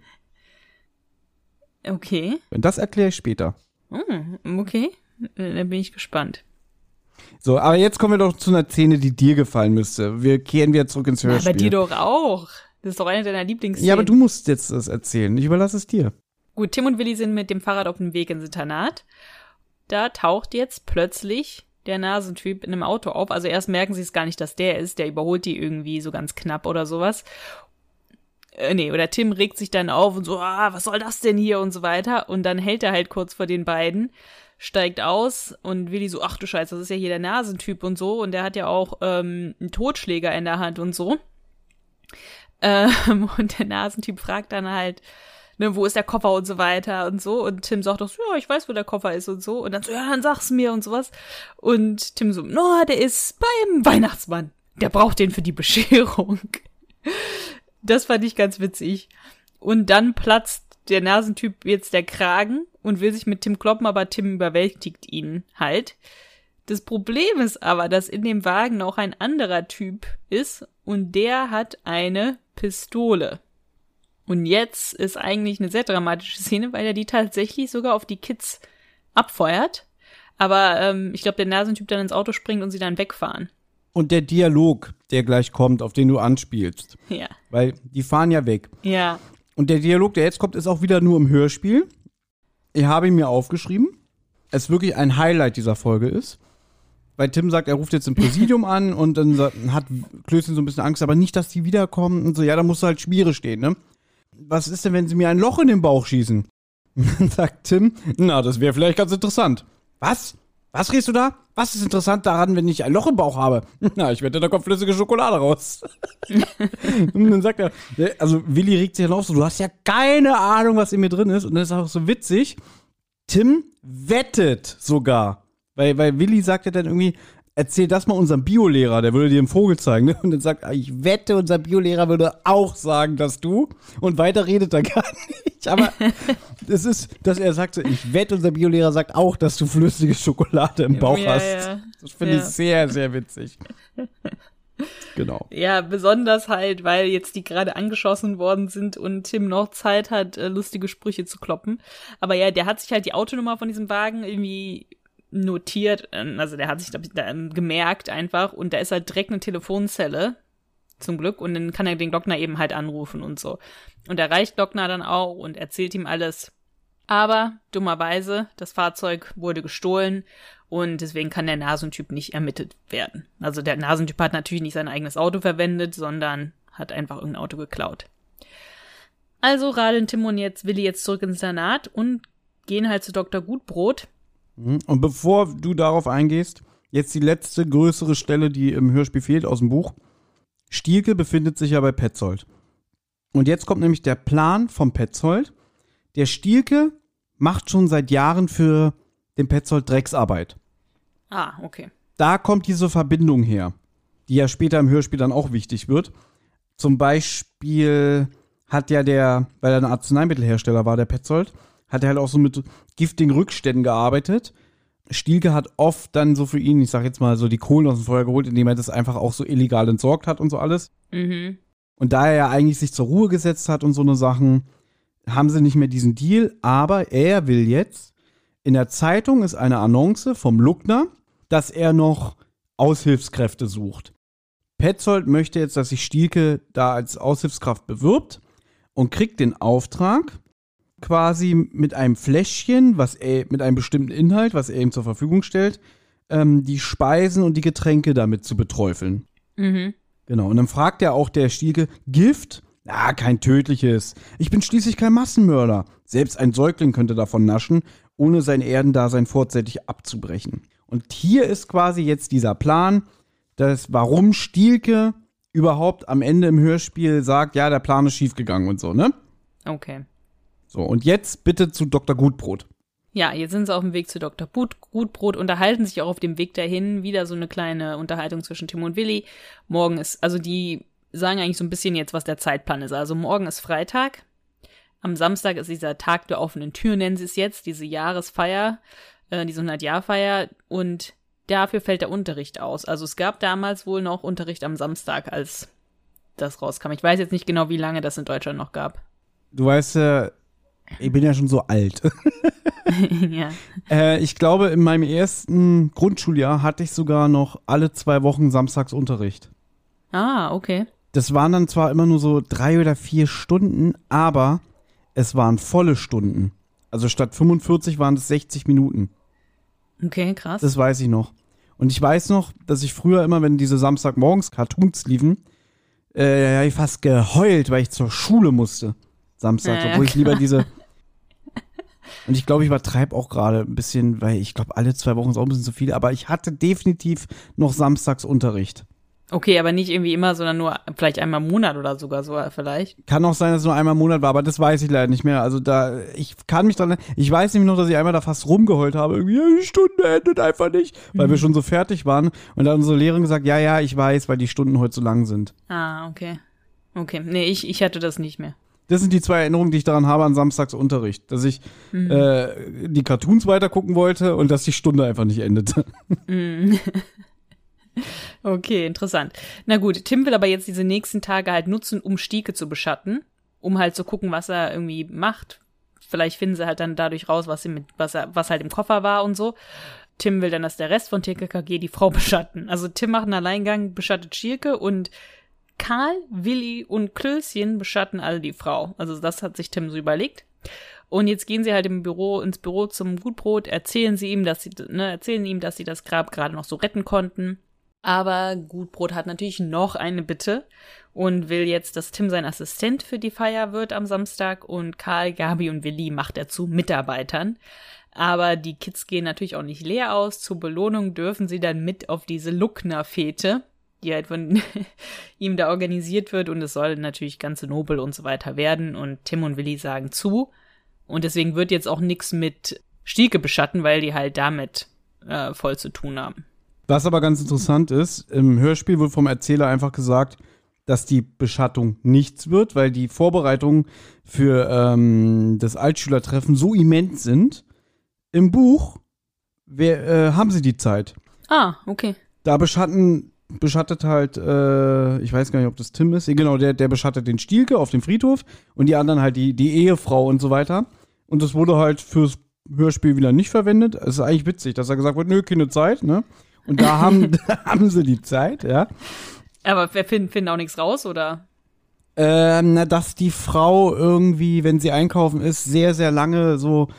Okay. Und das erkläre ich später. Hm, okay. Äh, Da bin ich gespannt. So, aber jetzt kommen wir doch zu einer Szene, die dir gefallen müsste. Wir kehren wieder zurück ins Hörspiel. bei dir doch auch. Das ist doch eine deiner Lieblingsszenen. ja, aber du musst jetzt das erzählen. Ich überlasse es dir. Gut, Tim und Willi sind mit dem Fahrrad auf dem Weg ins Internat. Da taucht jetzt plötzlich der Nasentyp in einem Auto auf. Also erst merken sie es gar nicht, dass der ist. Der überholt die irgendwie so ganz knapp oder sowas. Äh, nee, oder Tim regt sich dann auf und so, ah, was soll das denn hier und so weiter. Und dann hält er halt kurz vor den beiden, steigt aus und Willi so, ach du Scheiße, das ist ja hier der Nasentyp und so. Und der hat ja auch ähm, einen Totschläger in der Hand und so. Ähm, und der Nasentyp fragt dann halt, ne, wo ist der Koffer und so weiter und so. Und Tim sagt doch so, ja, ich weiß, wo der Koffer ist und so. Und dann so, ja, dann sag's mir und sowas. Und Tim so, no, der ist beim Weihnachtsmann. Der braucht den für die Bescherung. Das fand ich ganz witzig. Und dann platzt der Nasentyp jetzt der Kragen und will sich mit Tim kloppen, aber Tim überwältigt ihn halt. Das Problem ist aber, dass in dem Wagen auch ein anderer Typ ist und der hat eine Pistole. Und jetzt ist eigentlich eine sehr dramatische Szene, weil er die tatsächlich sogar auf die Kids abfeuert. Aber ähm, ich glaube, der Nasentyp dann ins Auto springt und sie dann wegfahren. Und der Dialog, der gleich kommt, auf den du anspielst. Ja. Weil die fahren ja weg. Ja. Und der Dialog, der jetzt kommt, ist auch wieder nur im Hörspiel. Ich habe ihn mir aufgeschrieben. Es wirklich ein Highlight dieser Folge ist. Weil Tim sagt, er ruft jetzt im Präsidium an und dann hat Klößchen so ein bisschen Angst, aber nicht, dass die wiederkommen. Und so, ja, da musst du halt Schmiere stehen, ne? Was ist denn, wenn sie mir ein Loch in den Bauch schießen? Dann sagt Tim, na, das wäre vielleicht ganz interessant. Was? Was redest du da? Was ist interessant daran, wenn ich ein Loch im Bauch habe? Na, ich wette, da kommt flüssige Schokolade raus. Und dann sagt er, also Willi regt sich dann auf, so, du hast ja keine Ahnung, was in mir drin ist. Und das ist auch so witzig. Tim wettet sogar. Weil, weil Willi sagt ja dann irgendwie, erzähl das mal unserem Biolehrer, der würde dir einen Vogel zeigen. Ne? Und dann sagt er, ich wette, unser Biolehrer würde auch sagen, dass du. Und weiter redet er gar nicht. Aber es ist, dass er sagt, ich wette, unser Biolehrer sagt auch, dass du flüssige Schokolade im Bauch ja, hast. Ja. Das finde Ja. ich sehr, sehr witzig. genau. Ja, besonders halt, weil jetzt die gerade angeschossen worden sind und Tim noch Zeit hat, äh, lustige Sprüche zu kloppen. Aber ja, der hat sich halt die Autonummer von diesem Wagen irgendwie notiert, ähm, also der hat sich ich, da, ähm, gemerkt einfach und da ist halt direkt eine Telefonzelle zum Glück und dann kann er den Glockner eben halt anrufen und so. Und erreicht Glockner dann auch und erzählt ihm alles. Aber dummerweise, das Fahrzeug wurde gestohlen und deswegen kann der Nasentyp nicht ermittelt werden. Also der Nasentyp hat natürlich nicht sein eigenes Auto verwendet, sondern hat einfach irgendein Auto geklaut. Also radeln Tim und jetzt Willi jetzt zurück ins Internat und gehen halt zu Dr. Gutbrot. Mhm. Und bevor du darauf eingehst, jetzt die letzte größere Stelle, die im Hörspiel fehlt aus dem Buch. Stielke befindet sich ja bei Petzold. Und jetzt kommt nämlich der Plan vom Petzold. Der Stielke macht schon seit Jahren für den Petzold Drecksarbeit. Ah, okay. Da kommt diese Verbindung her, die ja später im Hörspiel dann auch wichtig wird. Zum Beispiel hat ja der, weil er ein Arzneimittelhersteller war, der Petzold, hat er halt auch so mit giftigen Rückständen gearbeitet. Stielke hat oft dann so für ihn, ich sag jetzt mal so die Kohlen aus dem Feuer geholt, indem er das einfach auch so illegal entsorgt hat und so alles. Mhm. Und da er ja eigentlich sich zur Ruhe gesetzt hat und so eine Sachen, haben sie nicht mehr diesen Deal, aber er will jetzt, in der Zeitung ist eine Annonce vom Luckner, dass er noch Aushilfskräfte sucht. Petzold möchte jetzt, dass sich Stielke da als Aushilfskraft bewirbt und kriegt den Auftrag, quasi mit einem Fläschchen, was er, mit einem bestimmten Inhalt, was er ihm zur Verfügung stellt, ähm, die Speisen und die Getränke damit zu beträufeln. Mhm. Genau. Und dann fragt er auch der Stielke, Gift? Ah, kein tödliches. Ich bin schließlich kein Massenmörder. Selbst ein Säugling könnte davon naschen, ohne sein Erdendasein vorzeitig abzubrechen. Und hier ist quasi jetzt dieser Plan, dass warum Stielke überhaupt am Ende im Hörspiel sagt, ja, der Plan ist schiefgegangen und so, ne? Okay. So, und jetzt bitte zu Dr. Gutbrot. Ja, jetzt sind sie auf dem Weg zu Dr. But Gutbrot, unterhalten sich auch auf dem Weg dahin. Wieder so eine kleine Unterhaltung zwischen Tim und Willi. Morgen ist, also die sagen eigentlich so ein bisschen jetzt, was der Zeitplan ist. Also morgen ist Freitag. Am Samstag ist dieser Tag der offenen Tür, nennen sie es jetzt, diese Jahresfeier, äh, diese 100-Jahr-Feier. Und dafür fällt der Unterricht aus. Also es gab damals wohl noch Unterricht am Samstag, als das rauskam. Ich weiß jetzt nicht genau, wie lange das in Deutschland noch gab. Du weißt ja, ich bin ja schon so alt. ja. Äh, ich glaube, in meinem ersten Grundschuljahr hatte ich sogar noch alle zwei Wochen Samstagsunterricht. Ah, okay. Das waren dann zwar immer nur so drei oder vier Stunden, aber es waren volle Stunden. Also statt 45 waren es 60 Minuten. Okay, krass. Das weiß ich noch. Und ich weiß noch, dass ich früher immer, wenn diese Samstagmorgens Cartoons liefen, äh, habe ich fast geheult, weil ich zur Schule musste. Samstag, Ja, obwohl ich lieber diese. Und ich glaube, ich übertreibe auch gerade ein bisschen, weil ich glaube, alle zwei Wochen ist auch ein bisschen zu viel, aber ich hatte definitiv noch Samstagsunterricht. Okay, aber nicht irgendwie immer, sondern nur vielleicht einmal im Monat oder sogar so vielleicht. Kann auch sein, dass es nur einmal im Monat war, aber das weiß ich leider nicht mehr. Also da, ich kann mich dran, ich weiß nämlich noch, dass ich einmal da fast rumgeheult habe. Irgendwie, ja, die Stunde endet einfach nicht, weil wir schon so fertig waren. Und dann hat unsere Lehrerin gesagt, ja, ja, ich weiß, weil die Stunden heute so lang sind. Ah, okay. Okay, nee, ich, ich hatte das nicht mehr. Das sind die zwei Erinnerungen, die ich daran habe an Samstagsunterricht. Dass ich äh, die Cartoons weitergucken wollte und dass die Stunde einfach nicht endete. Okay, interessant. Na gut, Tim will aber jetzt diese nächsten Tage halt nutzen, um Stieke zu beschatten, um halt zu gucken, was er irgendwie macht. Vielleicht finden sie halt dann dadurch raus, was, sie mit, was, er, was halt im Koffer war und so. Tim will dann, dass der Rest von TKKG die Frau beschatten. Also Tim macht einen Alleingang, beschattet Schierke und Karl, Willi und Klößchen beschatten alle die Frau. Also das hat sich Tim so überlegt. Und jetzt gehen sie halt im Büro, ins Büro zum Gutbrot, erzählen sie ihm, dass sie, ne, erzählen ihm, dass sie das Grab gerade noch so retten konnten. Aber Gutbrot hat natürlich noch eine Bitte und will jetzt, dass Tim sein Assistent für die Feier wird am Samstag und Karl, Gabi und Willi macht er zu Mitarbeitern. Aber die Kids gehen natürlich auch nicht leer aus. Zur Belohnung dürfen sie dann mit auf diese Luckner-Fete, die halt von ihm da organisiert wird und es soll natürlich ganz nobel und so weiter werden und Tim und Willi sagen zu. Und deswegen wird jetzt auch nichts mit Stieke beschatten, weil die halt damit äh, voll zu tun haben. Was aber ganz interessant ist, im Hörspiel wird vom Erzähler einfach gesagt, dass die Beschattung nichts wird, weil die Vorbereitungen für ähm, das Altschülertreffen so immens sind. Im Buch wer, äh, haben sie die Zeit. Ah, okay. Da beschatten, beschattet halt, äh, ich weiß gar nicht, ob das Tim ist. Genau, der, der beschattet den Stielke auf dem Friedhof und die anderen halt die, die Ehefrau und so weiter. Und das wurde halt fürs Hörspiel wieder nicht verwendet. Es ist eigentlich witzig, dass er gesagt wird, nö, keine Zeit, ne? Und da haben, da haben sie die Zeit, ja. Aber wir finden, finden auch nichts raus, oder? Ähm, na, dass die Frau irgendwie, wenn sie einkaufen ist, sehr, sehr lange so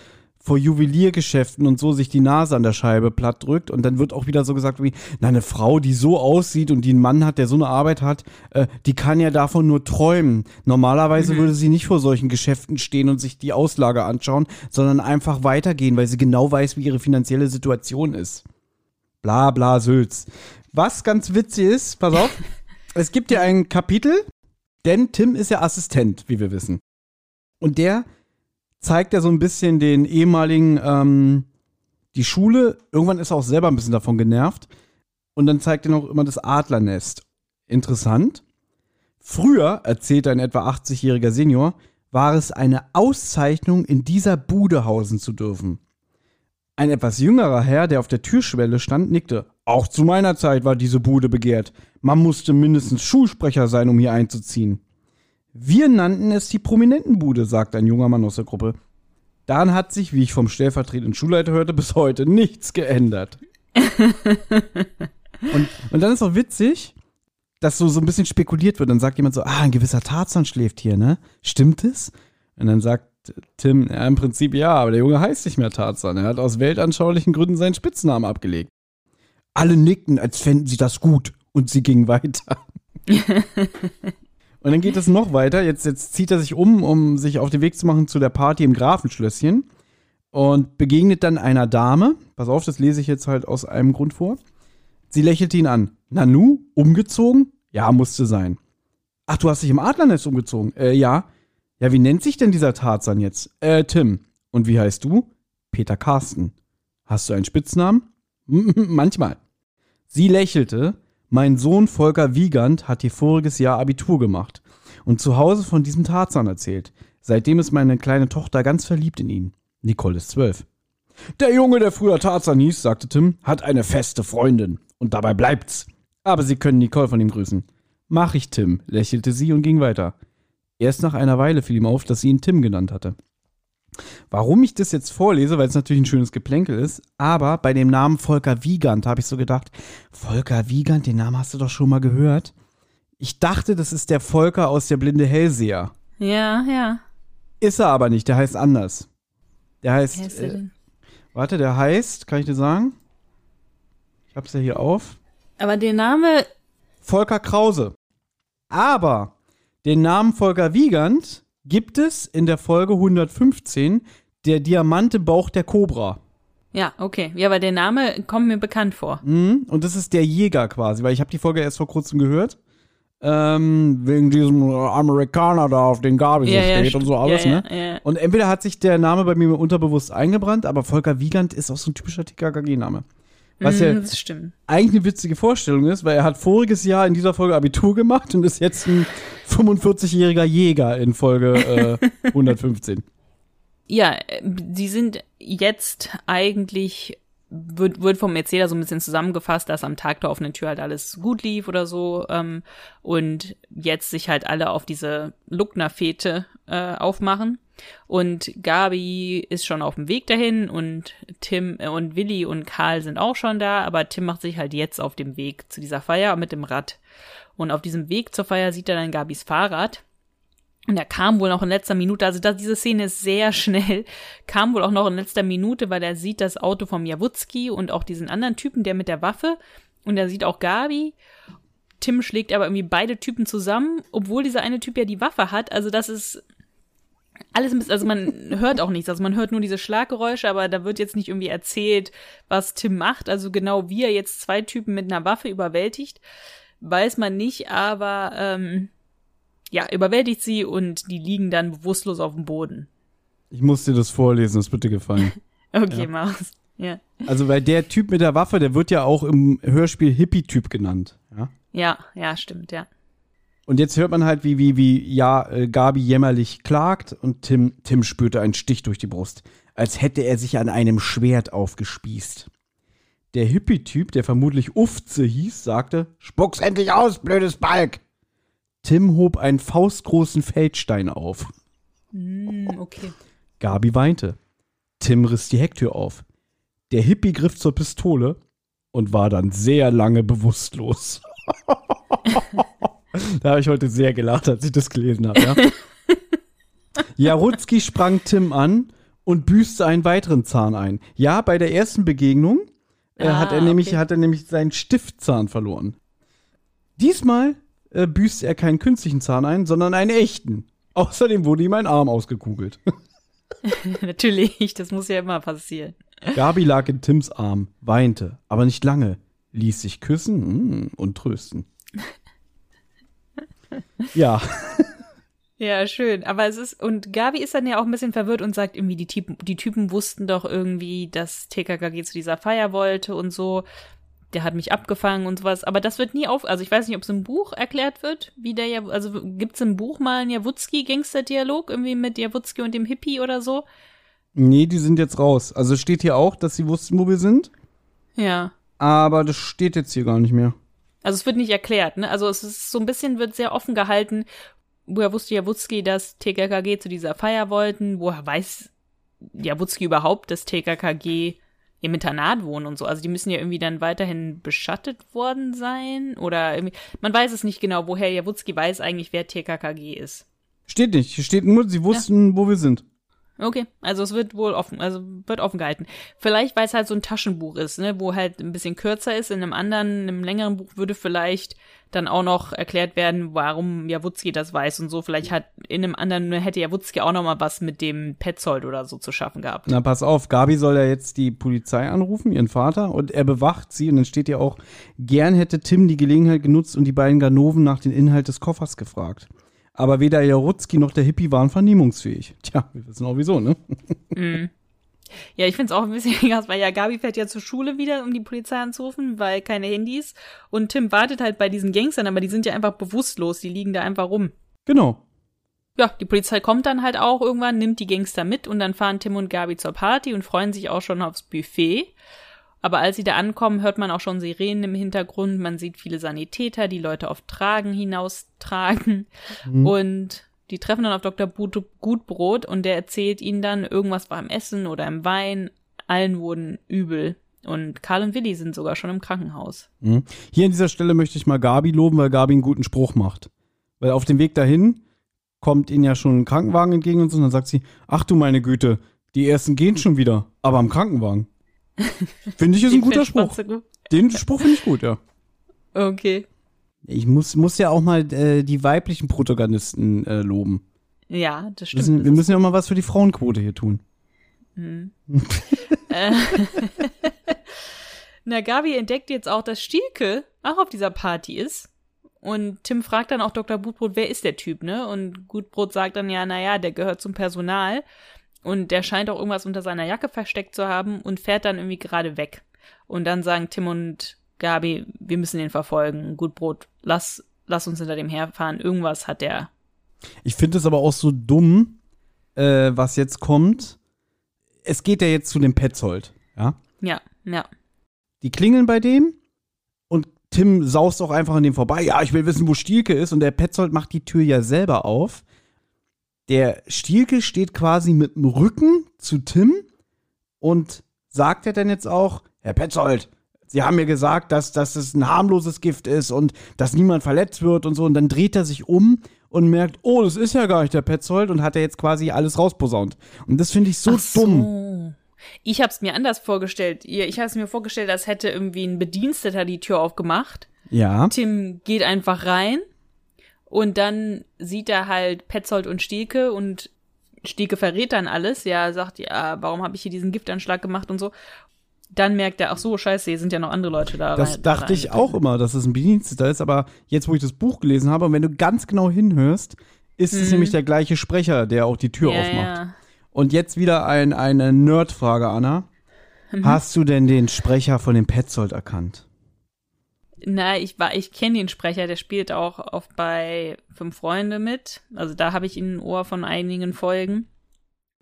vor Juweliergeschäften und so sich die Nase an der Scheibe platt drückt und dann wird auch wieder so gesagt wie, na, eine Frau, die so aussieht und die einen Mann hat, der so eine Arbeit hat, äh, die kann ja davon nur träumen. Normalerweise würde sie nicht vor solchen Geschäften stehen und sich die Auslage anschauen, sondern einfach weitergehen, weil sie genau weiß, wie ihre finanzielle Situation ist. Bla bla Sülz. Was ganz witzig ist, pass auf, es gibt ja ein Kapitel, denn Tim ist ja Assistent, wie wir wissen. Und der zeigt ja so ein bisschen den ehemaligen, ähm, die Schule. Irgendwann ist er auch selber ein bisschen davon genervt. Und dann zeigt er noch immer das Adlernest. Interessant. Früher, erzählt ein etwa 80-jähriger Senior, war es eine Auszeichnung, in dieser Bude hausen zu dürfen. Ein etwas jüngerer Herr, der auf der Türschwelle stand, nickte. Auch zu meiner Zeit war diese Bude begehrt. Man musste mindestens Schulsprecher sein, um hier einzuziehen. Wir nannten es die Prominentenbude, sagt ein junger Mann aus der Gruppe. Daran hat sich, wie ich vom stellvertretenden Schulleiter hörte, bis heute nichts geändert. und, und dann ist auch witzig, dass so, so ein bisschen spekuliert wird. Dann sagt jemand so, ah, ein gewisser Tarzan schläft hier, ne? Stimmt es? Und dann sagt Tim, ja, im Prinzip ja, aber der Junge heißt nicht mehr Tarzan. Er hat aus weltanschaulichen Gründen seinen Spitznamen abgelegt. Alle nickten, als fänden sie das gut. Und sie gingen weiter. und dann geht es noch weiter. Jetzt, jetzt zieht er sich um, um sich auf den Weg zu machen zu der Party im Grafenschlösschen. Und begegnet dann einer Dame. Pass auf, das lese ich jetzt halt aus einem Grund vor. Sie lächelte ihn an. Nanu, umgezogen? Ja, musste sein. Ach, du hast dich im Adlernest umgezogen? Äh, ja. Ja, wie nennt sich denn dieser Tarzan jetzt? Äh, Tim. Und wie heißt du? Peter Carsten. Hast du einen Spitznamen? Manchmal. Sie lächelte. Mein Sohn Volker Wiegand hat hier voriges Jahr Abitur gemacht und zu Hause von diesem Tarzan erzählt. Seitdem ist meine kleine Tochter ganz verliebt in ihn. Nicole ist zwölf. Der Junge, der früher Tarzan hieß, sagte Tim, hat eine feste Freundin. Und dabei bleibt's. Aber Sie können Nicole von ihm grüßen. Mach ich, Tim, lächelte sie und ging weiter. Erst nach einer Weile fiel ihm auf, dass sie ihn Tim genannt hatte. Warum ich das jetzt vorlese, weil es natürlich ein schönes Geplänkel ist, aber bei dem Namen Volker Wiegand habe ich so gedacht, Volker Wiegand, den Namen hast du doch schon mal gehört. Ich dachte, das ist der Volker aus der Blinde Hellseher. Ja, ja. Ist er aber nicht, der heißt anders. Der heißt. heißt der äh, warte, der heißt, kann ich dir sagen? Ich hab's ja hier auf. Aber der Name. Volker Krause. Aber den Namen Volker Wiegand gibt es in der Folge 115 der Diamant im Bauch der Cobra. Ja, okay. Ja, aber der Name kommt mir bekannt vor. Mhm. Und das ist der Jäger quasi, weil ich habe die Folge erst vor kurzem gehört. Ähm, wegen diesem Amerikaner da, auf den Gabi ja, so steht ja, und so alles, ja, ne? Und entweder hat sich der Name bei mir unterbewusst eingebrannt, aber Volker Wiegand ist auch so ein typischer TKKG-Name. Was ja mhm, eigentlich eine witzige Vorstellung ist, weil er hat voriges Jahr in dieser Folge Abitur gemacht und ist jetzt ein 45-jähriger Jäger in Folge äh, 115. Ja, sie sind jetzt eigentlich wird, wird vom Erzähler so ein bisschen zusammengefasst, dass am Tag der offenen Tür halt alles gut lief oder so ähm, und jetzt sich halt alle auf diese Luckner-Fete äh, aufmachen. Und Gabi ist schon auf dem Weg dahin und Tim äh, und Willi und Karl sind auch schon da, aber Tim macht sich halt jetzt auf dem Weg zu dieser Feier mit dem Rad. Und auf diesem Weg zur Feier sieht er dann Gabis Fahrrad und er kam wohl noch in letzter Minute, also das, diese Szene ist sehr schnell, kam wohl auch noch in letzter Minute, weil er sieht das Auto vom Jawutski und auch diesen anderen Typen, der mit der Waffe. Und er sieht auch Gabi. Tim schlägt aber irgendwie beide Typen zusammen, obwohl dieser eine Typ ja die Waffe hat. Also das ist alles ein bisschen, also man hört auch nichts, also man hört nur diese Schlaggeräusche, aber da wird jetzt nicht irgendwie erzählt, was Tim macht. Also genau wie er jetzt zwei Typen mit einer Waffe überwältigt, weiß man nicht, aber ähm, ja, überwältigt sie und die liegen dann bewusstlos auf dem Boden. Ich muss dir das vorlesen, das dir gefallen. okay, ja. mach's. Ja. Also, weil der Typ mit der Waffe, der wird ja auch im Hörspiel Hippie-Typ genannt. Ja? ja, ja, stimmt, ja. Und jetzt hört man halt, wie, wie, wie, ja, äh, Gabi jämmerlich klagt und Tim, Tim spürte einen Stich durch die Brust, als hätte er sich an einem Schwert aufgespießt. Der Hippie-Typ, der vermutlich Ufze hieß, sagte, Spuck's endlich aus, blödes Balk! Tim hob einen faustgroßen Feldstein auf. Mm, okay. Gabi weinte. Tim riss die Hecktür auf. Der Hippie griff zur Pistole und war dann sehr lange bewusstlos. da habe ich heute sehr gelacht, als ich das gelesen habe. Ja? Jarutzki sprang Tim an und büßte einen weiteren Zahn ein. Ja, bei der ersten Begegnung äh, ah, hat, er nämlich, okay. hat er nämlich seinen Stiftzahn verloren. Diesmal äh, büßt er keinen künstlichen Zahn ein, sondern einen echten. Außerdem wurde ihm ein Arm ausgekugelt. Natürlich, das muss ja immer passieren. Gabi lag in Tims Arm, weinte, aber nicht lange, ließ sich küssen mm, und trösten. Ja, Ja, schön. Aber es ist, und Gabi ist dann ja auch ein bisschen verwirrt und sagt irgendwie, die Typen, die Typen wussten doch irgendwie, dass TKKG zu dieser Feier wollte und so. Der hat mich abgefangen und sowas. Aber das wird nie auf, also ich weiß nicht, ob es im Buch erklärt wird, wie der ja, also gibt's im Buch mal einen Jawutzki-Gangster-Dialog irgendwie mit Jawutzki und dem Hippie oder so? nee, die sind jetzt raus. Also es steht hier auch, dass sie wussten, wo wir sind, Ja. aber das steht jetzt hier gar nicht mehr. Also es wird nicht erklärt, ne? Also es ist so ein bisschen wird sehr offen gehalten. Woher wusste Jawutzki, dass TKKG zu dieser Feier wollten? Woher weiß Jawutzki überhaupt, dass TKKG im Internat wohnen und so? Also die müssen ja irgendwie dann weiterhin beschattet worden sein oder irgendwie. Man weiß es nicht genau, woher Jawutzki weiß eigentlich, wer TKKG ist. Steht nicht. Hier steht nur, sie wussten, wo wir sind. Okay, also es wird wohl offen, also wird offen gehalten. Vielleicht, weil es halt so ein Taschenbuch ist, ne, wo halt ein bisschen kürzer ist. In einem anderen, in einem längeren Buch würde vielleicht dann auch noch erklärt werden, warum Jawutzki das weiß und so. Vielleicht hat in einem anderen hätte Jawutzki auch noch mal was mit dem Petzold oder so zu schaffen gehabt. Na, pass auf, Gabi soll ja jetzt die Polizei anrufen, ihren Vater, und er bewacht sie. Und dann steht ja auch, gern hätte Tim die Gelegenheit genutzt und die beiden Ganoven nach dem Inhalt des Koffers gefragt. Aber weder Jarutzki noch der Hippie waren vernehmungsfähig. Tja, wir wissen auch wieso, ne? Ja, ich find's auch ein bisschen krass, weil ja Gabi fährt ja zur Schule wieder, um die Polizei anzurufen, weil keine Handys. Und Tim wartet halt bei diesen Gangstern, aber die sind ja einfach bewusstlos, die liegen da einfach rum. Genau. Ja, die Polizei kommt dann halt auch irgendwann, nimmt die Gangster mit und dann fahren Tim und Gabi zur Party und freuen sich auch schon aufs Buffet. Aber als sie da ankommen, hört man auch schon Sirenen im Hintergrund. Man sieht viele Sanitäter, die Leute auf Tragen hinaustragen. Und die treffen dann auf Dr. Gutbrot und der erzählt ihnen dann, irgendwas war im Essen oder im Wein. Allen wurden übel. Und Karl und Willi sind sogar schon im Krankenhaus. Mhm. Hier an dieser Stelle möchte ich mal Gabi loben, weil Gabi einen guten Spruch macht. Weil auf dem Weg dahin kommt ihnen ja schon ein Krankenwagen entgegen und so, und dann sagt sie, ach du meine Güte, die ersten gehen schon wieder, aber am Krankenwagen. Finde ich ist ein guter Spruch. gut. Den Spruch finde ich gut, ja. Okay. Ich muss, muss ja auch mal äh, die weiblichen Protagonisten äh, loben. Ja, das Wir stimmt. müssen, Das wir müssen ja auch mal was für die Frauenquote hier tun. Na, Gabi entdeckt jetzt auch, dass Stielke auch auf dieser Party ist. Und Tim fragt dann auch Dr. Gutbrot, wer ist der Typ, ne? Und Gutbrot sagt dann ja, naja, der gehört zum Personal. Und der scheint auch irgendwas unter seiner Jacke versteckt zu haben und fährt dann irgendwie gerade weg. Und dann sagen Tim und Gabi, wir müssen den verfolgen. Gutbrot, lass, lass uns hinter dem herfahren. Irgendwas hat der. Ich finde es aber auch so dumm, äh, was jetzt kommt. Es geht ja jetzt zu dem Petzold, ja? Ja, ja. Die klingeln bei dem und Tim saust auch einfach an dem vorbei. Ja, ich will wissen, wo Stielke ist. Und der Petzold macht die Tür ja selber auf. Der Stielke steht quasi mit dem Rücken zu Tim und sagt er dann jetzt auch, Herr Petzold, Sie haben mir gesagt, dass, dass es ein harmloses Gift ist und dass niemand verletzt wird und so. Und dann dreht er sich um und merkt, oh, das ist ja gar nicht der Petzold und hat er jetzt quasi alles rausposaunt. Und das finde ich so, Ach dumm. Ich hab's mir anders vorgestellt. Ich hab's mir vorgestellt, als hätte irgendwie ein Bediensteter die Tür aufgemacht. Ja. Tim geht einfach rein und dann sieht er halt Petzold und Stielke und Stielke verrät dann alles. Ja, sagt, ja, warum habe ich hier diesen Giftanschlag gemacht und so. Dann merkt er, ach so, scheiße, hier sind ja noch andere Leute da. Das rein- dachte rein. ich auch immer, dass es ein Bediensteter ist, aber jetzt, wo ich das Buch gelesen habe, und wenn du ganz genau hinhörst, ist es nämlich der gleiche Sprecher, der auch die Tür Mhm. Ja, aufmacht. ja. Und jetzt wieder ein, eine Nerdfrage, Anna. Mhm. Hast du denn den Sprecher von dem Petzold erkannt? Na, ich war, ich kenne den Sprecher, der spielt auch oft bei Fünf Freunde mit. Also da habe ich ihn ein Ohr von einigen Folgen.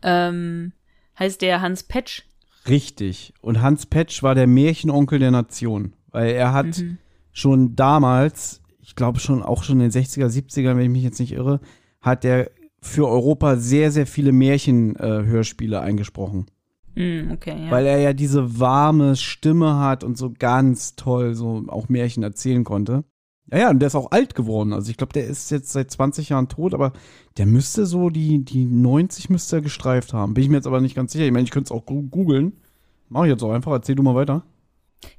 Ähm, heißt der Hans Petsch. Richtig. Und Hans Petsch war der Märchenonkel der Nation, weil er hat Mhm. schon damals, ich glaube schon auch schon in den 60er, 70er, wenn ich mich jetzt nicht irre, hat er für Europa sehr, sehr viele Märchenhörspiele eingesprochen. Hm, okay, ja. Weil er ja diese warme Stimme hat und so ganz toll so auch Märchen erzählen konnte. Ja, ja, und der ist auch alt geworden. Also ich glaube, der ist jetzt seit 20 Jahren tot, aber der müsste so die, die 90 müsste er gestreift haben. Bin ich mir jetzt aber nicht ganz sicher. Ich meine, ich könnte es auch googeln. Mach ich jetzt auch einfach. Erzähl du mal weiter.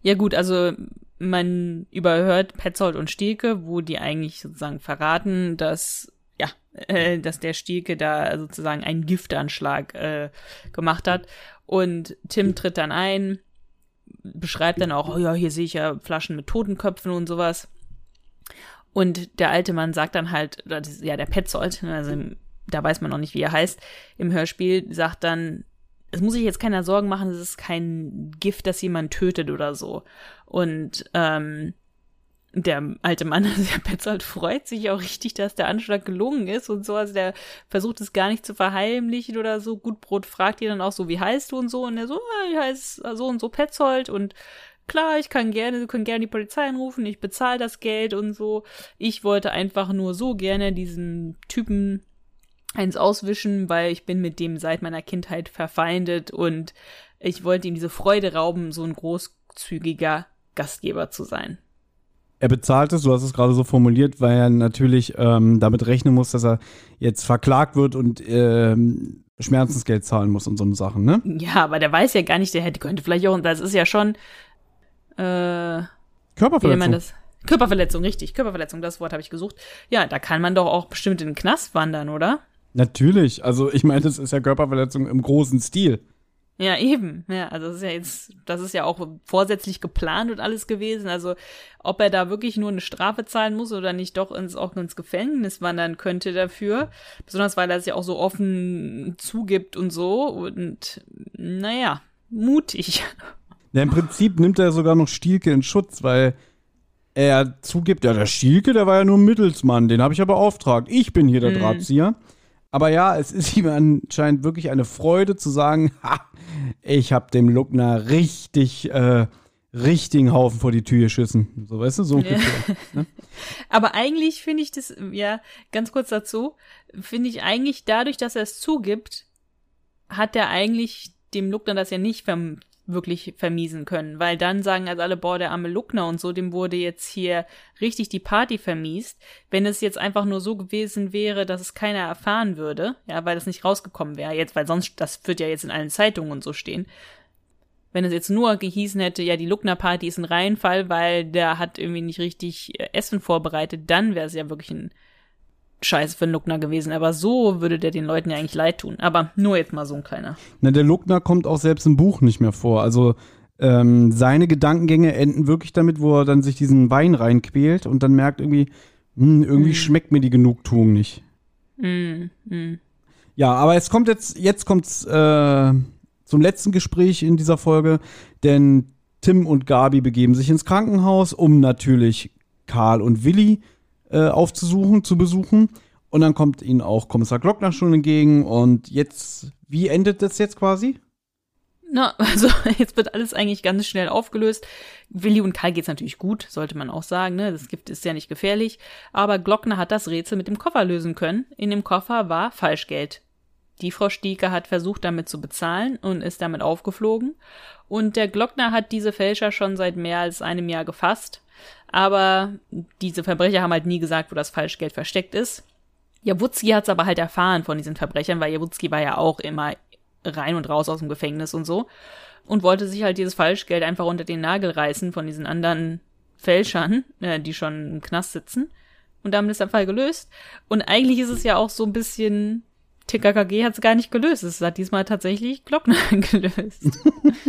Ja gut, also man überhört Petzold und Stielke, wo die eigentlich sozusagen verraten, dass ja, äh, dass der Stielke da sozusagen einen Giftanschlag äh, gemacht hat. Und Tim tritt dann ein, beschreibt dann auch, oh ja, hier sehe ich ja Flaschen mit Totenköpfen und sowas. Und der alte Mann sagt dann halt, ja, der Petzold, ne, also da weiß man noch nicht, wie er heißt, im Hörspiel, sagt dann, es muss sich jetzt keiner Sorgen machen, es ist kein Gift, das jemand tötet oder so. Und ähm, der alte Mann, also der Petzold, freut sich auch richtig, dass der Anschlag gelungen ist und so. Also der versucht es gar nicht zu verheimlichen oder so. Gutbrot fragt ihn dann auch so, wie heißt du und so. Und er so, ah, ich heiße so und so Petzold und klar, ich kann gerne, Sie können gerne die Polizei anrufen, ich bezahle das Geld und so. Ich wollte einfach nur so gerne diesen Typen eins auswischen, weil ich bin mit dem seit meiner Kindheit verfeindet und ich wollte ihm diese Freude rauben, so ein großzügiger Gastgeber zu sein. Er bezahlt es, du hast es gerade so formuliert, weil er natürlich ähm, damit rechnen muss, dass er jetzt verklagt wird und ähm, Schmerzensgeld zahlen muss und so eine Sachen, ne? Ja, aber der weiß ja gar nicht, der hätte könnte vielleicht auch, das ist ja schon äh, Körperverletzung. Körperverletzung, richtig, Körperverletzung, das Wort habe ich gesucht. Ja, da kann man doch auch bestimmt in den Knast wandern, oder? Natürlich, also ich meine, das ist ja Körperverletzung im großen Stil. Ja, eben. Ja, also das ist ja jetzt, das ist ja auch vorsätzlich geplant und alles gewesen. Also ob er da wirklich nur eine Strafe zahlen muss oder nicht doch ins, auch ins Gefängnis wandern könnte dafür. Besonders weil er es ja auch so offen zugibt und so. Und naja, mutig. Ja, im Prinzip nimmt er sogar noch Stielke in Schutz, weil er zugibt, ja, der Stielke, der war ja nur ein Mittelsmann, den habe ich ja beauftragt. Ich bin hier der mhm. Aber ja, es ist ihm anscheinend wirklich eine Freude zu sagen, ha, ich habe dem Luckner richtig, äh, richtigen Haufen vor die Tür geschissen. So, weißt du, so ungefähr. Ja. Ne? Aber eigentlich finde ich das, ja, ganz kurz dazu, finde ich eigentlich dadurch, dass er es zugibt, hat er eigentlich dem Luckner das ja nicht wirklich vermiesen können, weil dann sagen also alle, boah, der arme Luckner und so, dem wurde jetzt hier richtig die Party vermiest. Wenn es jetzt einfach nur so gewesen wäre, dass es keiner erfahren würde, ja, weil das nicht rausgekommen wäre, jetzt, weil sonst, das wird ja jetzt in allen Zeitungen und so stehen. Wenn es jetzt nur gehießen hätte, ja, die Luckner Party ist ein Reihenfall, weil der hat irgendwie nicht richtig äh, Essen vorbereitet, dann wäre es ja wirklich ein scheiße für den Luckner gewesen. Aber so würde der den Leuten ja eigentlich leid tun. Aber nur jetzt mal so ein kleiner. Na, der Luckner kommt auch selbst im Buch nicht mehr vor. Also ähm, seine Gedankengänge enden wirklich damit, wo er dann sich diesen Wein reinquält und dann merkt irgendwie, hm, irgendwie mm. schmeckt mir die Genugtuung nicht. Mm, mm. Ja, aber es kommt jetzt, jetzt kommt's äh, zum letzten Gespräch in dieser Folge, denn Tim und Gabi begeben sich ins Krankenhaus, um natürlich Karl und Willi äh, aufzusuchen, zu besuchen. Und dann kommt ihnen auch Kommissar Glockner schon entgegen. Und jetzt, wie endet das jetzt quasi? Na, also jetzt wird alles eigentlich ganz schnell aufgelöst. Willi und Karl geht's natürlich gut, sollte man auch sagen, ne? Das Gift ist ja nicht gefährlich. Aber Glockner hat das Rätsel mit dem Koffer lösen können. In dem Koffer war Falschgeld. Die Frau Stieker hat versucht, damit zu bezahlen und ist damit aufgeflogen. Und der Glockner hat diese Fälscher schon seit mehr als einem Jahr gefasst. Aber diese Verbrecher haben halt nie gesagt, wo das Falschgeld versteckt ist. Jawutzki hat es aber halt erfahren von diesen Verbrechern, weil Jawutzki war ja auch immer rein und raus aus dem Gefängnis und so. Und wollte sich halt dieses Falschgeld einfach unter den Nagel reißen von diesen anderen Fälschern, äh, die schon im Knast sitzen. Und damit ist der Fall gelöst. Und eigentlich ist es ja auch so ein bisschen, TKKG hat es gar nicht gelöst. Es hat diesmal tatsächlich Glockner gelöst.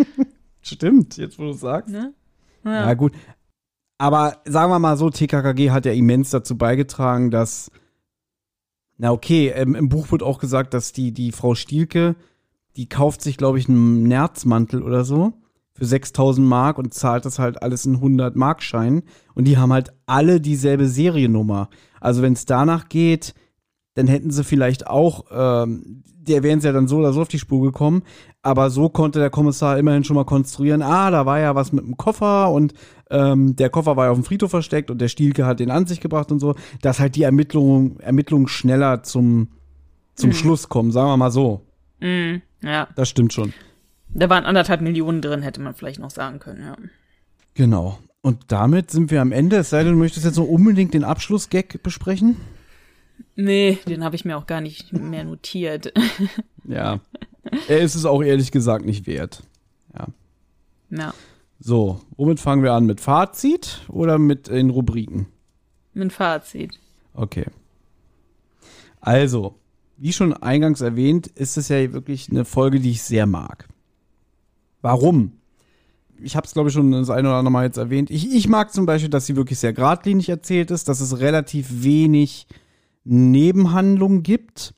Stimmt, jetzt wo du sagst. Ne? Ja. ja, gut. Aber sagen wir mal so, TKKG hat ja immens dazu beigetragen, dass, na okay, im, im Buch wird auch gesagt, dass die, die Frau Stielke, die kauft sich, glaube ich, einen Nerzmantel oder so für 6000 Mark und zahlt das halt alles in 100 Mark Scheinen. Und die haben halt alle dieselbe Seriennummer. Also wenn es danach geht, dann hätten sie vielleicht auch, ähm, der wären sie ja dann so oder so auf die Spur gekommen. Aber so konnte der Kommissar immerhin schon mal konstruieren, ah, da war ja was mit dem Koffer und ähm, der Koffer war ja auf dem Friedhof versteckt und der Stielke hat den an sich gebracht und so, dass halt die Ermittlungen, Ermittlungen schneller zum, zum mhm. Schluss kommen, sagen wir mal so. Mhm, ja. Das stimmt schon. Da waren anderthalb Millionen drin, hätte man vielleicht noch sagen können, ja. Genau. Und damit sind wir am Ende. Es sei denn, du möchtest jetzt noch unbedingt den Abschlussgag besprechen? Nee, den habe ich mir auch gar nicht mehr notiert. ja. Er ist es auch ehrlich gesagt nicht wert. Ja. Ja. So, womit fangen wir an? Mit Fazit oder mit den Rubriken? Mit Fazit. Okay. Also, wie schon eingangs erwähnt, ist es ja wirklich eine Folge, die ich sehr mag. Warum? Ich habe es, glaube ich, schon das eine oder andere Mal jetzt erwähnt. Ich, ich mag zum Beispiel, dass sie wirklich sehr geradlinig erzählt ist, dass es relativ wenig Nebenhandlungen gibt.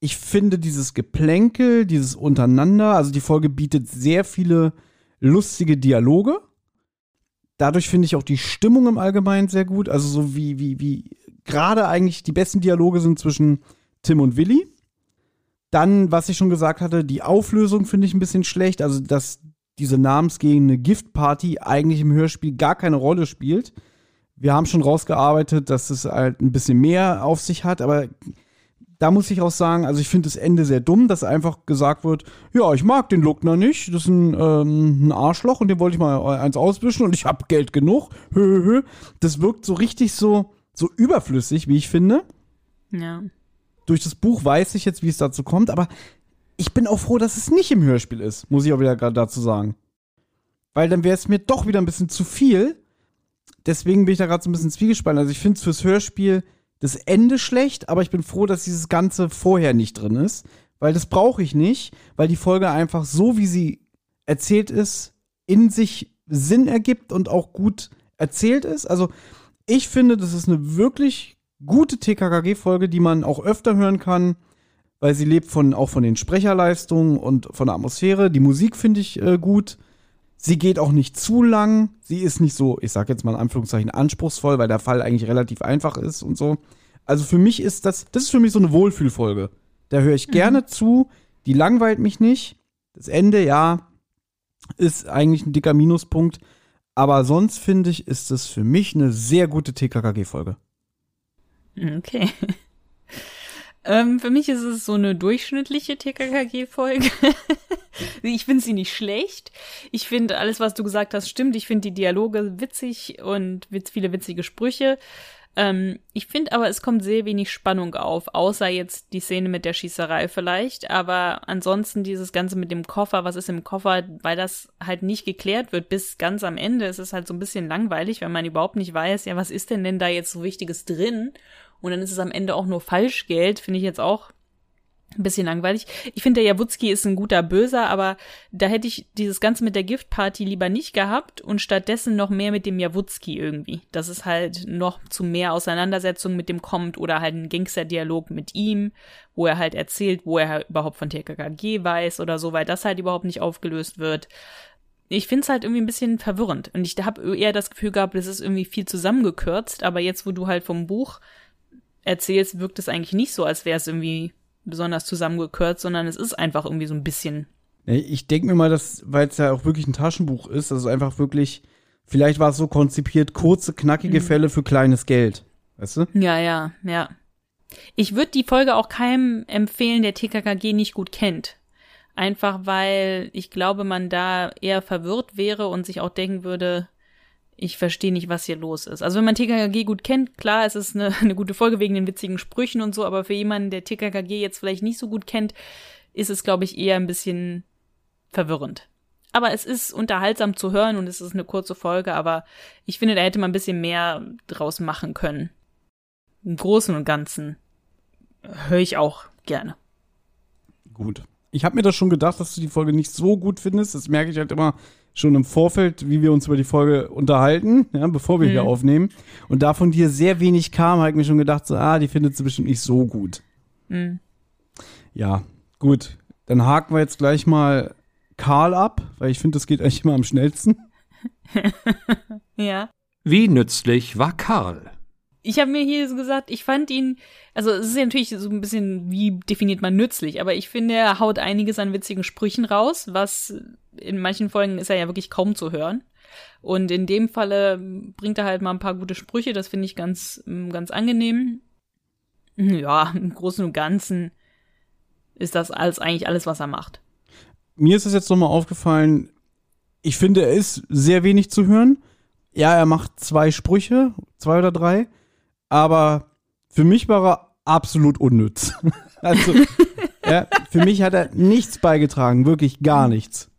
Ich finde dieses Geplänkel, dieses Untereinander, also die Folge bietet sehr viele lustige Dialoge. Dadurch finde ich auch die Stimmung im Allgemeinen sehr gut. Also so wie, wie, wie gerade eigentlich die besten Dialoge sind zwischen Tim und Willi. Dann, was ich schon gesagt hatte, die Auflösung finde ich ein bisschen schlecht. Also, dass diese namensgebende Giftparty eigentlich im Hörspiel gar keine Rolle spielt. Wir haben schon rausgearbeitet, dass es halt ein bisschen mehr auf sich hat, aber da muss ich auch sagen, also ich finde das Ende sehr dumm, dass einfach gesagt wird, ja, ich mag den Luckner nicht, das ist ein, ähm, ein Arschloch und den wollte ich mal eins auswischen und ich habe Geld genug. Hö. Das wirkt so richtig so, so überflüssig, wie ich finde. Ja. Durch das Buch weiß ich jetzt, wie es dazu kommt, aber ich bin auch froh, dass es nicht im Hörspiel ist, muss ich auch wieder gerade dazu sagen. Weil dann wäre es mir doch wieder ein bisschen zu viel. Deswegen bin ich da gerade so ein bisschen zwiegespalten. Also ich finde es fürs Hörspiel das Ende schlecht, aber ich bin froh, dass dieses Ganze vorher nicht drin ist, weil das brauche ich nicht, weil die Folge einfach so, wie sie erzählt ist, in sich Sinn ergibt und auch gut erzählt ist. Also ich finde, das ist eine wirklich gute TKKG-Folge, die man auch öfter hören kann, weil sie lebt von, auch von den Sprecherleistungen und von der Atmosphäre. Die Musik finde ich äh, gut. Sie geht auch nicht zu lang. Sie ist nicht so, ich sag jetzt mal in Anführungszeichen, anspruchsvoll, weil der Fall eigentlich relativ einfach ist und so. Also für mich ist das, das ist für mich so eine Wohlfühlfolge. Da höre ich mhm. gerne zu. Die langweilt mich nicht. Das Ende, ja, ist eigentlich ein dicker Minuspunkt. Aber sonst finde ich, ist es für mich eine sehr gute TKKG-Folge. Okay. Ähm, für mich ist es so eine durchschnittliche TKKG-Folge. ich finde sie nicht schlecht. Ich finde alles, was du gesagt hast, stimmt. Ich finde die Dialoge witzig und viele witzige Sprüche. Ähm, ich finde aber, es kommt sehr wenig Spannung auf, außer jetzt die Szene mit der Schießerei vielleicht. Aber ansonsten dieses Ganze mit dem Koffer, was ist im Koffer, weil das halt nicht geklärt wird bis ganz am Ende, ist es halt so ein bisschen langweilig, wenn man überhaupt nicht weiß, ja, was ist denn denn da jetzt so Wichtiges drin? Und dann ist es am Ende auch nur Falschgeld, finde ich jetzt auch ein bisschen langweilig. Ich finde, der Jawutzki ist ein guter Böser, aber da hätte ich dieses Ganze mit der Giftparty lieber nicht gehabt und stattdessen noch mehr mit dem Jawutzki irgendwie. Dass es halt noch zu mehr Auseinandersetzungen mit dem kommt oder halt ein Gangster-Dialog mit ihm, wo er halt erzählt, wo er überhaupt von TKKG weiß oder so, weil das halt überhaupt nicht aufgelöst wird. Ich finde es halt irgendwie ein bisschen verwirrend und ich habe eher das Gefühl gehabt, es ist irgendwie viel zusammengekürzt, aber jetzt, wo du halt vom Buch erzählst, wirkt es eigentlich nicht so, als wäre es irgendwie besonders zusammengekürzt, sondern es ist einfach irgendwie so ein bisschen. Ich denke mir mal, dass, weil es ja auch wirklich ein Taschenbuch ist, also einfach wirklich, vielleicht war es so konzipiert, kurze, knackige mhm. Fälle für kleines Geld. Weißt du? Ja, ja, ja. Ich würde die Folge auch keinem empfehlen, der TKKG nicht gut kennt. Einfach weil ich glaube, man da eher verwirrt wäre und sich auch denken würde, ich verstehe nicht, was hier los ist. Also wenn man TKKG gut kennt, klar, es ist eine, eine gute Folge wegen den witzigen Sprüchen und so, aber für jemanden, der TKKG jetzt vielleicht nicht so gut kennt, ist es, glaube ich, eher ein bisschen verwirrend. Aber es ist unterhaltsam zu hören und es ist eine kurze Folge, aber ich finde, da hätte man ein bisschen mehr draus machen können. Im Großen und Ganzen höre ich auch gerne. Gut. Ich habe mir das schon gedacht, dass du die Folge nicht so gut findest. Das merke ich halt immer, schon im Vorfeld, wie wir uns über die Folge unterhalten, ja, bevor wir mhm. hier aufnehmen. Und da von dir sehr wenig kam, habe ich mir schon gedacht, so, ah, die findet sie bestimmt nicht so gut. Mhm. Ja, gut. Dann haken wir jetzt gleich mal Karl ab, weil ich finde, das geht eigentlich immer am schnellsten. ja. Wie nützlich war Karl? Ich habe mir hier gesagt, ich fand ihn, also es ist ja natürlich so ein bisschen, wie definiert man nützlich, aber ich finde, er haut einiges an witzigen Sprüchen raus, was in manchen Folgen ist er ja wirklich kaum zu hören. Und in dem Falle bringt er halt mal ein paar gute Sprüche, das finde ich ganz, ganz angenehm. Ja, im Großen und Ganzen ist das alles eigentlich alles, was er macht. Mir ist es jetzt nochmal aufgefallen, ich finde, er ist sehr wenig zu hören. Ja, er macht zwei Sprüche, zwei oder drei aber für mich war er absolut unnütz. also, ja, für mich hat er nichts beigetragen, wirklich gar nichts.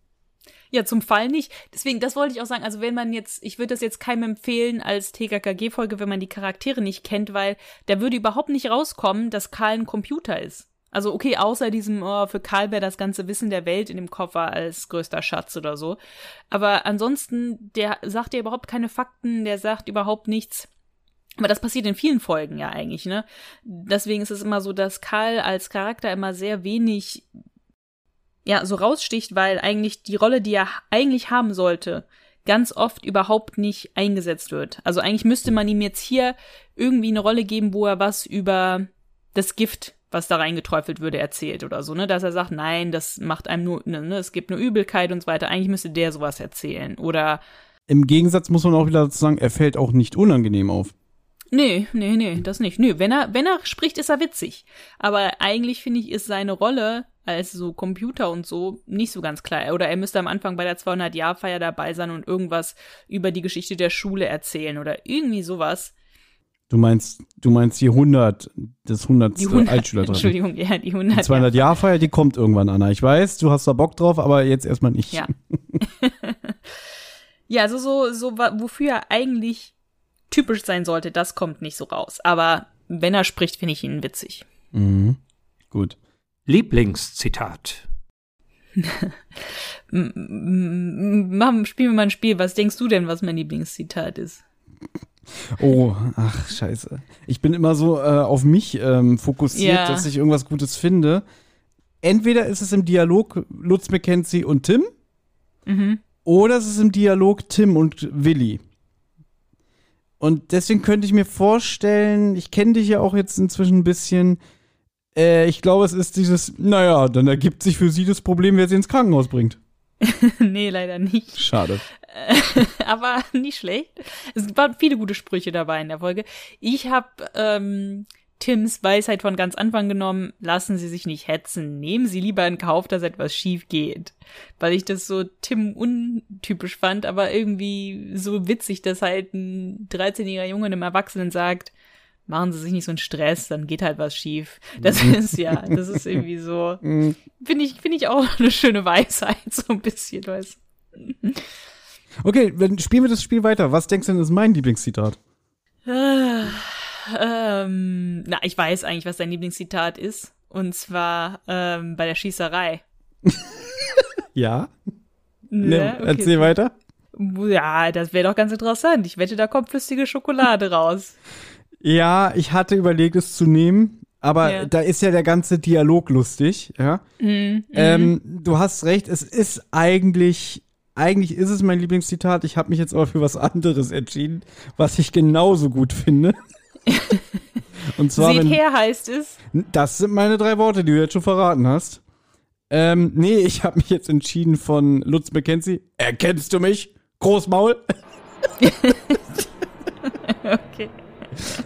Ja, zum Fall nicht. Deswegen, das wollte ich auch sagen. Also, wenn man jetzt, ich würde das jetzt keinem empfehlen als TKKG-Folge, wenn man die Charaktere nicht kennt, weil da würde überhaupt nicht rauskommen, dass Karl ein Computer ist. Also okay, außer diesem, oh, für Karl wäre das ganze Wissen der Welt in dem Koffer als größter Schatz oder so. Aber ansonsten, der sagt ja überhaupt keine Fakten, der sagt überhaupt nichts. Aber das passiert in vielen Folgen ja eigentlich, ne? Deswegen ist es immer so, dass Karl als Charakter immer sehr wenig, ja, so raussticht, weil eigentlich die Rolle, die er eigentlich haben sollte, ganz oft überhaupt nicht eingesetzt wird. Also eigentlich müsste man ihm jetzt hier irgendwie eine Rolle geben, wo er was über das Gift was da reingeträufelt würde, erzählt oder so, ne? Dass er sagt, nein, das macht einem nur, ne, ne, es gibt nur Übelkeit und so weiter. Eigentlich müsste der sowas erzählen. Oder. Im Gegensatz muss man auch wieder sagen, er fällt auch nicht unangenehm auf. Nee, nee, nee, das nicht. Nö, wenn er, wenn er spricht, ist er witzig. Aber eigentlich finde ich, ist seine Rolle als so Computer und so nicht so ganz klar. Oder er müsste am Anfang bei der 200-Jahr-Feier dabei sein und irgendwas über die Geschichte der Schule erzählen oder irgendwie sowas. Du meinst, du meinst die 100, das 100. Die 100 Altschülertreffen. Entschuldigung, ja, die 100. Die 200 Jahr Feier, die kommt irgendwann, Anna. Ich weiß, du hast da Bock drauf, aber jetzt erstmal nicht. Ja. ja, also so, so, wofür er eigentlich typisch sein sollte, das kommt nicht so raus. Aber wenn er spricht, finde ich ihn witzig. Mhm. Gut. Lieblingszitat. Mach, spiel mir mal ein Spiel. Was denkst du denn, was mein Lieblingszitat ist? Oh, ach, scheiße. Ich bin immer so äh, auf mich ähm, fokussiert, Ja. dass ich irgendwas Gutes finde. Entweder ist es im Dialog Lutz McKenzie und Tim, Mhm. oder es ist im Dialog Tim und Willi. Und deswegen könnte ich mir vorstellen, ich kenne dich ja auch jetzt inzwischen ein bisschen. Äh, ich glaube, es ist dieses, naja, dann ergibt sich für sie das Problem, wer sie ins Krankenhaus bringt. nee, leider nicht. Schade. aber nicht schlecht. Es waren viele gute Sprüche dabei in der Folge. Ich habe ähm, Tims Weisheit von ganz Anfang genommen, lassen Sie sich nicht hetzen, nehmen Sie lieber in Kauf, dass etwas schief geht. Weil ich das so Tim untypisch fand, aber irgendwie so witzig, dass halt ein 13-jähriger Junge einem Erwachsenen sagt, machen Sie sich nicht so einen Stress, dann geht halt was schief. Das ist ja, das ist irgendwie so, Mhm. finde ich, finde ich auch eine schöne Weisheit, so ein bisschen, weißt Okay, dann spielen wir das Spiel weiter. Was denkst du denn ist mein Lieblingszitat? Ähm, na, ich weiß eigentlich, was dein Lieblingszitat ist. Und zwar ähm, bei der Schießerei. Ja? Ne? Ne, Okay. Erzähl weiter. Ja, das wäre doch ganz interessant. Ich wette, da kommt flüssige Schokolade raus. Ja, ich hatte überlegt, es zu nehmen, aber Ja. da ist ja der ganze Dialog lustig, ja. Mhm. Ähm, du hast recht, es ist eigentlich, eigentlich ist es mein Lieblingszitat. Ich habe mich jetzt aber für was anderes entschieden, was ich genauso gut finde. Und zwar, Seht wenn, her heißt es. das sind meine drei Worte, die du jetzt schon verraten hast. Ähm, nee, ich habe mich jetzt entschieden von Lutz McKenzie. Erkennst du mich? Großmaul? Okay.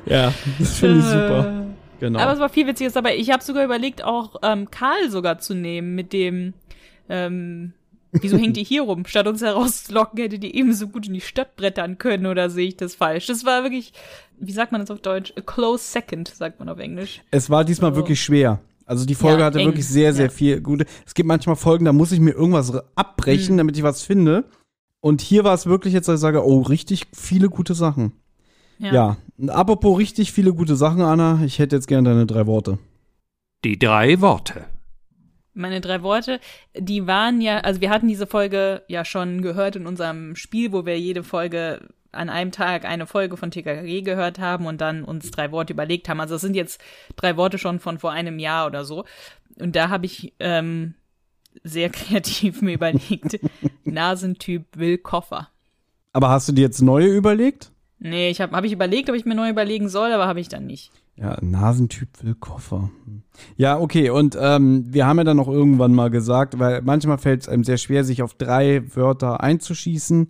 Ja, das finde ich super. Genau. Aber es war viel Witziges dabei. Ich habe sogar überlegt, auch ähm, Karl sogar zu nehmen mit dem, ähm, wieso hängt ihr hier rum? Statt uns herauszulocken, hätte die ebenso gut in die Stadt brettern können oder sehe ich das falsch? Das war wirklich, wie sagt man das auf Deutsch? A close second, sagt man auf Englisch. Es war diesmal So. wirklich schwer. Also die Folge Ja, hatte eng. wirklich sehr, sehr Ja. viel gute. Es gibt manchmal Folgen, da muss ich mir irgendwas abbrechen, Mhm. damit ich was finde. Und hier war es wirklich jetzt, dass ich sage, oh, richtig viele gute Sachen. Ja. Und apropos richtig viele gute Sachen, Anna, ich hätte jetzt gerne deine drei Worte. Die drei Worte. Meine drei Worte, die waren ja, also wir hatten diese Folge ja schon gehört in unserem Spiel, wo wir jede Folge an einem Tag eine Folge von TKG gehört haben und dann uns drei Worte überlegt haben. Also es sind jetzt drei Worte schon von vor einem Jahr oder so. Und da habe ich ähm, sehr kreativ mir überlegt, Nasentyp will Koffer. Aber hast du dir jetzt neue überlegt? Nee, ich habe hab ich überlegt, ob ich mir neu überlegen soll, aber habe ich dann nicht. Ja, Nasentyp will Koffer. Ja, okay, und ähm, wir haben ja dann noch irgendwann mal gesagt, weil manchmal fällt es einem sehr schwer, sich auf drei Wörter einzuschießen.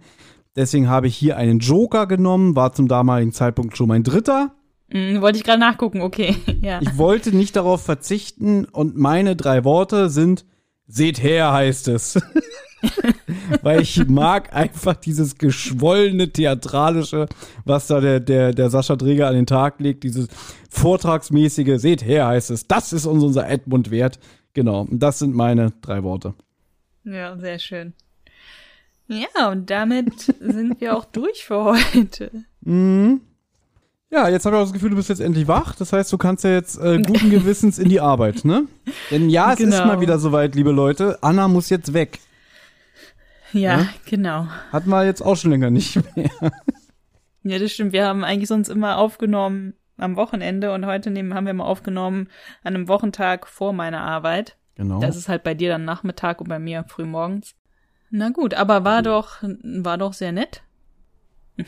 Deswegen habe ich hier einen Joker genommen, war zum damaligen Zeitpunkt schon mein dritter. Hm, wollte ich gerade nachgucken, okay. ja. Ich wollte nicht darauf verzichten und meine drei Worte sind Seht her heißt es. Weil ich mag einfach dieses geschwollene Theatralische, was da der, der, der Sascha Dreger an den Tag legt, dieses vortragsmäßige Seht her heißt es. Das ist uns unser Edmund wert. Genau, das sind meine drei Worte. Ja, sehr schön. Ja, und damit sind wir auch durch für heute. Mhm. Ja, jetzt habe ich auch das Gefühl, du bist jetzt endlich wach. Das heißt, du kannst ja jetzt äh, guten Gewissens in die Arbeit, ne? Denn ja, es Genau. ist mal wieder soweit, liebe Leute. Anna muss jetzt weg. Ja, Ja? genau. Hatten wir jetzt auch schon länger nicht mehr. Ja, das stimmt. Wir haben eigentlich sonst immer aufgenommen am Wochenende und heute nehmen, haben wir mal aufgenommen an einem Wochentag vor meiner Arbeit. Genau. Das ist halt bei dir dann Nachmittag und bei mir früh morgens. Na gut, aber war doch, war doch sehr nett.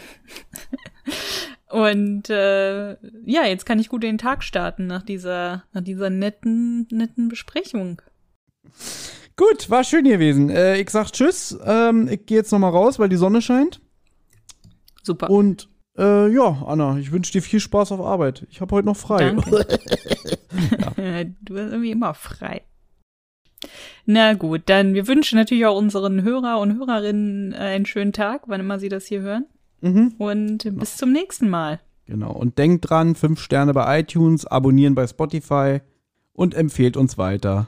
und äh, ja, jetzt kann ich gut den Tag starten nach dieser, nach dieser netten, netten Besprechung. Gut, war schön gewesen. Äh, ich sag Tschüss. Ähm, ich gehe jetzt nochmal raus, weil die Sonne scheint. Super. Und äh, ja, Anna, ich wünsche dir viel Spaß auf Arbeit. Ich habe heute noch frei. Danke. Du bist irgendwie immer frei. Na gut, dann wir wünschen natürlich auch unseren Hörer und Hörerinnen äh, einen schönen Tag, wann immer sie das hier hören. mhm. Und bis zum nächsten Mal. Genau. Und denkt dran, fünf Sterne bei iTunes, abonnieren bei Spotify und empfehlt uns weiter.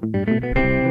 Música